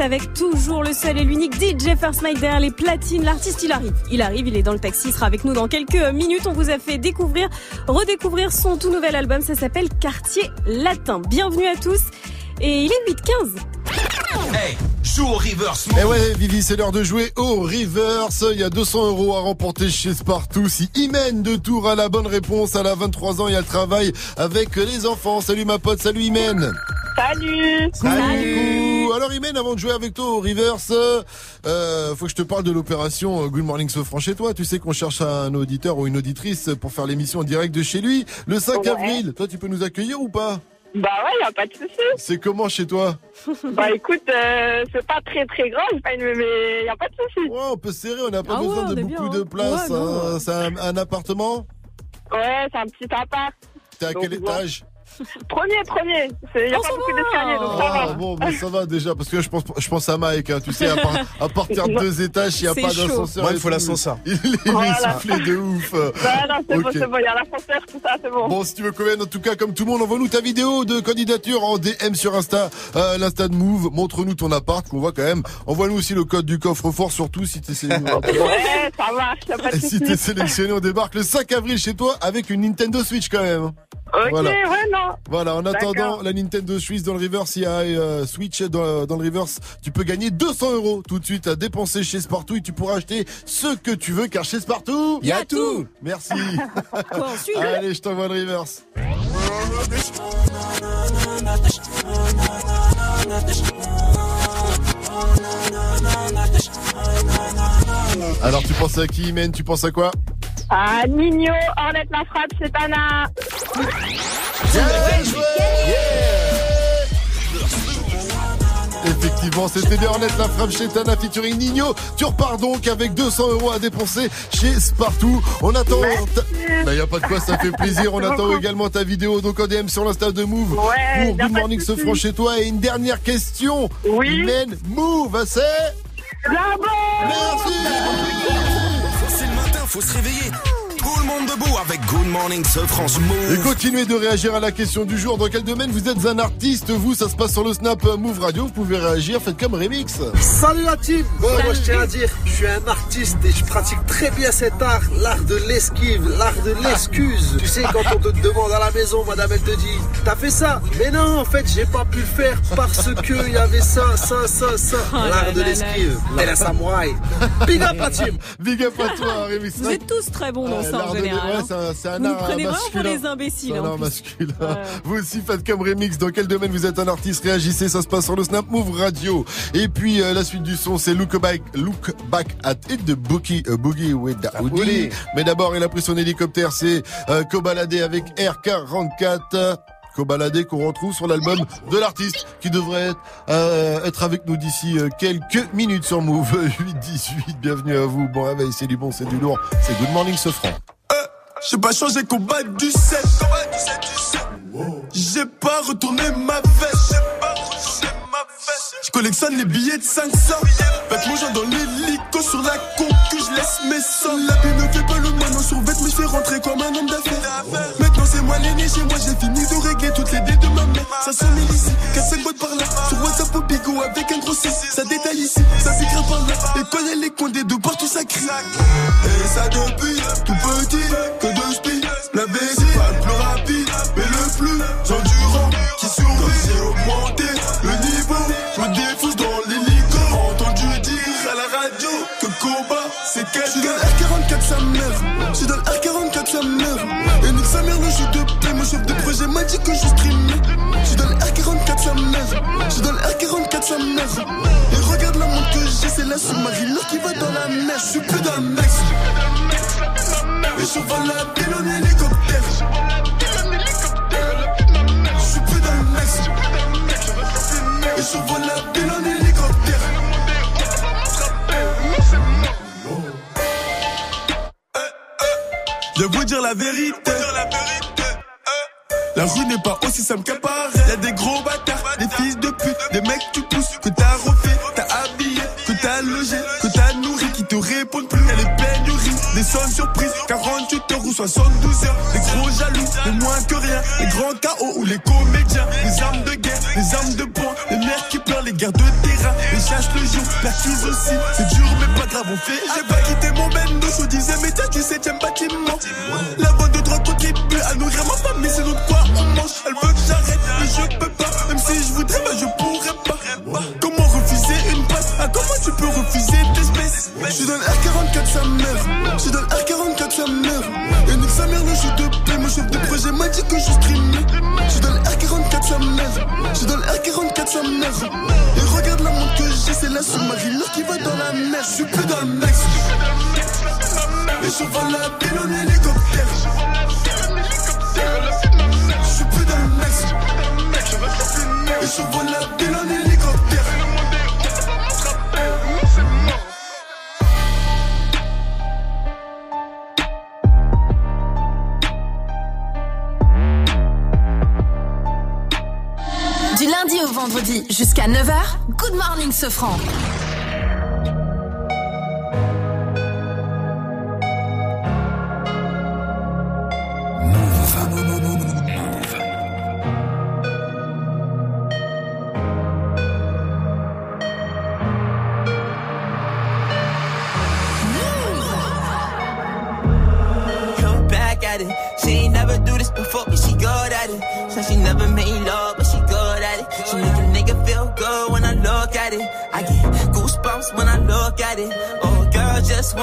Avec toujours le seul et l'unique DJ First Night derrière les platines. L'artiste, il arrive. Il arrive, il est dans le taxi, il sera avec nous dans quelques minutes. On vous a fait découvrir, redécouvrir son tout nouvel album. Ça s'appelle Quartier Latin. Bienvenue à tous. Et il est 8-15. Hey, joue au reverse. Eh ouais, Vivi, c'est l'heure de jouer au reverse. Il y a 200 euros à remporter chez Spartoo. Si Imen de Tours a la bonne réponse, à la 23 ans, il y a le travail avec les enfants. Salut ma pote, salut Imen. Salut. salut. Alors Imen, avant de jouer avec toi au reverse, euh, faut que je te parle de l'opération Good Morning Sofran chez toi. Tu sais qu'on cherche un auditeur ou une auditrice pour faire l'émission en direct de chez lui le 5 Ouais. avril. Toi, tu peux nous accueillir ou pas? Bah ouais, y a pas de souci. C'est comment chez toi? Bah écoute, euh, c'est pas très très grand, mais y a pas de souci. Ouais, on peut se serrer, on n'a pas Ah besoin ouais, de beaucoup bien, de hein. place. Ouais, hein. C'est un, un appartement? Ouais, c'est un petit appart. T'es à Donc, quel étage? Premier, premier. C'est- Y a pas beaucoup d'escaliers, donc ça Ah, va. bon, mais ça va déjà, parce que je pense, je pense à Mike, hein, tu sais, à, part- à partir de deux étages, il n'y a pas d'ascenseur. Moi, il et faut l'ascenseur. Il, il est Voilà. soufflé de ouf. Bah non, c'est bon, c'est bon, y a l'ascenseur, tout ça, c'est bon. Bon, si tu veux même, en tout cas, comme tout le monde, envoie-nous ta vidéo de candidature en DM sur Insta, euh, l'Insta de Move. Montre-nous ton appart, qu'on voit quand même. Envoie-nous aussi le code du coffre-fort, surtout si t'es sélectionné. Ouais, ça marche, pas de si souci. t'es sélectionné, on débarque le 5 avril chez toi avec une Nintendo Switch quand même. Ok, Voilà. ouais, non. Voilà, en attendant la Nintendo Switch dans le reverse, il y a euh, Switch dans, dans le reverse. Tu peux gagner 200 euros tout de suite à dépenser chez Spartoo et tu pourras acheter ce que tu veux car chez Spartoo, Y a tout. Merci. Quoi, ensuite Allez, je t'envoie le reverse. Alors, tu penses à qui, Imen? Tu penses à quoi? Ah, Nino, Ornette la frappe, c'est Tana. Effectivement, c'était bien Ornette la frappe chez Tana featuring Nino. Tu repars donc avec 200 euros à dépenser chez Spartoo. On attend. ta- Bah, y a pas de quoi, ça fait plaisir. On attend beaucoup. également ta vidéo donc en DM sur l'Insta de Move Ouais, pour Good Morning souci. Sofran chez toi. Et une dernière question. Oui. Move, c'est Là-bas Merci. Faut se réveiller. Tout le monde debout avec Good Morning ce France Et Move. continuez de réagir à la question du jour. Dans quel domaine vous êtes un artiste Vous, ça se passe sur le Snap Move Radio. Vous pouvez réagir. Faites comme Remix. Salut la team Bon, moi je tiens à dire, je suis un artiste et je pratique très bien cet art, l'art de l'esquive, l'art de l'excuse. Tu sais, quand on te demande à la maison, madame, elle te dit, t'as fait ça Mais non, en fait, j'ai pas pu le faire parce que il y avait ça, ça, ça, ça. Oh l'art de l'esquive, et la samouraï. Big up la team Big up à toi, Remix. Vous êtes tous très bons dans ça en général. C'est un- art prenez vraiment pour masculin. des imbéciles. Un art masculin. Ouais. Vous aussi faites comme remix. Dans quel domaine vous êtes un artiste Réagissez, ça se passe sur le Snap Move Radio. Et puis euh, la suite du son, c'est Look Back, Look Back at It de Boogie, euh, Boogie with the Hoodie. Hoodie. Mais d'abord, il a pris son hélicoptère, c'est euh, Cobaladé avec R44. Cobaladé qu'on retrouve sur l'album de l'artiste qui devrait être, euh, être avec nous d'ici euh, quelques minutes sur Move 8-18. Bienvenue à vous. Bon réveil, c'est du bon, c'est du lourd. C'est Good Morning Sofran. J'ai pas changé combat du 7. J'ai pas retourné ma veste. Je collectionne les billets de 500. Avec mon genre dans l'hélico sur la concu, je laisse mes sangs. La ne fait pas le moineau sur vête, mais je fais rentrer comme un homme d'affaires. Maintenant c'est moi l'aîné chez moi, j'ai fini de régler toutes les dettes de ma mère. Ça sonne ici, 4-5 boîtes par là. Sur WhatsApp au bigot avec un gros 6. Ça détaille ici, ça piquera par là. Et connaît les coins des deux partout ça crie. Et ça depuis tout petit, que de speed. La vessie, pas le plus rapide, R44 sa mère. Et regarde la montre que j'ai, c'est la sous-marine qui va dans la mer. Je suis plus d'un mec. Et je vole la ville en. Je suis plus d'un mec. Et je vole la ville en hélicoptère. Je vous dire la vérité. La rue n'est pas aussi simple qu'elle paraît. Y'a des gros bâtards, des fils de pute, des mecs que ou les comédiens, les armes de guerre, les armes de poing, les mères qui pleurent, les guerres de terrain, les chasses le jour, la crise aussi. C'est dur mais pas grave, on fait. J'ai pas quitté mon bendo, je disais mais t'as du 7ème bâtiment. Regarde sa mère. Et regarde la montre que j'ai, c'est la sous-marine qui va dans la mer. Je suis plus dans le max. Et je vole la ville en hélicoptère. Je suis plus dans le max. Et je vole la ville en hélicoptère. Jusqu'à 9h, Good Morning Sofran.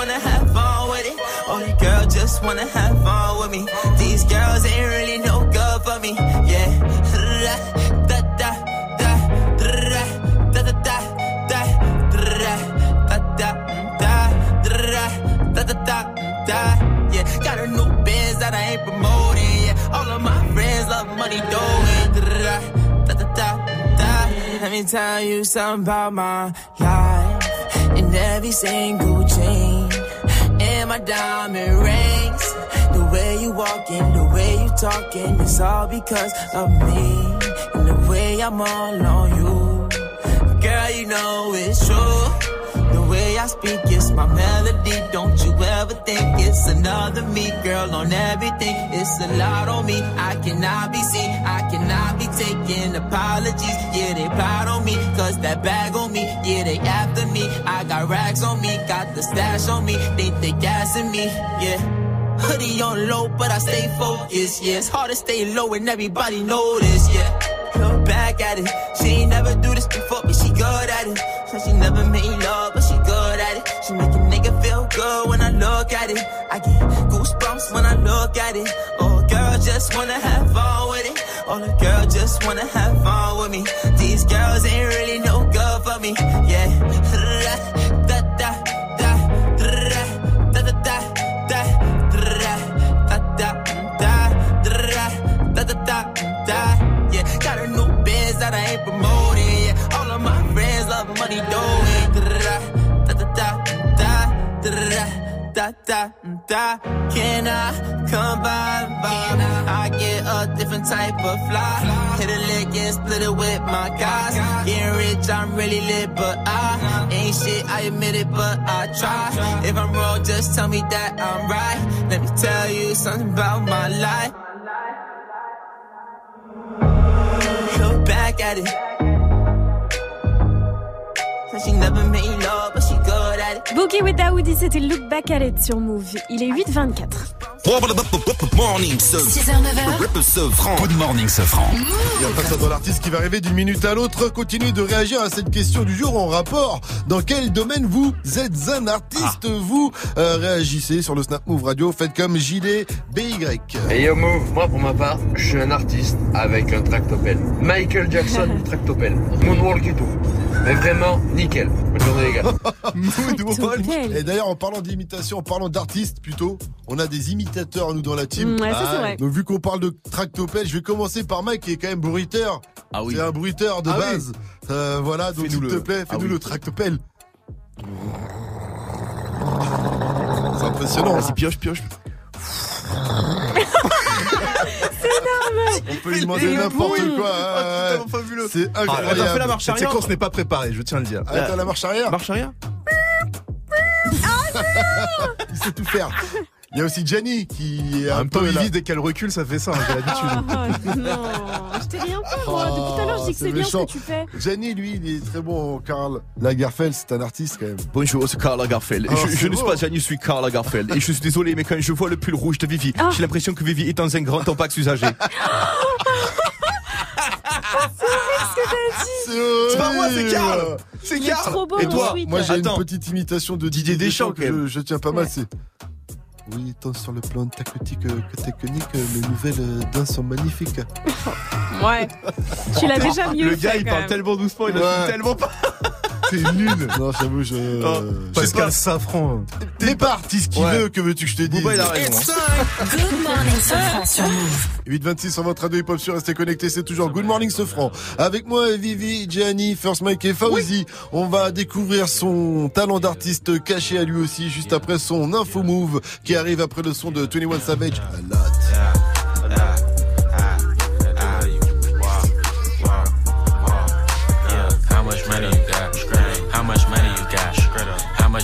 Wanna have fun with it. Oh, the girl just wanna have fun with me. These girls ain't really no good for me. Yeah. Da da da da da da da da da da da da da da yeah. Got a new that I ain't promoting, yeah. All of my friends love money doing, da da da da da. Let me tell you something about my life. In every single chain, in my diamond rings. The way you walking, the way you talking, it's all because of me. And the way I'm all on you. Girl, you know it's true. The way I speak is my melody. Don't you ever think it's another me, girl, on everything. It's a lot on me. I cannot be seen. I cannot be taking apologies. Yeah, they proud on me. Cause that bag on me. Yeah, they after me. I got rags on me. The stash on me. They think they gassing me. Yeah. Hoodie on low, but I stay focused. Yeah, it's hard to stay low and everybody this. Yeah. Look back at it. She ain't never do this before, but she good at it. Said she never made love, but she good at it. She make a nigga feel good when I look at it. I get goosebumps when I look at it. Oh, girl, just wanna have fun with it. All the girl just wanna have fun with me. These girls ain't really no good for me. Yeah. money doing. Can I come by? by? I get a different type of fly. Hit a lick and split it with my guys. Getting rich, I'm really lit, but I ain't shit. I admit it, but I try. If I'm wrong, just tell me that I'm right. Let me tell you something about my life. Look back at it. Boogie with Daoudi, c'était Look Back at It sur Move. Il est 8h24. Morning, Sofran. Good morning, Sofran. Il y a pas ça dans l'artiste qui va arriver d'une minute à l'autre. Continuez de réagir à cette question du jour en rapport. Dans quel domaine vous êtes un artiste Vous? Euh, réagissez sur le Snap Move Radio. Faites comme JD BY. Et yo Move, moi pour ma part, je suis un artiste avec un tractopelle. Michael Jackson du tractopelle. Moonwalk et tout. Mais vraiment, nickel. Bonne journée les gars. Et d'ailleurs, en parlant d'imitation, en parlant d'artistes plutôt, on a des imitateurs nous dans la team. Mm, ouais, ça, c'est vrai. Donc vu qu'on parle de tractopelle, je vais commencer par Mike qui est quand même bruiteur. Ah oui. C'est un bruiteur de Ah oui. base. Euh, voilà, donc s'il te le- plaît, Ah fais-nous oui. le tractopelle. C'est impressionnant. Vas-y, pioche, pioche. C'est énorme On peut lui demander n'importe quoi. Ah, ouais, putain, fabuleux. C'est Ah, incroyable. t'as fait la marche Cette arrière séquence n'est pas préparée, je tiens à le dire. Ah, t'as la marche arrière Marche arrière Il sait tout faire. Il y a aussi Jenny qui est En un même temps, peu là. Vivi, dès qu'elle recule, ça fait ça, hein, j'ai l'habitude. Oh, non, je t'ai rien fait moi. Depuis tout à l'heure, je dis que c'est bien ce méchant. que tu fais. Jenny, lui, il est très bon. Karl Lagerfeld, c'est un artiste quand même. Bonjour, c'est Karl Lagerfeld. Ah, je ne suis pas Gianni, je suis Karl Lagerfeld. Et je suis désolé, mais quand je vois le pull rouge de Vivi, Ah. j'ai l'impression que Vivi est dans un grand tampax usagé. ce que t'as dit. C'est pas moi, c'est. Karl C'est Karl trop beau, Et toi, moi j'ai une petite imitation de Didier Deschamps, Deschamps que je, je tiens pas mal, c'est Oui, tant sur le plan tactique que technique, les nouvelles euh, danses sont magnifiques. Ouais. Tu l'as déjà mieux Le gars, il parle même. tellement doucement, il Ouais. assume tellement pas. C'est nul. Non, j'avoue, je. Je sais Pascal pas. Safran. Mais pas artiste qui Ouais. veut, que veux-tu que je te dise Booba, il a raison. hein. Good morning, Sofran sur Move. 826 sur votre radio hip-hop sur Restez connectés, c'est toujours Good Morning Sofran. Avec moi, Vivi, Gianni, First Mike et Fauzi. On va découvrir son talent d'artiste caché à lui aussi, juste après son info move qui arrive après le son de 21 Savage. A lot.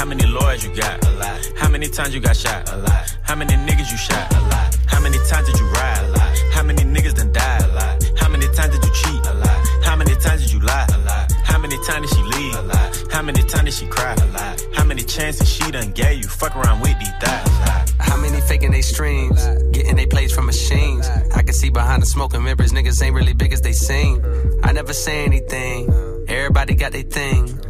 How many lawyers you got? A lot. How many times you got shot? A lot. How many niggas you shot? A lot. How many times did you ride? A lot. How many niggas done died? A lot. How many times did you cheat? A lot. How many times did you lie? A lot. How many times did she leave? A lot. How many times did she cry? A lot. How many chances she done gave you? Fuck around with these thighs. How many faking they streams? Getting they plays from machines. I can see behind the smoking mirrors, niggas ain't really big as they seem. I never say anything. Everybody got their thing.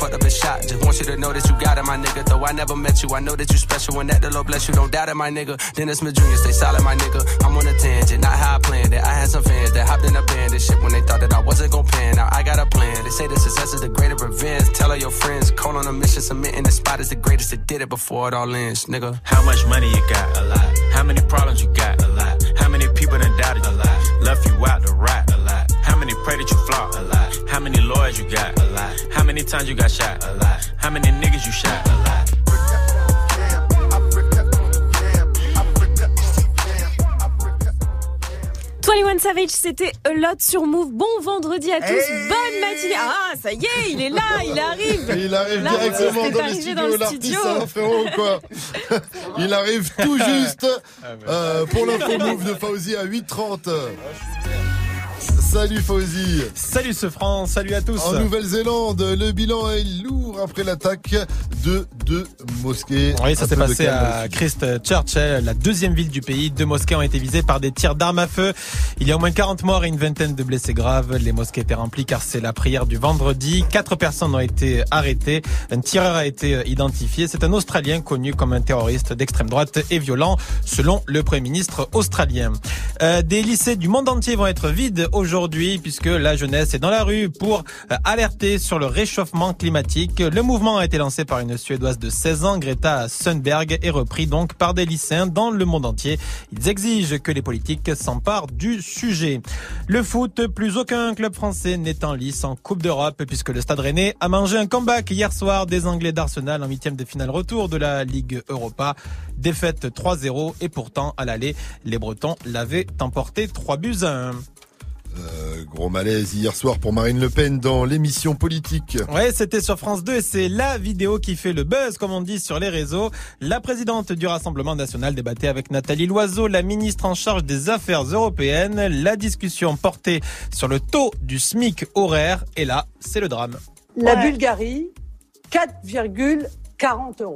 fucked up his shot. Just want you to know that you got it, my nigga. Though I never met you, I know that you special and that the Lord bless you. Don't doubt it, my nigga. Dennis Smith Jr., stay solid, my nigga. I'm on a tangent, not how I planned it. I had some fans that hopped in a band and shit when they thought that I wasn't gon' pan. Now I got a plan. They say the success is the greater revenge. Tell all your friends, call on a mission, submitting the spot is the greatest that did it before it all ends, nigga. How much money you got? A lot. How many problems you got? A lot. How many people done doubted? A lot. Left you out to rot? A lot. How many pray that you flop? A lot. How many lawyers you got? A lot. How many times you got shot? A lot. How many niggas you shot? A lot. 21 Savage, c'était A Lot sur Move. Bon vendredi à tous, bonne matinée. Ah, ça y est, il est là, il arrive. Il arrive directement dans les dans le l'artiste, studio. frérot quoi Il arrive tout juste euh, pour l'info move de Fauzi à 8h30. Salut Fauzi. Salut ce franc, salut à tous. En Nouvelle-Zélande, le bilan est lourd après l'attaque de deux mosquées. Oui, ça s'est passé à Christchurch, la deuxième ville du pays. Deux mosquées ont été visées par des tirs d'armes à feu. Il y a au moins 40 morts et une vingtaine de blessés graves. Les mosquées étaient remplies car c'est la prière du vendredi. Quatre personnes ont été arrêtées. Un tireur a été identifié. C'est un Australien connu comme un terroriste d'extrême droite et violent, selon le Premier ministre australien. Euh, des lycées du monde entier vont être vides aujourd'hui puisque la jeunesse est dans la rue pour euh, alerter sur le réchauffement climatique. Le mouvement a été lancé par une Suédoise de 16 ans, Greta Thunberg, est repris donc par des lycéens dans le monde entier. Ils exigent que les politiques s'emparent du sujet. Le foot, plus aucun club français n'est en lice en Coupe d'Europe puisque le Stade Rennais a mangé un comeback hier soir des Anglais d'Arsenal en huitième de finale retour de la Ligue Europa. Défaite 3-0 et pourtant à l'aller, les Bretons l'avaient emporté 3 buts à 1. Gros malaise hier soir pour Marine Le Pen dans l'émission politique. Ouais, c'était sur France 2 et c'est la vidéo qui fait le buzz, comme on dit sur les réseaux. La présidente du Rassemblement national débattait avec Nathalie Loiseau, la ministre en charge des affaires européennes. La discussion portait sur le taux du SMIC horaire et là, c'est le drame. La Bulgarie, 4,40 euros.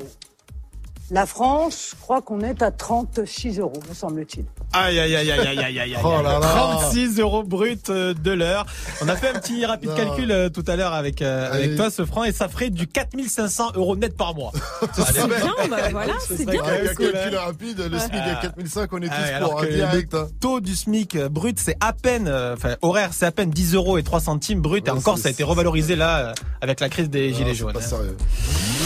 La France, je crois qu'on est à 36 euros, me semble-t-il. Aïe aïe aïe aïe aïe aïe aïe. Oh là là. 36 euros brut euh, de l'heure. On a fait un petit rapide Non. calcul euh, tout à l'heure avec euh, avec toi ce franc et ça ferait du 4500 euros net par mois. C'est bien, bah voilà, c'est bien. Avec un calcul rapide, le SMIC Ah. à 4005, on est Ah tous alors pour direct. le hein. taux du SMIC euh, brut, c'est à peine, enfin horaire, c'est à peine 10 euros et 3 centimes brut. Et Ouais, encore, c'est- ça a été revalorisé là avec la crise des Non, gilets c'est jaunes. pas hein. sérieux.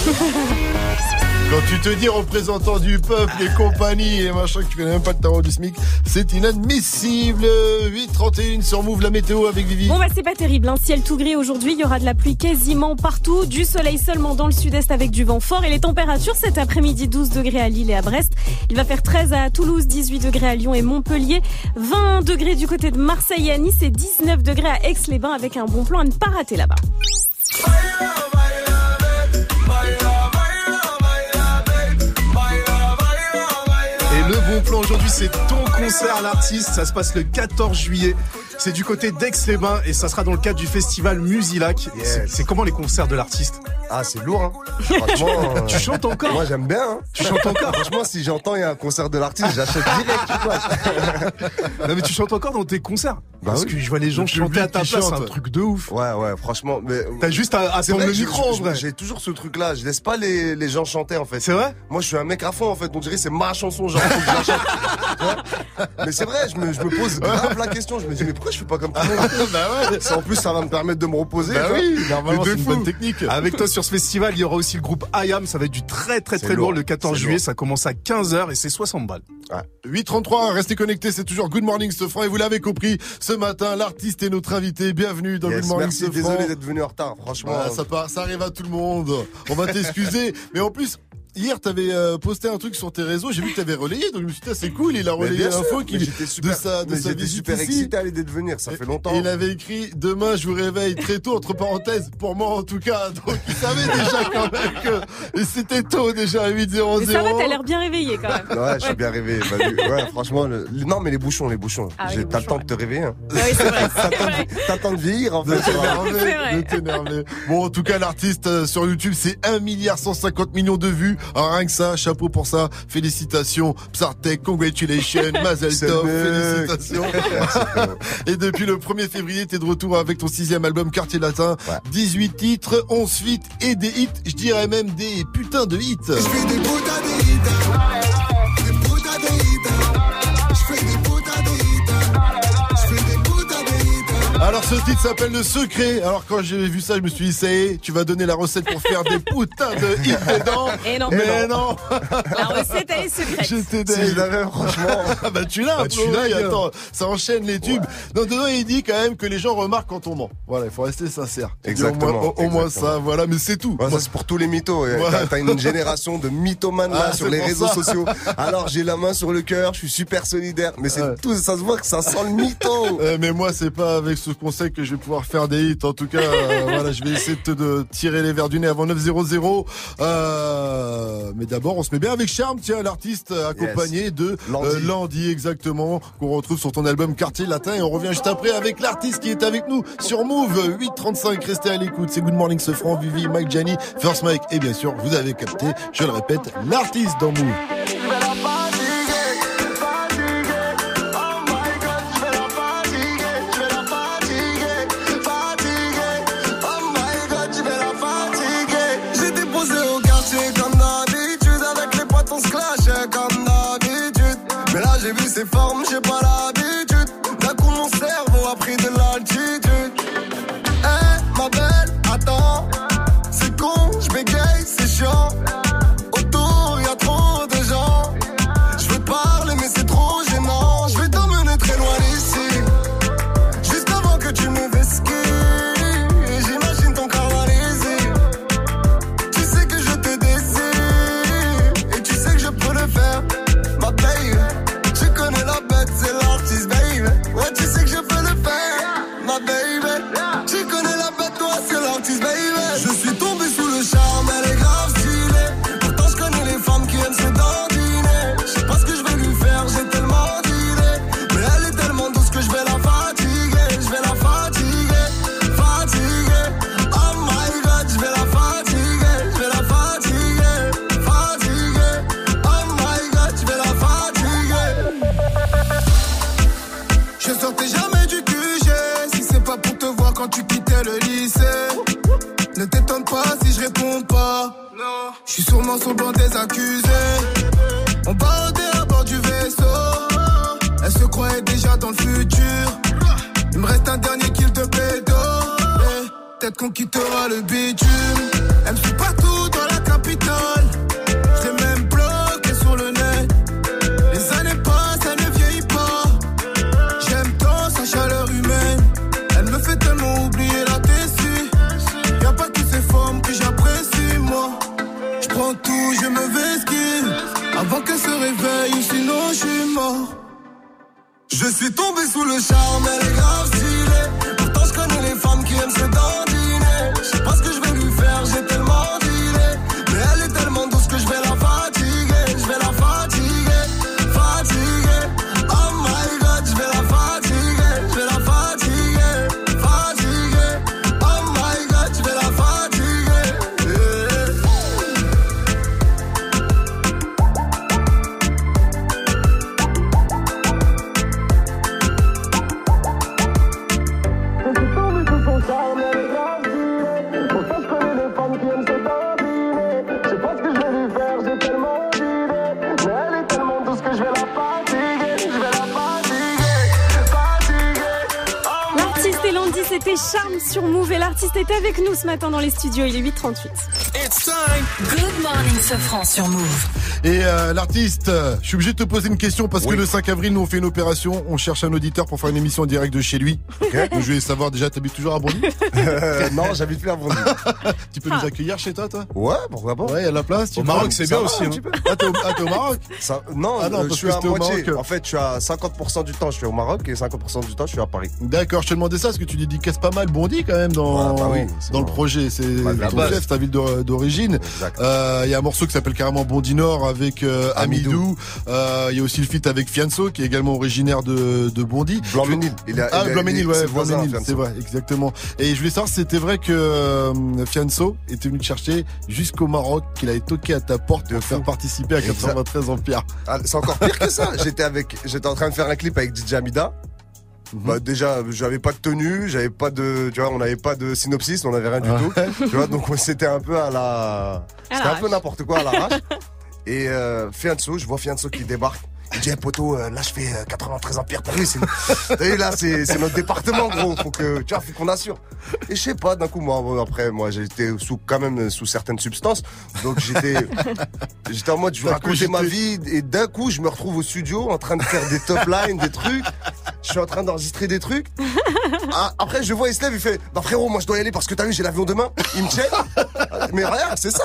Quand tu te dis représentant du peuple et compagnie et machin, que tu connais même pas le tarot du SMIC, c'est inadmissible. 8.31 sur Move la météo avec Vivi. Bon bah c'est pas terrible, un ciel tout gris aujourd'hui, il y aura de la pluie quasiment partout, du soleil seulement dans le sud-est avec du vent fort et les températures cet après-midi 12 degrés à Lille et à Brest, il va faire 13 à Toulouse, 18 degrés à Lyon et Montpellier, 20 degrés du côté de Marseille et à Nice et 19 degrés à Aix-les-Bains avec un bon plan à ne pas rater là-bas. Aujourd'hui, c'est ton concert l'artiste. Ça se passe le 14 juillet. C'est du côté d'Aix-les-Bains et ça sera dans le cadre du festival Musilac. C'est- C'est comment les concerts de l'artiste? Ah, c'est lourd, hein. Franchement. euh, Tu chantes encore? Moi, j'aime bien, hein. Tu chantes encore? Franchement, si j'entends il y a un concert de l'artiste, j'achète direct. Non mais tu chantes encore dans tes concerts? Bah Parce oui. que je vois les gens Le chanter à ta place, c'est un truc de ouf. Ouais, ouais, franchement. Mais T'as juste à, à vrai le micro en vrai. J'ai toujours ce truc-là. Je laisse pas les, les gens chanter en fait. C'est vrai? Moi, je suis un mec à fond en fait. On dirait que c'est ma chanson, genre faut que je la chante. Tu vois? Mais c'est vrai, je me, je me pose grave la question. Je me dis mais pourquoi je fais pas comme tout le monde bah ouais. En plus, ça va me permettre de me reposer. Bah oui, normalement c'est une bonne technique. Avec toi sur ce festival, il y aura aussi le groupe IAM. Ça va être du très très très lourd le 14 C'est juillet. lourd. Ça commence à 15h et c'est 60 balles. 8.33, restez connectés, c'est toujours Good Morning ce franc et vous l'avez compris, ce matin, l'artiste est notre invité, bienvenue dans Yes, Good Morning merci, désolé d'être venu en retard. Franchement, Voilà, ça, part- ça arrive à tout le monde. On va t'excuser. Mais en plus, hier, t'avais euh, posté un truc sur tes réseaux. J'ai vu que t'avais relayé. Donc, je me suis dit, ah, c'est cool. Il a relayé l'info qui, de super, sa, de mais sa j'étais visite super ici. excité à l'idée de venir. Ça fait longtemps. Et il avait écrit demain je vous réveille très tôt entre parenthèses pour moi en tout cas donc il savait déjà quand même que c'était tôt déjà à 8.00 Mais ça va, t'as l'air bien réveillé quand même. Ouais, je suis bien rêvé. Bah, ouais, franchement, le- non, mais les bouchons, les bouchons. Ah J'ai- T'as le temps de te réveiller. Hein. Oui, c'est vrai, c'est vrai. T'as le temps de vieillir, en fait. t'énerver, C'est vrai. de t'énerver. Bon, en tout cas, l'artiste euh, sur YouTube, c'est 1 milliard 150 millions de vues. Alors, rien que ça, chapeau pour ça. Félicitations. Psartek, congratulations. Mazel tov, félicitations. Et depuis le 1er février, t'es de retour avec ton sixième album Quartier Latin. 18 titres, 11 feats et des hits. Je dirais même des putains de hits. Je fais des putains de hits. Ce titre s'appelle Le Secret. Alors quand j'ai vu ça, je me suis dit, ça y est, tu vas donner la recette pour faire des putains de hits dedans. Et non. Mais non. La recette, elle est secrète. J'étais Si dingue. je l'avais, franchement. Ah bah tu l'as, Bah, tu l'as, attends, ça enchaîne les tubes. Non, dedans il dit quand même que les gens remarquent quand on ment. Voilà, il faut rester sincère. Exactement, Au moins, au- au moins exactement. ça, voilà, mais c'est tout. Ouais, ça c'est pour tous les mythos. ouais. T'as- T'as une génération de mythomanes là Ah, sur les réseaux ça. sociaux. Alors j'ai la main sur le cœur, je suis super solidaire. Mais c'est Ouais. tout, ça se voit que ça sent le mytho. Euh, mais moi, c'est pas avec ce conseil que je vais pouvoir faire des hits. En tout cas, euh, voilà, je vais essayer de, te- de tirer les verres du nez avant 9-0-0. Euh, mais d'abord, on se met bien avec Charme, tiens, l'artiste accompagné de Landy. euh, Landy, exactement, qu'on retrouve sur ton album Quartier Latin. Et on revient juste après avec l'artiste qui est avec nous sur Move 835. Restez à l'écoute. C'est Good Morning ce franc, Vivi, Mike Gianni, First Mike. Et bien sûr, vous avez capté, je le répète, l'artiste dans Move. Ses formes, j'ai pas l'habitude Je suis sûrement sur le banc des accusés. On barodait à bord du vaisseau. Elle se croyait déjà dans le futur. Il me reste un dernier kill de pédo. Peut-être qu'on quittera le bitume. Elle me suit partout dans la capitale. Suis tombé sous le charme, elle est grave stylée. Pourtant, je connais les femmes qui aiment se dandiner. L'artiste est avec nous ce matin dans les studios. Il est 8h38. It's time. Good morning, Sofran sur Move. Et euh, l'artiste, euh, je suis obligé de te poser une question parce que le 5 avril, nous on fait une opération, on cherche un auditeur pour faire une émission en direct de chez lui. Donc je voulais savoir déjà, t'habites toujours à Bondy Euh, non, j'habite plus à Bondy. Tu peux nous accueillir chez toi, toi? Ouais, pourquoi pas Ouais, il y a de la place. tu Au Maroc, c'est bien aussi, hein. Ah, t'es au, ah, au Maroc? Ça- non, Ah non, euh, parce je suis à moitié. Maroc. En fait, je suis à 50% du temps, je suis au Maroc et 50% du temps, je suis à Paris. D'accord, je te demandais ça parce que tu dédicaces pas mal Bondy quand même dans, bah oui, dans le projet. C'est Bah, ton chef, ta ville d'or- d'origine. Euh, Il y a un morceau qui s'appelle carrément Bondy Nord avec euh, Amidou. Euh, Il y a aussi le feat avec Fianso qui est également originaire de, de Bondy. Blanc-Ménil. Ah, Blanc-Ménil, il- ouais, c'est vrai, exactement. Et je voulais savoir si c'était vrai que euh, Fianso était venu te chercher jusqu'au Maroc, qu'il avait toqué à ta porte pour faire participer à Exact. 93 Empire. Ah, c'est encore pire que ça. J'étais avec, j'étais en train de faire un clip avec DJ Amida. Mhm. Bah déjà, j'avais pas de tenue, j'avais pas de, tu vois, on n'avait pas de synopsis, on n'avait rien du tout. Tu vois, donc c'était un peu à la, c'était un peu n'importe quoi à l'arrache. Et euh, Fianso, je vois Fianso qui débarque. Il dit, hey, poto, euh, là je fais euh, 93 empires, t'as vu, c'est, t'as vu, là c'est, notre département gros, faut que, tu vois, faut qu'on assure. Et je sais pas, d'un coup, moi, bon, après, moi j'étais sous, quand même sous certaines substances, donc j'étais, j'étais en mode, je T'as raconter ma vie, et d'un coup, je me retrouve au studio en train de faire des top lines, des trucs. Je suis en train d'enregistrer des trucs. Ah, après, je vois, il se lève, il fait, bah frérot, moi je dois y aller parce que t'as vu, j'ai l'avion demain. Il me check. Mais regarde, c'est ça.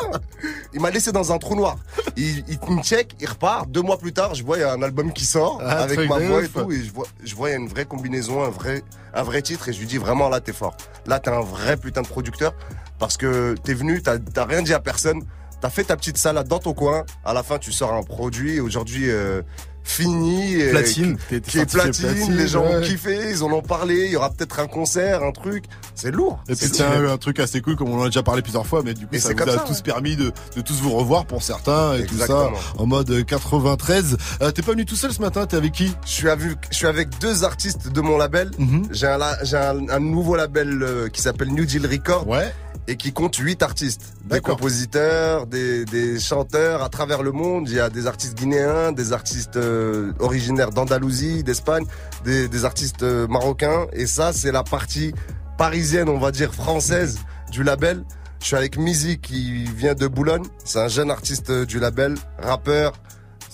Il m'a laissé dans un trou noir. Il, il me check, il repart. Deux mois plus tard, je vois, il y a un album qui sort Ah, avec ma voix et tout. Et je vois, je vois, il y a une vraie combinaison, un vrai, un vrai titre. Et je lui dis, vraiment, là, t'es fort. Là, t'es un vrai putain de producteur. Parce que t'es venu, t'as t'as rien dit à personne. T'as fait ta petite salade dans ton coin. À la fin, tu sors un produit. Aujourd'hui, euh, fini. et- Platine. Qui, qui est platine. platine, Les gens ont kiffé. Ils en ont parlé. Il y aura peut-être un concert, un truc. C'est lourd. Et puis stylé. un, truc assez cool, comme on en a déjà parlé plusieurs fois, mais du coup Et ça vous a ça, tous ouais. permis de, de tous vous revoir pour certains et tout ça en mode euh, 93. Euh, T'es pas venu tout seul ce matin, t'es avec qui? Je suis, avec, je suis avec deux artistes de mon label. Mhm. J'ai un, la- j'ai un, un nouveau label euh, qui s'appelle New Deal Record. Ouais. Et qui compte huit artistes. Des compositeurs, des, des chanteurs à travers le monde. Il y a des artistes guinéens, des artistes euh, originaires d'Andalousie, d'Espagne, des, des artistes euh, marocains. Et ça, c'est la partie parisienne, on va dire française du label. Je suis avec Mizi qui vient de Boulogne. C'est un jeune artiste euh, du label, rappeur.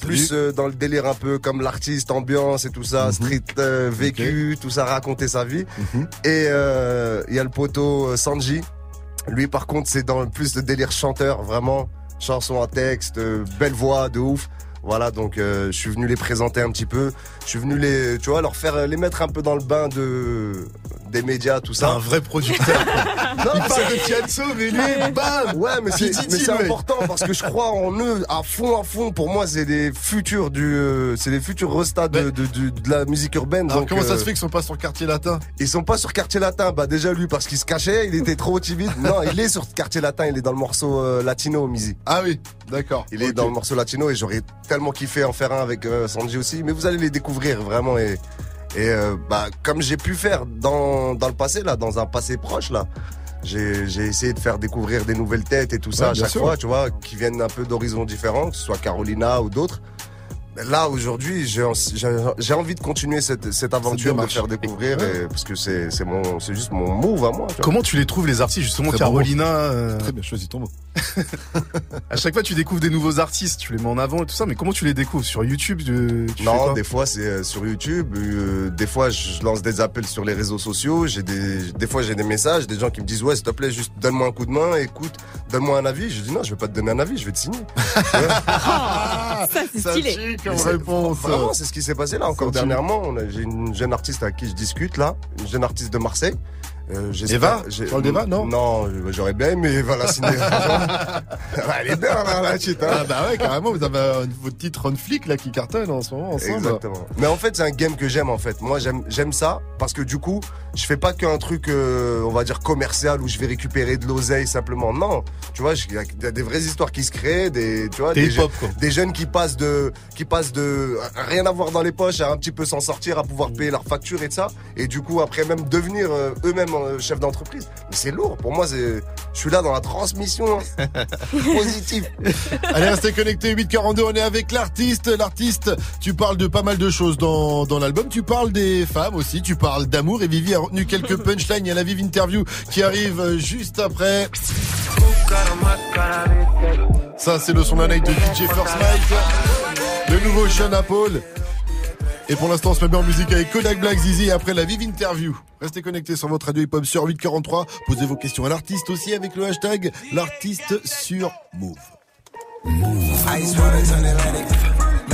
Plus euh, dans le délire un peu comme l'artiste, ambiance et tout ça, street euh, vécu, tout ça, raconter sa vie. Et euh, il y a le poteau Sanji. Lui, par contre, c'est dans le plus de délire chanteur, vraiment. Chanson à texte, euh, belle voix, de ouf. Voilà, donc euh, je suis venu les présenter un petit peu. Je suis venu les, tu vois, leur faire, euh, les mettre un peu dans le bain de des médias, tout ça. un vrai producteur. Non, Il parle de Fianso, mais lui, bam Ouais, mais c'est important parce que je crois en eux à fond, à fond. Pour moi, c'est des futurs du, euh, c'est les futurs restats de, de, de, de la musique urbaine. Alors donc, comment ça euh, se fait qu'ils sont pas sur quartier latin? Ils sont pas sur quartier latin. Bah déjà lui parce qu'il se cachait, il était trop timide. Non, il est sur quartier latin. Il est dans le morceau euh, latino, Mizi. Ah oui, d'accord. Il est dans le morceau latino et j'aurais tellement kiffé en faire un avec euh, Sanji aussi. Mais vous allez les découvrir vraiment et et euh, bah comme j'ai pu faire dans dans le passé là, dans un passé proche là. j'ai j'ai essayé de faire découvrir des nouvelles têtes et tout ça Ouais, à chaque sûr. fois, tu vois, qui viennent un peu d'horizons différents, que ce soit Carolina ou d'autres. Là aujourd'hui, j'ai envie de continuer cette, cette aventure, de faire découvrir, et- parce que c'est c'est mon c'est juste mon move à moi. tu. Comment tu les trouves les artistes justement Très Carolina euh, Très bien choisi ton mot. À chaque fois tu découvres des nouveaux artistes, tu les mets en avant et tout ça, mais comment tu les découvres? Sur YouTube tu fais Non, quoi? des fois c'est euh, sur YouTube, euh, des fois je lance des appels sur les réseaux sociaux, j'ai des des fois j'ai des messages, des gens qui me disent ouais s'il te plaît juste donne-moi un coup de main, écoute, donne-moi un avis. Je dis non, je vais pas te donner un avis, je vais te signer. Ça, c'est stylé. réponse. Vraiment, c'est ce qui s'est passé là encore dernièrement. On a- J'ai une jeune artiste à qui je discute là, une jeune artiste de Marseille. Euh, Eva Tu parles d'Eva, non Non, euh, j'aurais bien aimé Eva la signer. Elle est bien là, la chute. Hein. Ah bah ouais, carrément, vous avez un- votre titre Run Flick là qui cartonne en ce moment ensemble. Exactement. Mais en fait, c'est un game que j'aime en fait. Moi, j'aime j'aime ça parce que du coup, je fais pas qu'un truc, euh, on va dire commercial où je vais récupérer de l'oseille simplement. Non, tu vois, il y a- il y a des vraies histoires qui se créent, des tu vois, des, hip-hop, je- quoi. des jeunes qui passent de qui passent de rien avoir dans les poches à un petit peu s'en sortir, à pouvoir payer leurs factures et de ça, et du coup après même devenir euh, eux-mêmes chefs d'entreprise. Mais c'est lourd. Pour moi, c'est je suis là dans la transmission hein. positive. Allez, restez connectés, 842, on est avec l'artiste. L'artiste, tu parles de pas mal de choses dans, dans l'album. Tu parles des femmes aussi, tu parles d'amour. Et Vivi a retenu quelques punchlines. Il y a la Vive Interview qui arrive juste après. Ça, c'est le son d'un night de DJ First Mike. Le nouveau Sean Paul. Et pour l'instant, on se met bien en musique avec Kodak Black Zizi après la Vive Interview. Restez connectés sur votre radio hip-hop sur 843. Posez vos questions à l'artiste aussi avec le hashtag l'artiste sur Move. Atlantic.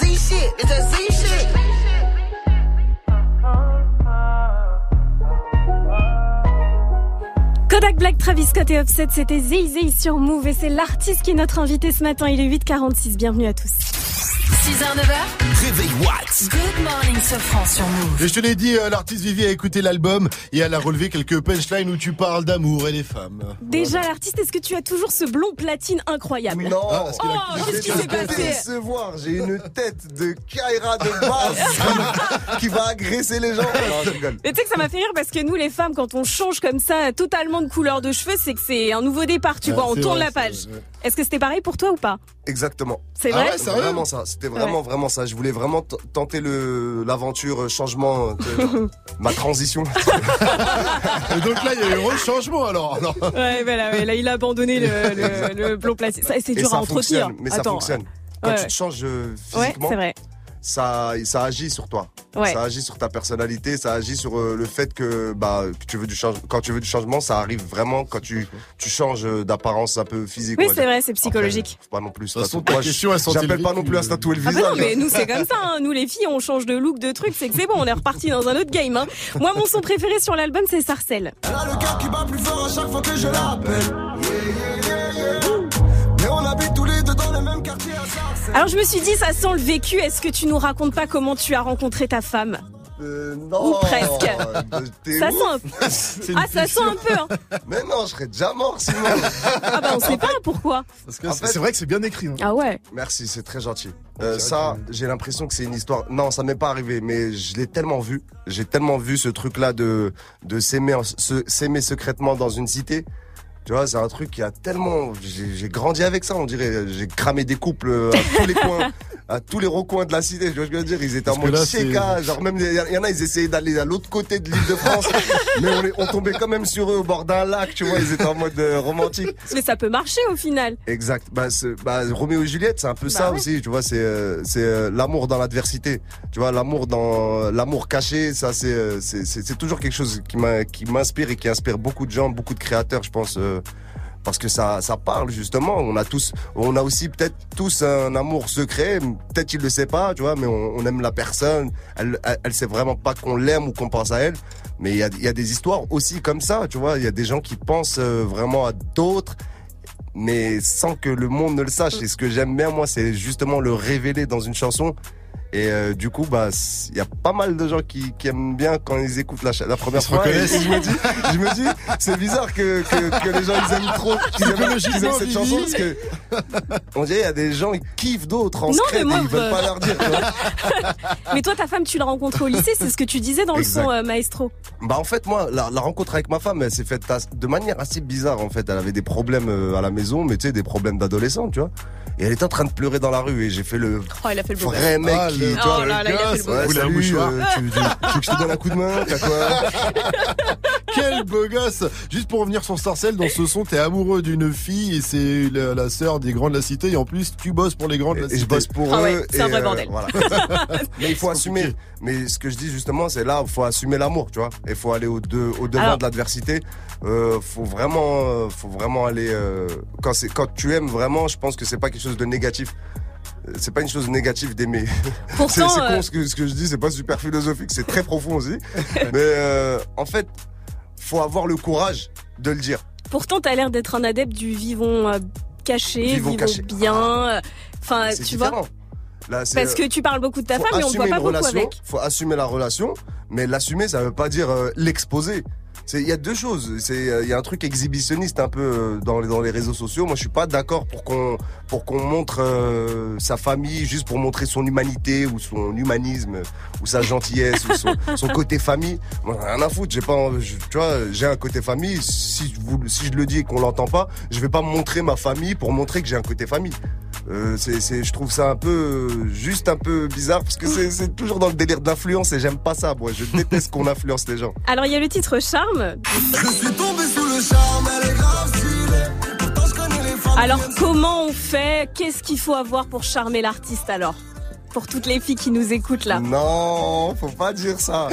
Z shit, it's that Z shit. Kodak Black, Travis Scott et Offset, c'était Zay Zay sur Move et c'est l'artiste qui est notre invité ce matin. Il est 8h46. Bienvenue à tous. 6h, 9h. Réveil Watts. Good morning, Sofran sur Move. Et je te l'ai dit, euh, l'artiste Vivi a écouté l'album et elle a relevé quelques punchlines où tu parles d'amour et des femmes. Déjà, l'artiste, est-ce que tu as toujours ce blond platine incroyable? Non, Ah, parce que Oh, qu'est-ce qui s'est passé? décevoir. J'ai une tête de Kaira de base qui va agresser les gens. Non, je rigole. Mais tu sais que ça m'a fait rire parce que nous, les femmes, quand on change comme ça totalement couleur de cheveux, c'est que c'est un nouveau départ, tu Ouais, vois, on c'est tourne vrai, la page. c'est vrai. Est-ce que c'était pareil pour toi ou pas? Exactement. C'est vrai Ah ouais, C'était sérieux? Vraiment ça. C'était vraiment, Ouais. vraiment ça. Je voulais vraiment tenter le, l'aventure euh, changement, de, ma transition. Et donc là, il y a eu un changement alors. alors. Ouais, voilà, ouais, là, il a abandonné le, le, le blond platine. Ça, c'est dur ça à entretenir. mais ça fonctionne. Quand Ouais. tu te changes euh, Ouais, physiquement, c'est vrai. Ça, ça agit sur toi. Ouais. Ça agit sur ta personnalité, ça agit sur euh, le fait que, bah, que tu veux du change... quand tu veux du changement, ça arrive vraiment quand tu, tu changes euh, d'apparence un peu physique. Oui, c'est vrai, c'est psychologique. Faut pas non plus. De toute façon, ta question, J'appelle le pas non plus à se tatouer le Ah bah visage. non, mais nous c'est comme ça, hein. nous les filles on change de look, de trucs, c'est que c'est bon, on est reparti dans un autre game. Hein. Moi mon son préféré sur l'album c'est Sarcelle. Elle a le cœur qui bat plus fort à chaque fois que je l'appelle. Yeah, yeah, yeah, Alors je me suis dit ça sent le vécu, est-ce que tu nous racontes pas comment tu as rencontré ta femme? Euh, non. Ou presque. T'es Ça sent un... Ah ça sent un peu hein. Mais non, je serais déjà mort sinon. Ah bah on sait pas pourquoi. Parce que c'est- vrai que c'est bien écrit. hein. Ah ouais. Merci, c'est très gentil. Euh, ça, j'ai l'impression que c'est une histoire. Non, ça m'est pas arrivé, mais je l'ai tellement vu. J'ai tellement vu ce truc-là de de s'aimer, en- s'aimer secrètement dans une cité. Tu vois, c'est un truc qui a tellement. J'ai grandi avec ça, on dirait. J'ai cramé des couples euh, à tous les coins, à tous les recoins de la cité. Tu vois ce que je veux dire? Ils étaient Parce en mode CK, genre même il y, y en a, ils essayaient d'aller à l'autre côté de l'île de France, mais on, les- on tombait quand même sur eux au bord d'un lac. Tu vois, ils étaient en mode euh, romantique. Mais ça peut marcher au final. Exact. Bah, c'est- bah, Roméo et Juliette, c'est un peu Bah ça ouais. aussi. Tu vois, c'est euh, c'est euh, l'amour dans l'adversité. Tu vois, l'amour dans l'amour caché. Ça, c'est euh, c'est c'est c'est toujours quelque chose qui m'inspire et qui inspire beaucoup de gens, beaucoup de créateurs, je pense. Parce que ça, ça parle justement. On a tous, on a aussi peut-être tous un amour secret. Peut-être qu'il le sait pas, tu vois, mais on, aime la personne. Elle, elle, sait vraiment pas qu'on l'aime ou qu'on pense à elle. Mais il y a, il y a des histoires aussi comme ça, tu vois. Il y a des gens qui pensent euh, vraiment à d'autres mais sans que le monde ne le sache. Et ce que j'aime bien, moi, c'est justement le révéler dans une chanson. Et euh, du coup, bah, il y a pas mal de gens qui, qui aiment bien quand ils écoutent la, première Ils fois. Et, je me dis, je me dis, c'est bizarre que, que, que les gens ils aiment trop, qu'ils aiment, Psychologiquement, cette Vivi. chanson parce que on dirait il y a des gens ils kiffent d'autres en Non, mais secret, moi, et ils veulent euh, pas leur dire. Mais toi ta femme tu l'as rencontrée au lycée, c'est ce que tu disais dans le Exact. son euh, maestro. Bah en fait moi la, la rencontre avec ma femme elle s'est faite as- de manière assez bizarre en fait elle avait des problèmes à la maison mais tu sais des problèmes d'adolescente tu vois et elle était en train de pleurer dans la rue et j'ai fait le Oh il a fait le vrai mec Ah, Oh là, le gosse. Un mouchoir euh, tu, tu- tu veux que je te donne un coup de main t'as quoi Quel beau gosse Juste pour revenir sur Sarcelle, dans ce son, t'es amoureux d'une fille et c'est la, la sœur des grands de la cité et en plus tu bosses pour les grands de la et cité. je bosse pour Ah ouais, eux c'est un vrai euh, bordel. voilà. mais il faut assumer mais ce que je dis justement c'est là il faut assumer l'amour tu vois il faut aller au, de, au devant Alors- de l'adversité euh, faut vraiment faut vraiment aller euh, quand quand tu aimes vraiment je pense que c'est pas quelque chose de négatif c'est pas une chose négative d'aimer c'est Pourtant c'est euh, con ce que, ce que je dis c'est pas super philosophique c'est très profond aussi mais euh, en fait faut avoir le courage de le dire pourtant t'as l'air d'être un adepte du vivons euh, caché, Vivons vivons, caché. bien. Enfin tu vois. Là, Parce que tu parles beaucoup de ta femme mais on te voit pas beaucoup relation, avec. Faut assumer la relation, mais l'assumer, ça veut pas dire euh, l'exposer. Il y a deux choses. C'est euh, il y a un truc exhibitionniste un peu euh, dans les dans les réseaux sociaux. Moi, je suis pas d'accord pour qu'on pour qu'on montre euh, sa famille juste pour montrer son humanité ou son humanisme ou sa gentillesse ou son, son côté famille. Moi, rien à foutre. J'ai pas, je- tu vois, j'ai un côté famille. Si je vous, si je le dis et qu'on l'entend pas, je vais pas montrer ma famille pour montrer que j'ai un côté famille. Euh, c'est, je trouve ça un peu, juste un peu bizarre parce que c'est, c'est toujours dans le délire d'influence et j'aime pas ça. Moi, je déteste qu'on influence les gens. Alors il y a le titre Charme. Je suis tombé sous le charme, elle est grave stylée. Pourtant, je connais les femmes. Alors comment on fait? Qu'est-ce qu'il faut avoir pour charmer l'artiste alors? Pour toutes les filles qui nous écoutent là. Non, faut pas dire ça.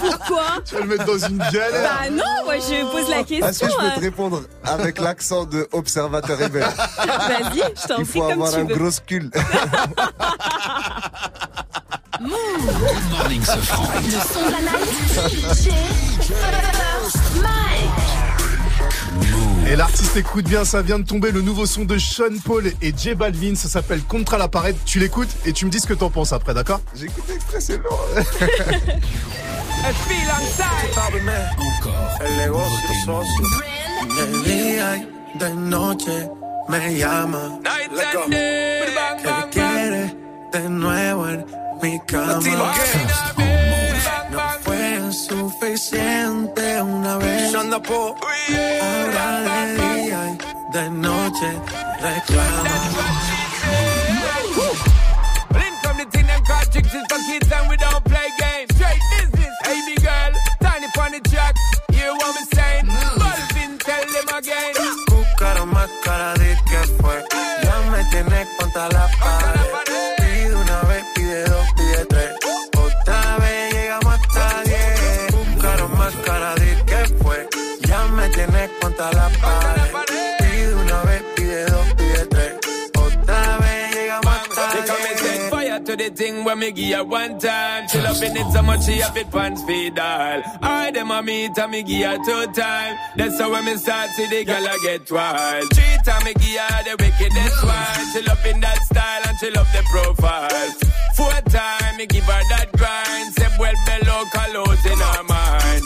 Pourquoi? Tu vas le mettre dans une galère. Bah non, moi je pose la question. Est-ce que je peux te répondre avec l'accent de observateur rebelle Vas-y, je t'en Il prie faut comme avoir tu un veux. gros cul. Good morning, ce franc. Le son de la night. DJ First Mike. Et l'artiste écoute bien, ça vient de tomber le nouveau son de Sean Paul et J Balvin, ça s'appelle Contra la parade. Tu l'écoutes et tu me dis ce que t'en penses après, d'accord? J'écoute l'extrait, c'est lourd. Encore. El negocio socio. De día y de noche me llama. Que quiere de nuevo en mi cama. No fue suficiente una vez. Ahora de día y de noche reclama. Link from the thing them call chicks is for kids and we don't play games. Straight business, hey me girl, tiny the track. Hear what me saying? Mm. Balvin, tell them again. Buscaron más cara de que fue. Ya me tienes contra la pared. Contra la pared. Pide una vez, pide dos, pide tres. Otra vez llegamos hasta They come and set fire to the thing when me give her one time. She love it so much she have it pants feed all. I them a meet and me give her two time. That's how when me start see the girl I get wild. Three time me give her the wickedest one. She love in that style and she love the profile. Four time me give her that grind. Say well below colors in her mind.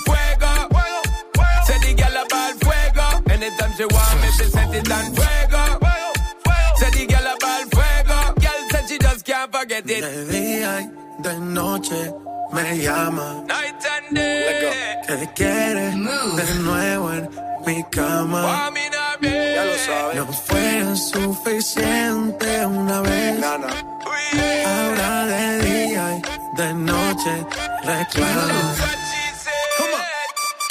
Anytime she want me, she set it on fuego. Say the girl about fuego. Girl said she just can't forget it. De día y de noche me llama. Night and day. Que quiere de nuevo en mi cama. Ya lo sabes. No fue suficiente una vez. Ahora de día y de noche reclama.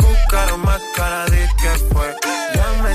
Buscaron más cara de que fue.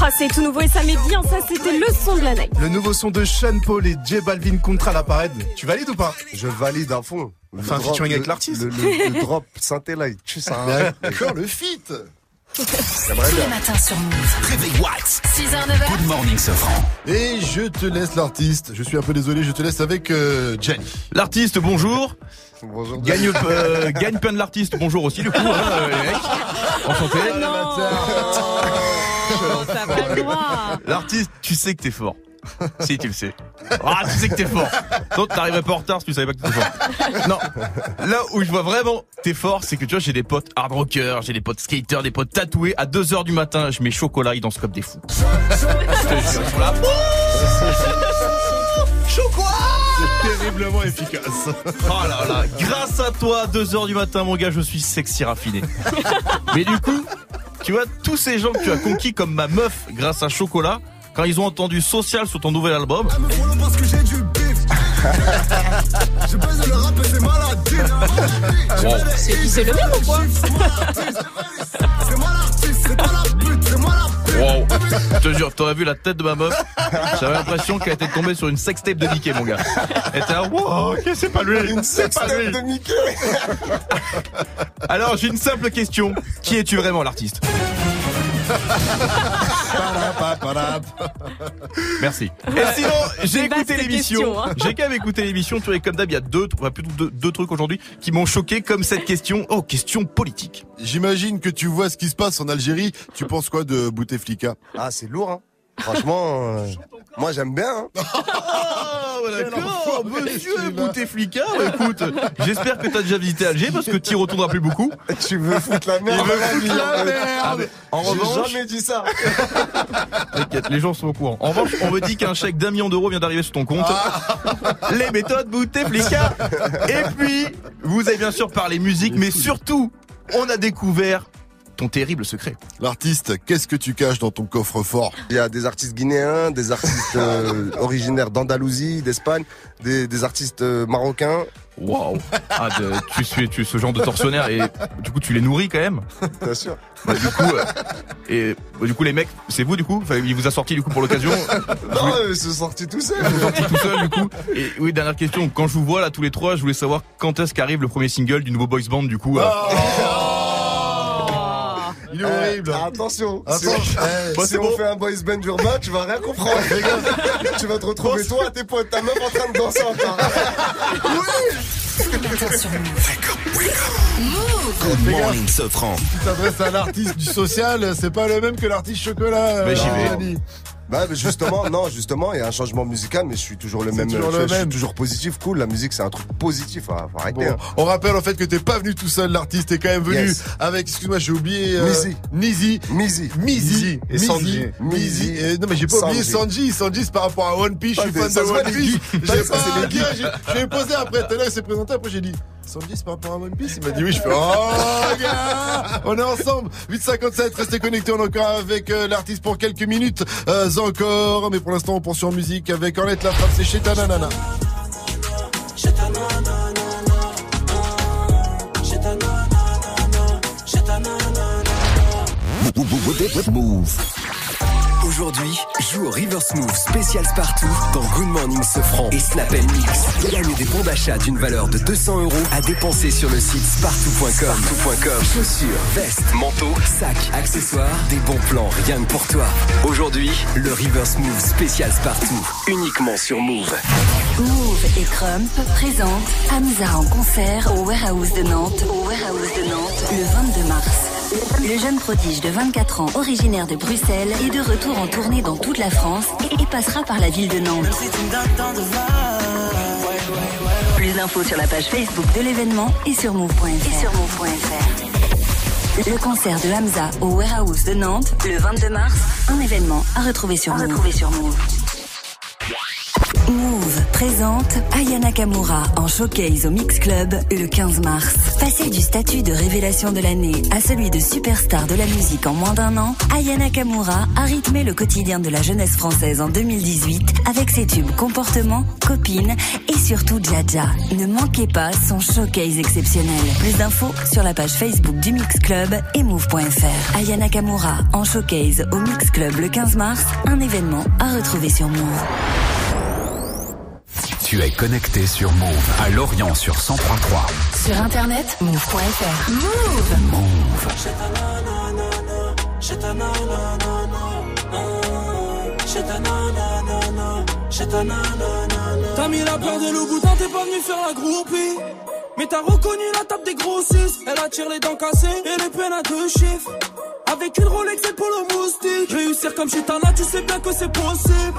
Ah, c'est tout nouveau et ça met bien, ça c'était le son de la night. Le nouveau son de Sean Paul et J Balvin Contra la parade. Tu valides ou pas Je valide à fond. Le Enfin, drop- featuring avec le- l'artiste. Le, le- le drop synthé là, il tue ça. hein. D'accord, le feat. Tous les matins sur Move. Réveil Watts. 6h, 9h. Good morning, ce franc. Et je te laisse l'artiste. Je suis un peu désolé, je te laisse avec euh, Gianni. L'artiste, bonjour. Bonjour. Gagne, euh, gagne plein de l'artiste, bonjour aussi du coup, hein, euh, les mecs. Enchanté. Non, L'artiste, tu sais que t'es fort. Si, tu le sais. Ah, tu sais que t'es fort. Donc, t'arriverais pas en retard si tu savais pas que t'étais fort. Non. Là où je vois vraiment t'es fort, c'est que tu vois, j'ai des potes hard rockers, j'ai des potes skaters, des potes tatoués. À 2h du matin, je mets chocolat, ils dansent comme des fous. Je te jure, ils sont là. Chocolat terriblement efficace. Oh là là, grâce à toi, 2h du matin, mon gars, je suis sexy raffiné. Mais du coup, tu vois, tous ces gens que tu as conquis comme ma meuf grâce à Chocolat, quand ils ont entendu Social sur ton nouvel album, Voilà parce que j'ai du bif. Je baise le rap et c'est maladie. C'est c'est le même ou quoi wow, je te jure, t'aurais vu la tête de ma meuf, j'avais l'impression qu'elle était tombée sur une sextape de Mickey, mon gars. Elle était là, wow, ok, c'est pas lui, pas lui. de Mickey. Alors, j'ai une simple question, qui es-tu vraiment l'artiste? Merci. Et sinon, j'ai écouté l'émission. hein. J'ai quand même écouté l'émission. Tu vois, comme d'hab, il y a deux, enfin, plutôt deux, deux trucs aujourd'hui qui m'ont choqué, comme cette question. Oh, question politique. J'imagine que tu vois ce qui se passe en Algérie. Tu penses quoi de Bouteflika? Ah, c'est lourd, hein. Franchement, euh, moi j'aime bien. Hein. Ah, d'accord, monsieur. Bouteflika. Écoute, j'espère que t'as déjà visité Alger parce que t'y retourneras plus beaucoup. Tu veux foutre la merde dans foutre la merde. Ah, en J'ai revanche- jamais dit ça. T'inquiète, les gens sont au courant. En revanche, on me dit qu'un chèque d'un million d'euros vient d'arriver sur ton compte. Les méthodes Bouteflika. Et puis, vous avez bien sûr parlé musique, mais surtout, on a découvert ton terrible secret. L'artiste, qu'est-ce que tu caches dans ton coffre-fort? Il y a des artistes guinéens, des artistes euh, originaires d'Andalousie, d'Espagne, des, des artistes euh, marocains. Waouh ah, de- tu, suis, tu es ce genre de tortionnaire et du coup tu les nourris quand même Bien sûr. Bah, du coup, euh, et bah, du coup les mecs, c'est vous du coup? Enfin, Il vous a sorti du coup pour l'occasion? Non, ils se sont sortis tout seuls. Ils sont sortis tout seul du coup? Et oui, dernière question. Quand je vous vois là tous les trois, je voulais savoir quand est-ce qu'arrive le premier single du nouveau boys band du coup. euh? Il est horrible. Eh, attention, si, on, eh, si c'est on bon. fait un boys band urbain, tu vas rien comprendre. tu vas te retrouver toi, tes potes, ta meuf en train de danser encore. Good morning, Sofran. Tu t'adresses à l'artiste du social, c'est pas le même que l'artiste chocolat. Mais j'y euh, vais. Bah justement, non, justement, il y a un changement musical, mais je suis toujours le même. toujours je, le je suis même. toujours positif, cool. La musique, c'est un truc positif. Faut, faut arrêter. Bon, hein. on rappelle en fait que t'es pas venu tout seul, l'artiste est quand même venu Yes. avec, excuse-moi, j'ai oublié. euh, Nizi. Nizi. Mizi. Et Sanji. Mizi. Et non, mais j'ai pas oublié Sanji. Sanji, c'est par rapport à One Piece. Je suis Ah, fan ça de One Piece. J'ai pas j'ai posé après. Tout à l'heure, il s'est présenté. Après, j'ai dit. Sanji, c'est par rapport à One Piece. Il m'a dit oui. Je fais oh gars, on est ensemble. 857, restez connectés. On est encore avec euh, l'artiste pour quelques minutes euh, encore. Mais pour l'instant, on poursuit en musique avec Ornette La Frappe. C'est chez Tananana. Move. Aujourd'hui, joue au River Smooth spécial Spartoo dans Good Morning Sofran et Snap Mix. Gagne des bons d'achat d'une valeur de 200 euros à dépenser sur le site spartoo.com. Chaussures, vestes, manteaux, sacs, accessoires, des bons plans rien que pour toi. Aujourd'hui, le River Smooth spécial Spartoo, uniquement sur Move. Move et Crump présentent Hamza en concert au Warehouse de Nantes, au Warehouse de Nantes, le 22 mars. Le jeune prodige de 24 ans, originaire de Bruxelles, est de retour en tournée dans toute la France et, passera par la ville de Nantes. Plus d'infos sur la page Facebook de l'événement et sur move.fr. Et sur move.fr. Le concert de Hamza au Warehouse de Nantes, le 22 mars, un événement à retrouver sur Move. Move. Présente Aya Nakamura en showcase au Mix Club le 15 mars. Passé du statut de révélation de l'année à celui de superstar de la musique en moins d'un an, Aya Nakamura a rythmé le quotidien de la jeunesse française en 2018 avec ses tubes Comportement, Copine et surtout Jaja. Ne manquez pas son showcase exceptionnel. Plus d'infos sur la page Facebook du Mix Club et move.fr. Aya Nakamura en showcase au Mix Club le 15 mars, un événement à retrouver sur Move. Tu es connecté sur Move à Lorient sur 1033. Sur internet, move.fr. Move. T'as mis la peur de loup boutin, t'es pas venu faire la groupie. Mais t'as reconnu la table des grossistes. Elle attire les dents cassées et les peines à deux chiffres. Avec une Rolex et le polo moustique. Réussir comme chez Tana, tu sais bien que c'est possible.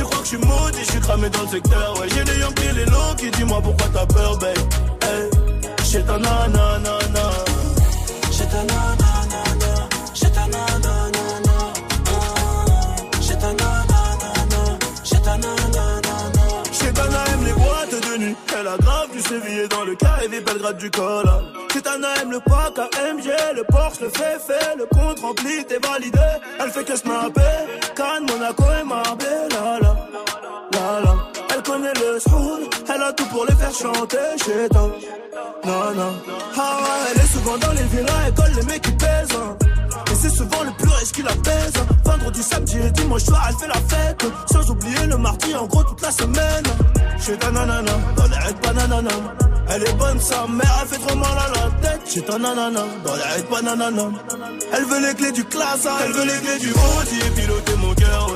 Je crois que je suis maudit, je suis cramé dans le secteur, ouais. J'ai les Yankees, les longs qui dis-moi pourquoi t'as peur, babe? Hey, j'ai ta nanana. J'ai ta nanana. J'ai ta nanana. J'ai ta nanana. J'ai ta nanana. Chez Tana aime les boîtes de nuit. Elle a grave du sévillé dans le cas et des Belgrade du col. Chez Tana aime le pack AMG, le Porsche, le fait fait, le compte rempli, t'es validé. Elle fait que snapper. Cannes, Monaco et Marbella. Elle a tout pour les faire chanter chez toi. Non. Ah elle est souvent dans les villas, elle colle les mecs qui pèsent. hein. Et c'est souvent le plus riche qui la pèse. Vendredi, samedi et dimanche soir, elle fait la fête. Sans oublier le mardi, en gros, toute la semaine. Chez ta nanana, dans les raids bananana. Elle est bonne, sa mère, elle fait trop mal à la tête. Chez ta nanana, dans les raids bananana. Elle veut les clés du classe, elle veut les clés du Audi et piloter mon cœur.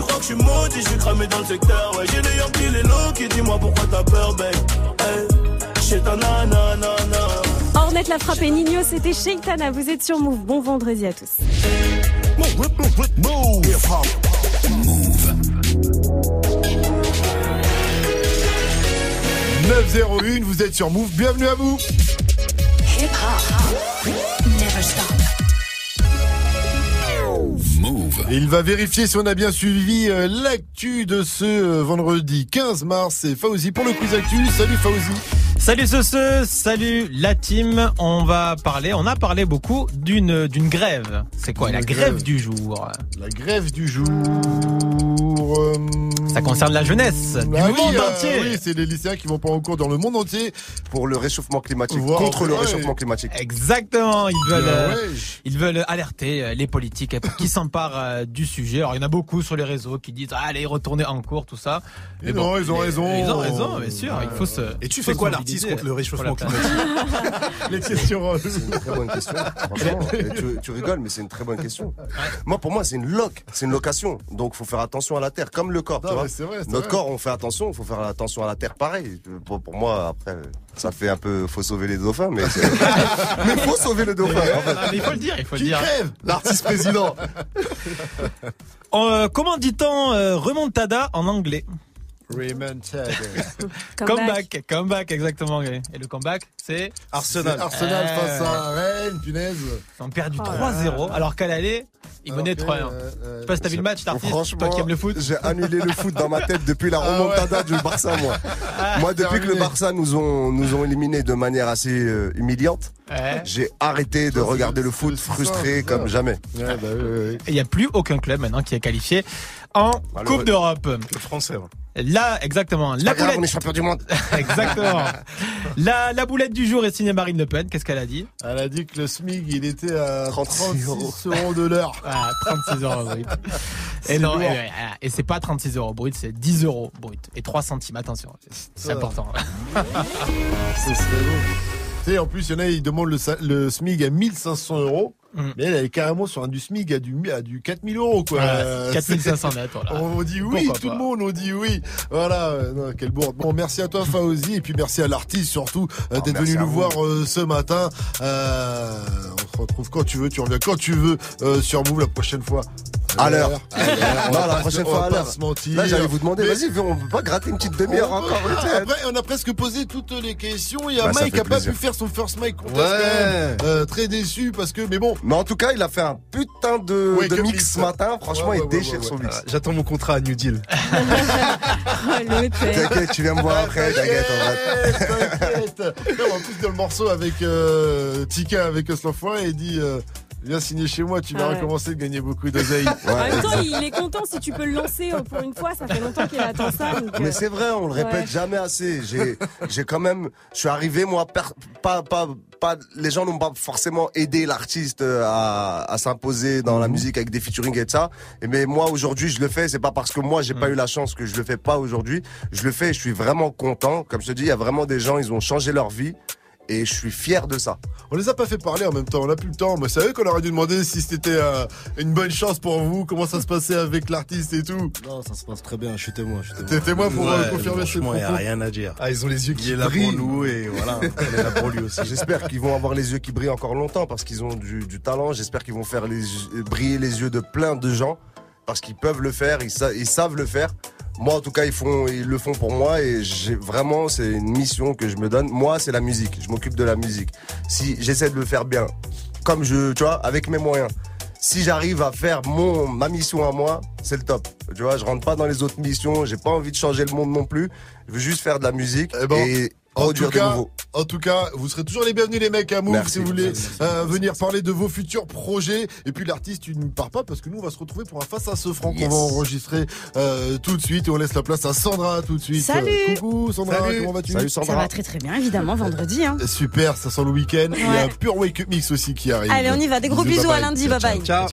Tu crois que je suis maudit, je suis cramé dans le secteur, ouais. J'ai les Yankees, les low qui dis-moi pourquoi t'as peur, babe. Hey, chez ta nanana. Ornette l'a frappé. Nino, c'était Sheitana. Vous êtes sur Move. Bon vendredi à tous. Move. 901, vous êtes sur Move. Bienvenue à vous. Move. Et il va vérifier si on a bien suivi euh, l'actu de ce euh, vendredi 15 mars. C'est Fauzi pour le quiz actu. Salut Fauzi. Salut ce, ce, salut la team. On va parler, on a parlé beaucoup d'une d'une grève. C'est quoi la grève, grève. du jour? La grève du jour. euh, Ça concerne la jeunesse du ah oui, monde euh, entier. oui, c'est les lycéens qui vont pas en cours dans le monde entier. Pour le réchauffement climatique, Wow, contre le réchauffement climatique. Exactement, ils veulent, Ah euh, ouais. ils veulent alerter euh, les politiques pour qu'ils s'emparent euh, du sujet. Alors il y en a beaucoup sur les réseaux qui disent ah, allez retournez en cours tout ça. Et non, ils ont raison. Ils ont raison, bien sûr. Il faut se. Et tu faut fais quoi l'artiste contre le réchauffement climatique Les questions. C'est une très bonne question. Franchement, tu, tu rigoles, mais c'est une très bonne question. Moi, pour moi, c'est une loc, c'est une location. Donc, faut faire attention à la terre, comme le corps. Non, vois. mais c'est vrai, c'est Notre vrai. corps, on fait attention. Il faut faire attention à la terre, pareil. Pour, pour moi, après, ça fait un peu, faut sauver les dauphins, mais c'est- mais faut sauver le dauphin. En fait. Ah, mais il faut le dire, il faut le dire. crève L'artiste président. Euh, comment dit-on euh, remontada en anglais? Remontada. Comeback, comeback, exactement. Et le comeback, c'est Arsenal. Arsenal Eh. face à Rennes, punaise. Ils ont perdu Oh là 3-0, alors qu'à l'aller, ils menaient Alors 3-1. que, euh, euh, Je sais pas si t'as vu le match, Franchement, toi qui aimes le foot. j'ai annulé le foot dans ma tête depuis la Ah remontada du Barça, moi. moi, depuis que le. Barça nous ont, nous ont éliminés de manière assez euh, humiliante, Ouais. j'ai arrêté de regarder le foot frustré comme jamais. Ouais, bah, oui, oui, il n'y a plus aucun club maintenant qui est qualifié en. Coupe d'Europe. Le français. Là, exactement. La Pas grave, on est boulette. champion du monde. Exactement. La, la boulette du jour est signée Marine Le Pen. Qu'est-ce qu'elle a dit? Elle a dit que le SMIC, il était à 36 36 euros. euros de l'heure. ah, 36 euros brut. C'est Et non, lourd. et, et- c'est pas 36 euros brut, c'est 10 euros brut. Et 3 centimes, attention. C'est Ah. important. Ce serait beau. Tu sais, en plus, il y en a, ils demandent le, le SMIC à 1500 euros. Mm. Mais elle, elle est carrément sur un du SMIC à du, à du 4000 euros, quoi. Voilà, Euh, 4500 mètres, voilà. On dit oui, Pourquoi tout pas. le monde, on dit oui. Voilà, euh, non, quelle bourde. Bon, merci à toi, Faouzi, et puis merci à l'artiste surtout euh, Oh, d'être venu nous vous. voir euh, ce matin. Euh, on se retrouve quand tu veux, tu reviens quand tu veux euh, sur Move la prochaine fois. À l'heure. Non, la prochaine fois va à pas l'heure. se mentir. Là, j'allais vous demander, vas-y, on peut pas gratter une petite demi-heure encore, peut- peut-être Après, on a presque posé toutes les questions. Il y a Bah, Mike qui a pas pu faire son first mic contest. Ouais. quand même. Euh, très déçu parce que, mais bon. Mais en tout cas, il a fait un putain de, Ouais, de mix mix. ce matin. Franchement, Ouais, ouais, il ouais, déchire ouais, son mix. Euh, J'attends mon contrat à New Deal. T'inquiète, tu viens me voir après, t'inquiète, on va- T'inquiète. Non, En plus, dans le morceau avec euh, Tika, avec Oslofoin, il dit euh, Viens signer chez moi, tu vas Ah ouais. recommencer de gagner beaucoup d'oseille. En même temps, il est content si tu peux le lancer euh, pour une fois. Ça fait longtemps qu'il attend ça. donc, euh, Mais c'est vrai, on le répète Ouais. jamais assez. J'ai, j'ai quand même, je suis arrivé moi, per- pas, pas, pas, les gens n'ont pas forcément aidé l'artiste euh, à, à s'imposer dans la Mhm. musique avec des featuring et de ça. Et mais moi aujourd'hui, je le fais. C'est pas parce que moi j'ai pas Mhm. eu la chance que je le fais pas aujourd'hui. Je le fais. et Je suis vraiment content. Comme je te dis, il y a vraiment des gens, ils ont changé leur vie. Et je suis fier de ça. On les a pas fait parler en même temps, on a plus le temps. Mais c'est eux qu'on aurait dû demander si c'était euh, une bonne chance pour vous, comment ça se passait avec l'artiste et tout. Non, ça se passe très bien, je suis témoin. T'es témoin pour euh, Ouais, confirmer franchement, propos. y a rien à dire. Ah, ils ont les yeux Il qui est là pour brillent. nous et voilà, on est là pour lui aussi. J'espère qu'ils vont avoir les yeux qui brillent encore longtemps parce qu'ils ont du, du talent. J'espère qu'ils vont faire les, briller les yeux de plein de gens parce qu'ils peuvent le faire, ils, sa- ils savent le faire. Moi, en tout cas, ils, font, ils le font pour moi et j'ai vraiment, c'est une mission que je me donne. Moi, c'est la musique. Je m'occupe de la musique. Si j'essaie de le faire bien, comme je, tu vois, avec mes moyens. Si j'arrive à faire mon, ma mission à moi, c'est le top. Tu vois, je rentre pas dans les autres missions. J'ai pas envie de changer le monde non plus. Je veux juste faire de la musique Eh ben, et En tout, cas, nouveau. en tout cas, vous serez toujours les bienvenus les mecs à Move Merci. si vous voulez Merci. euh, venir parler de vos futurs projets. Et puis l'artiste, tu ne pars pas parce que nous on va se retrouver pour un face à ce franc Yes. qu'on va enregistrer euh, tout de suite et on laisse la place à Sandra tout de suite. Salut. Euh, coucou Sandra, Salut. comment vas-tu? Salut Ça va très très bien, évidemment, vendredi. Hein. Super, ça sent le week-end. Il y a un pur wake up mix aussi qui arrive. Allez, on y va. Des gros bisous à lundi. Bye bye. Ciao.